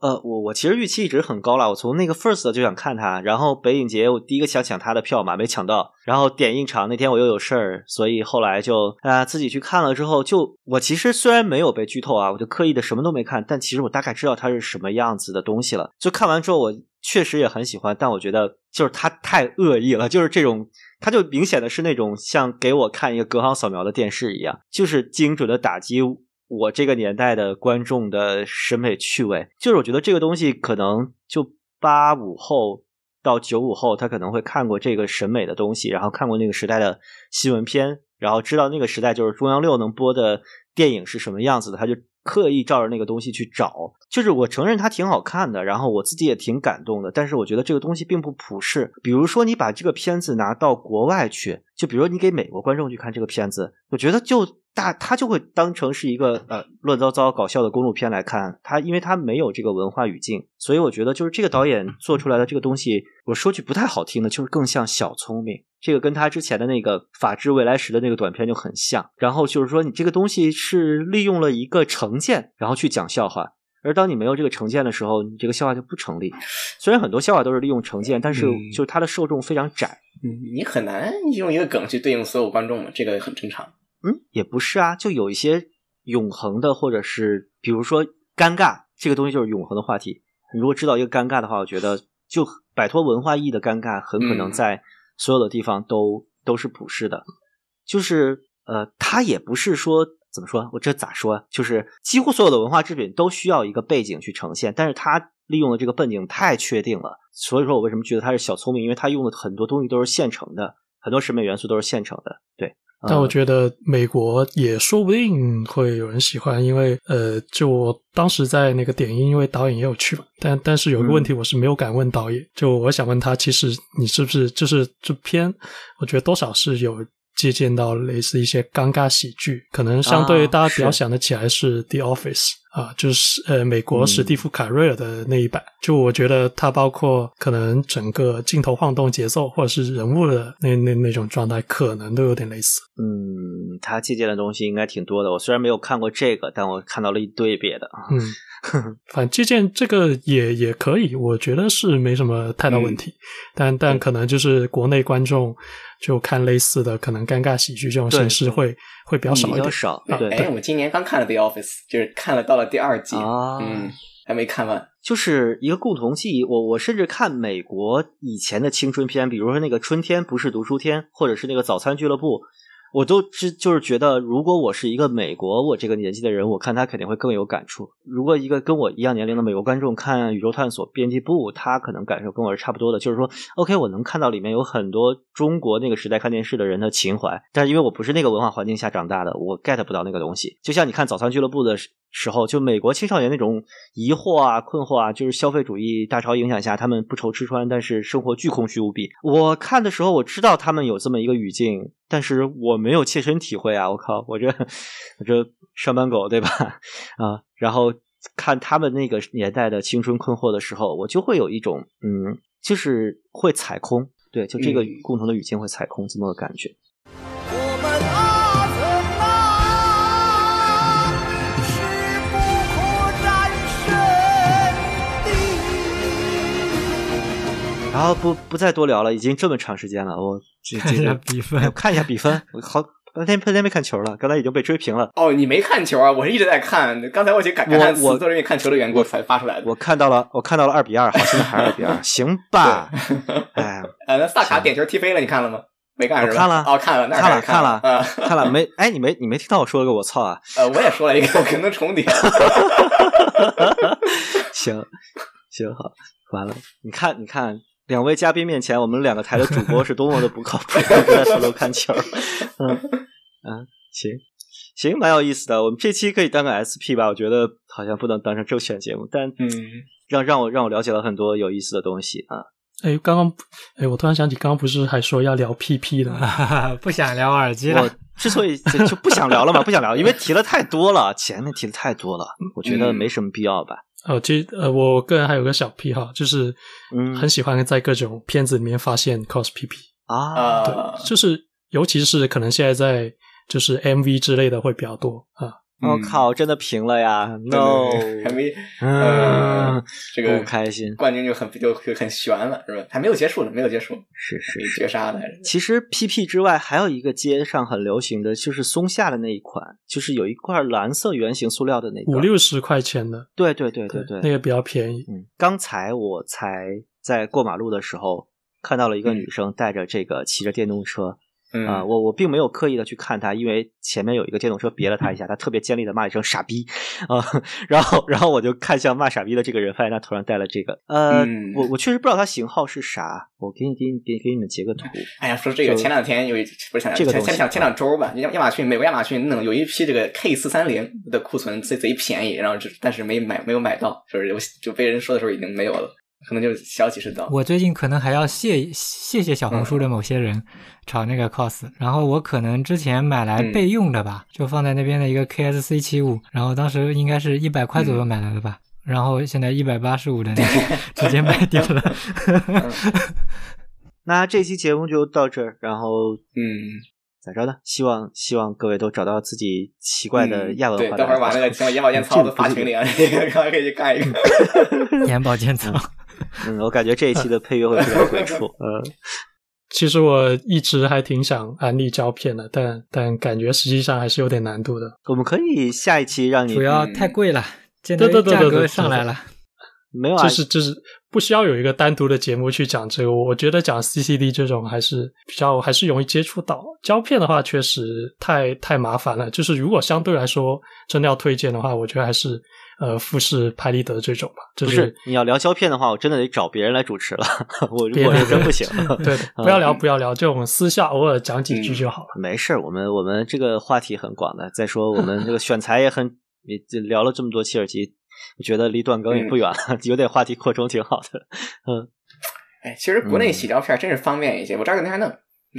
呃，我我其实预期一直很高了，我从那个 first 就想看他，然后北影节我第一个想抢他的票嘛，没抢到，然后点映场那天我又有事儿，所以后来就啊自己去看了之后，就我其实虽然没有被剧透啊，我就刻意的什么都没看，但其实我大概知道它是什么样子的东西了。就看完之后，我确实也很喜欢，但我觉得就是它太恶意了，就是这种，他就明显的是那种像给我看一个隔行扫描的电视一样，就是精准的打击。我这个年代的观众的审美趣味，就是我觉得这个东西可能就八五后到九五后，他可能会看过这个审美的东西，然后看过那个时代的新闻片，然后知道那个时代就是中央六能播的电影是什么样子的，他就。刻意照着那个东西去找，就是我承认它挺好看的，然后我自己也挺感动的，但是我觉得这个东西并不普世。比如说，你把这个片子拿到国外去，就比如你给美国观众去看这个片子，我觉得就大他就会当成是一个呃乱糟糟搞笑的公路片来看，他因为他没有这个文化语境，所以我觉得就是这个导演做出来的这个东西，我说句不太好听的，就是更像小聪明。这个跟他之前的那个《法治未来时》的那个短片就很像，然后就是说你这个东西是利用了一个成见，然后去讲笑话，而当你没有这个成见的时候，你这个笑话就不成立。虽然很多笑话都是利用成见，但是就是它的受众非常窄，嗯，你很难用一个梗去对应所有观众嘛，这个很正常。嗯，也不是啊，就有一些永恒的，或者是比如说尴尬这个东西就是永恒的话题。你如果知道一个尴尬的话，我觉得就摆脱文化意义的尴尬，很可能在。所有的地方都都是普世的，就是呃，它也不是说怎么说，我这咋说？就是几乎所有的文化制品都需要一个背景去呈现，但是它利用的这个背景太确定了，所以说我为什么觉得它是小聪明？因为它用的很多东西都是现成的，很多审美元素都是现成的，对。但我觉得美国也说不定会有人喜欢，因为呃，就我当时在那个点映，因为导演也有去嘛。但但是有个问题，我是没有敢问导演。就我想问他，其实你是不是就是这片？我觉得多少是有。借鉴到类似一些尴尬喜剧，可能相对大家比较想得起来是《The Office》啊，就是呃美国史蒂夫·凯瑞尔的那一版。就我觉得它包括可能整个镜头晃动节奏，或者是人物的那那那种状态，可能都有点类似。嗯，他借鉴的东西应该挺多的。我虽然没有看过这个，但我看到了一堆别的。嗯。反正借鉴这个也也可以，我觉得是没什么太大问题。但但可能就是国内观众就看类似的，可能尴尬喜剧这种形式会会比较少一点。少对。哎，我今年刚看了《The Office》，就是看了到了第二季啊，嗯，还没看完。就是一个共同记忆。我我甚至看美国以前的青春片，比如说那个《春天不是读书天》，或者是那个《早餐俱乐部》。我都是就是觉得，如果我是一个美国我这个年纪的人，我看他肯定会更有感触。如果一个跟我一样年龄的美国观众看《宇宙探索编辑部》，他可能感受跟我是差不多的。就是说，OK，我能看到里面有很多中国那个时代看电视的人的情怀，但是因为我不是那个文化环境下长大的，我 get 不到那个东西。就像你看《早餐俱乐部》的时候，就美国青少年那种疑惑啊、困惑啊，就是消费主义大潮影响下，他们不愁吃穿，但是生活巨空虚无比。我看的时候，我知道他们有这么一个语境。但是我没有切身体会啊！我靠，我这我这上班狗对吧？啊，然后看他们那个年代的青春困惑的时候，我就会有一种嗯，就是会踩空，对，就这个共同的语境会踩空这么个感觉。然后不不再多聊了，已经这么长时间了，我这这下比分，看一下比分。我好，半天半天没看球了，刚才已经被追平了。哦，你没看球啊？我是一直在看，刚才我去感叹我都是因为看球的缘故才发出来的。我看到了，我看到了二比二，好，现在还是二比二，行吧？哎，呃，那萨卡点球踢飞了，你看了吗？没看是吧？看了，哦，看了，看了，看了，看了，没？哎，你没你没听到我说了个我操啊？呃，我也说了一个，可能重叠。行行好，完了，你看，你看。两位嘉宾面前，我们两个台的主播是多么的不靠谱，在偷偷看球。嗯嗯，行行，蛮有意思的。我们这期可以当个 SP 吧？我觉得好像不能当成周选节目，但嗯，让让我让我了解了很多有意思的东西啊。哎，刚刚，哎，我突然想起，刚刚不是还说要聊 PP 的，不想聊耳机了。我之所以就不想聊了嘛，不想聊，因为提了太多了，前面提的太多了，我觉得没什么必要吧。哦，其实呃，我个人还有个小癖好，就是嗯，很喜欢在各种片子里面发现 cos PP 啊，对，就是尤其是可能现在在就是 MV 之类的会比较多啊。我靠，真的平了呀！No，还没，嗯，这个不开心，冠军就很就就很悬了，是吧？还没有结束呢，没有结束，是是绝杀的。其实 PP 之外，还有一个街上很流行的就是松下的那一款，就是有一块蓝色圆形塑料的那个，五六十块钱的，对对对对对，那个比较便宜。嗯，刚才我才在过马路的时候看到了一个女生带着这个骑着电动车。啊，我我并没有刻意的去看他，因为前面有一个电动车别了他一下，他特别尖利的骂一声“傻逼”啊，然后然后我就看向骂“傻逼”的这个人，发现他头上戴了这个，呃，我我确实不知道他型号是啥，我给你给你给给你们截个图。哎呀，说这个前两天有一不是前两前前两前两周吧，亚亚马逊美国亚马逊弄有一批这个 K 四三零的库存贼贼便宜，然后但是没买没有买到，就是有就被人说的时候已经没有了。可能就小几十刀。我最近可能还要谢谢谢小红书的某些人炒那个 cos，然后我可能之前买来备用的吧，就放在那边的一个 KSC 七五，然后当时应该是一百块左右买来的吧，然后现在一百八十五的那个 直接卖掉了。那这期节目就到这儿，然后嗯，咋着呢？希望希望各位都找到自己奇怪的亚文化。对，等会儿把那个什么眼保健操都发群里啊，刚刚可以去干一个眼保健操。嗯，我感觉这一期的配乐会非常鬼畜。嗯，其实我一直还挺想安利胶片的，但但感觉实际上还是有点难度的。我们可以下一期让你主要太贵了，现在价格上来了。没有啊，就是就是不需要有一个单独的节目去讲这个。我觉得讲 CCD 这种还是比较还是容易接触到。胶片的话，确实太太麻烦了。就是如果相对来说真的要推荐的话，我觉得还是。呃，富士拍立得这种吧，就是你要聊胶片的话，我真的得找别人来主持了，我我是真不行。对，不要聊，不要聊，就我们私下偶尔讲几句就好了。没事，我们我们这个话题很广的。再说我们这个选材也很，也聊了这么多切尔基，我觉得离断更也不远了，有点话题扩充挺好的。嗯，哎，其实国内洗胶片真是方便一些，我这儿没还弄，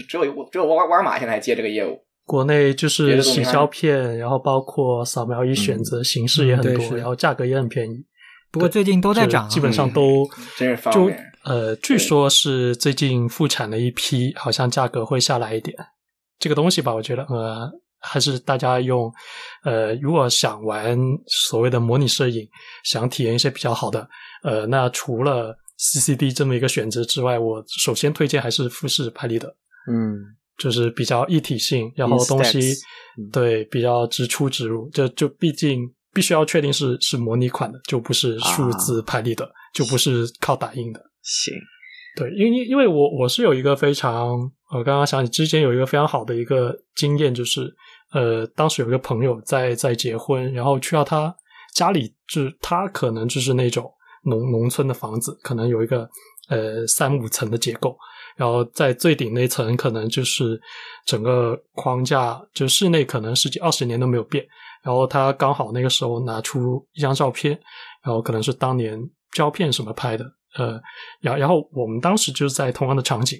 只有只有沃沃尔玛现在还接这个业务。国内就是洗胶片，然后包括扫描仪选择形式也很多，然后价格也很便宜。不过最近都在涨，基本上都真是方便。呃，据说是最近复产了一批，好像价格会下来一点。这个东西吧，我觉得呃，还是大家用呃，如果想玩所谓的模拟摄影，想体验一些比较好的，呃，那除了 CCD 这么一个选择之外，我首先推荐还是富士拍立得。嗯。就是比较一体性，然后东西对比较直出直入，就就毕竟必须要确定是是模拟款的，就不是数字拍立得，就不是靠打印的。行，对，因为因为我我是有一个非常，我刚刚想起之前有一个非常好的一个经验，就是呃，当时有一个朋友在在结婚，然后去到他家里，就是他可能就是那种农农村的房子，可能有一个呃三五层的结构。然后在最顶那层，可能就是整个框架，就室内可能十几二十年都没有变。然后他刚好那个时候拿出一张照片，然后可能是当年胶片什么拍的，呃，然然后我们当时就是在同样的场景，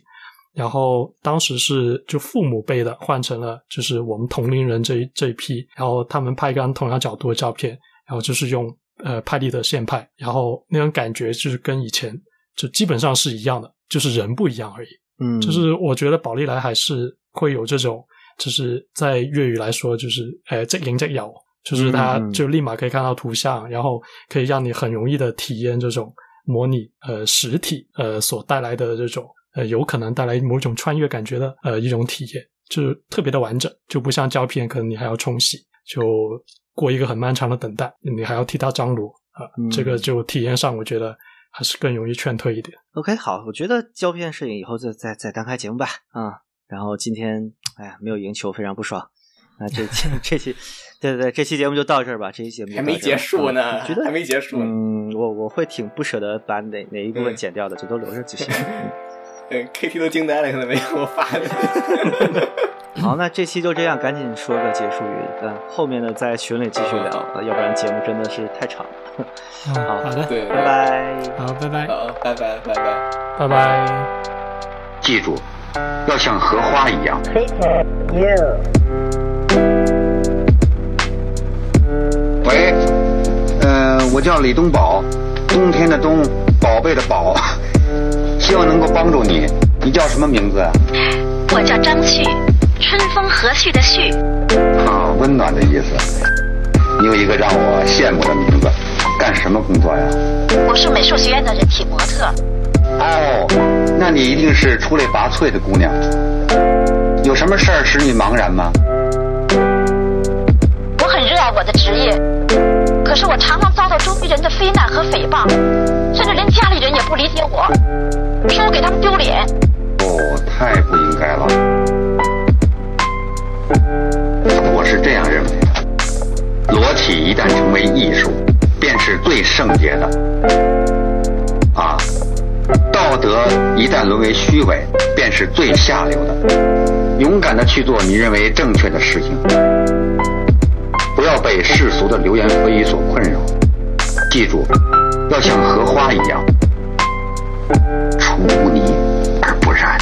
然后当时是就父母辈的换成了就是我们同龄人这一这一批，然后他们拍一张同样角度的照片，然后就是用呃拍立得现拍，然后那种感觉就是跟以前就基本上是一样的。就是人不一样而已，嗯，就是我觉得宝丽来还是会有这种，就是在粤语来说，就是呃，即影即有，就是它就立马可以看到图像，然后可以让你很容易的体验这种模拟呃实体呃所带来的这种呃有可能带来某种穿越感觉的呃一种体验，就是特别的完整，就不像胶片，可能你还要冲洗，就过一个很漫长的等待，你还要替它张罗啊，这个就体验上我觉得。还是更容易劝退一点。OK，好，我觉得胶片摄影以后再再再单开节目吧。嗯，然后今天哎呀没有赢球，非常不爽。那这这这期，对对对，这期节目就到这儿吧。这期节目还没结束呢，觉得还没结束。嗯，我我会挺不舍得把哪哪一部分剪掉的，就都留着就行。对，KT 都惊呆了，可能没有我发的。好，那这期就这样，赶紧说个结束语。嗯，后面的在群里继续聊，要不然节目真的是太长了。好好的，对，拜拜。好，拜拜。好，拜拜，拜拜，拜拜。记住，要像荷花一样。Hey，you 喂，呃，我叫李东宝，冬天的冬，宝贝的宝，希望能够帮助你。你叫什么名字？我叫张旭，春风和煦的煦。啊，温暖的意思。你有一个让我羡慕的名字，干什么工作呀？我是美术学院的人体模特。哦，那你一定是出类拔萃的姑娘。有什么事儿使你茫然吗？我很热爱我的职业，可是我常常遭到周围人的非难和诽谤，甚至连家里人也不理解我，说我给他们丢脸。哦，太不应该了。我是这样认为的：裸体一旦成为艺术，便是最圣洁的。啊，道德一旦沦为虚伪，便是最下流的。勇敢的去做你认为正确的事情，不要被世俗的流言蜚语所困扰。记住，要像荷花一样，出污泥而不染。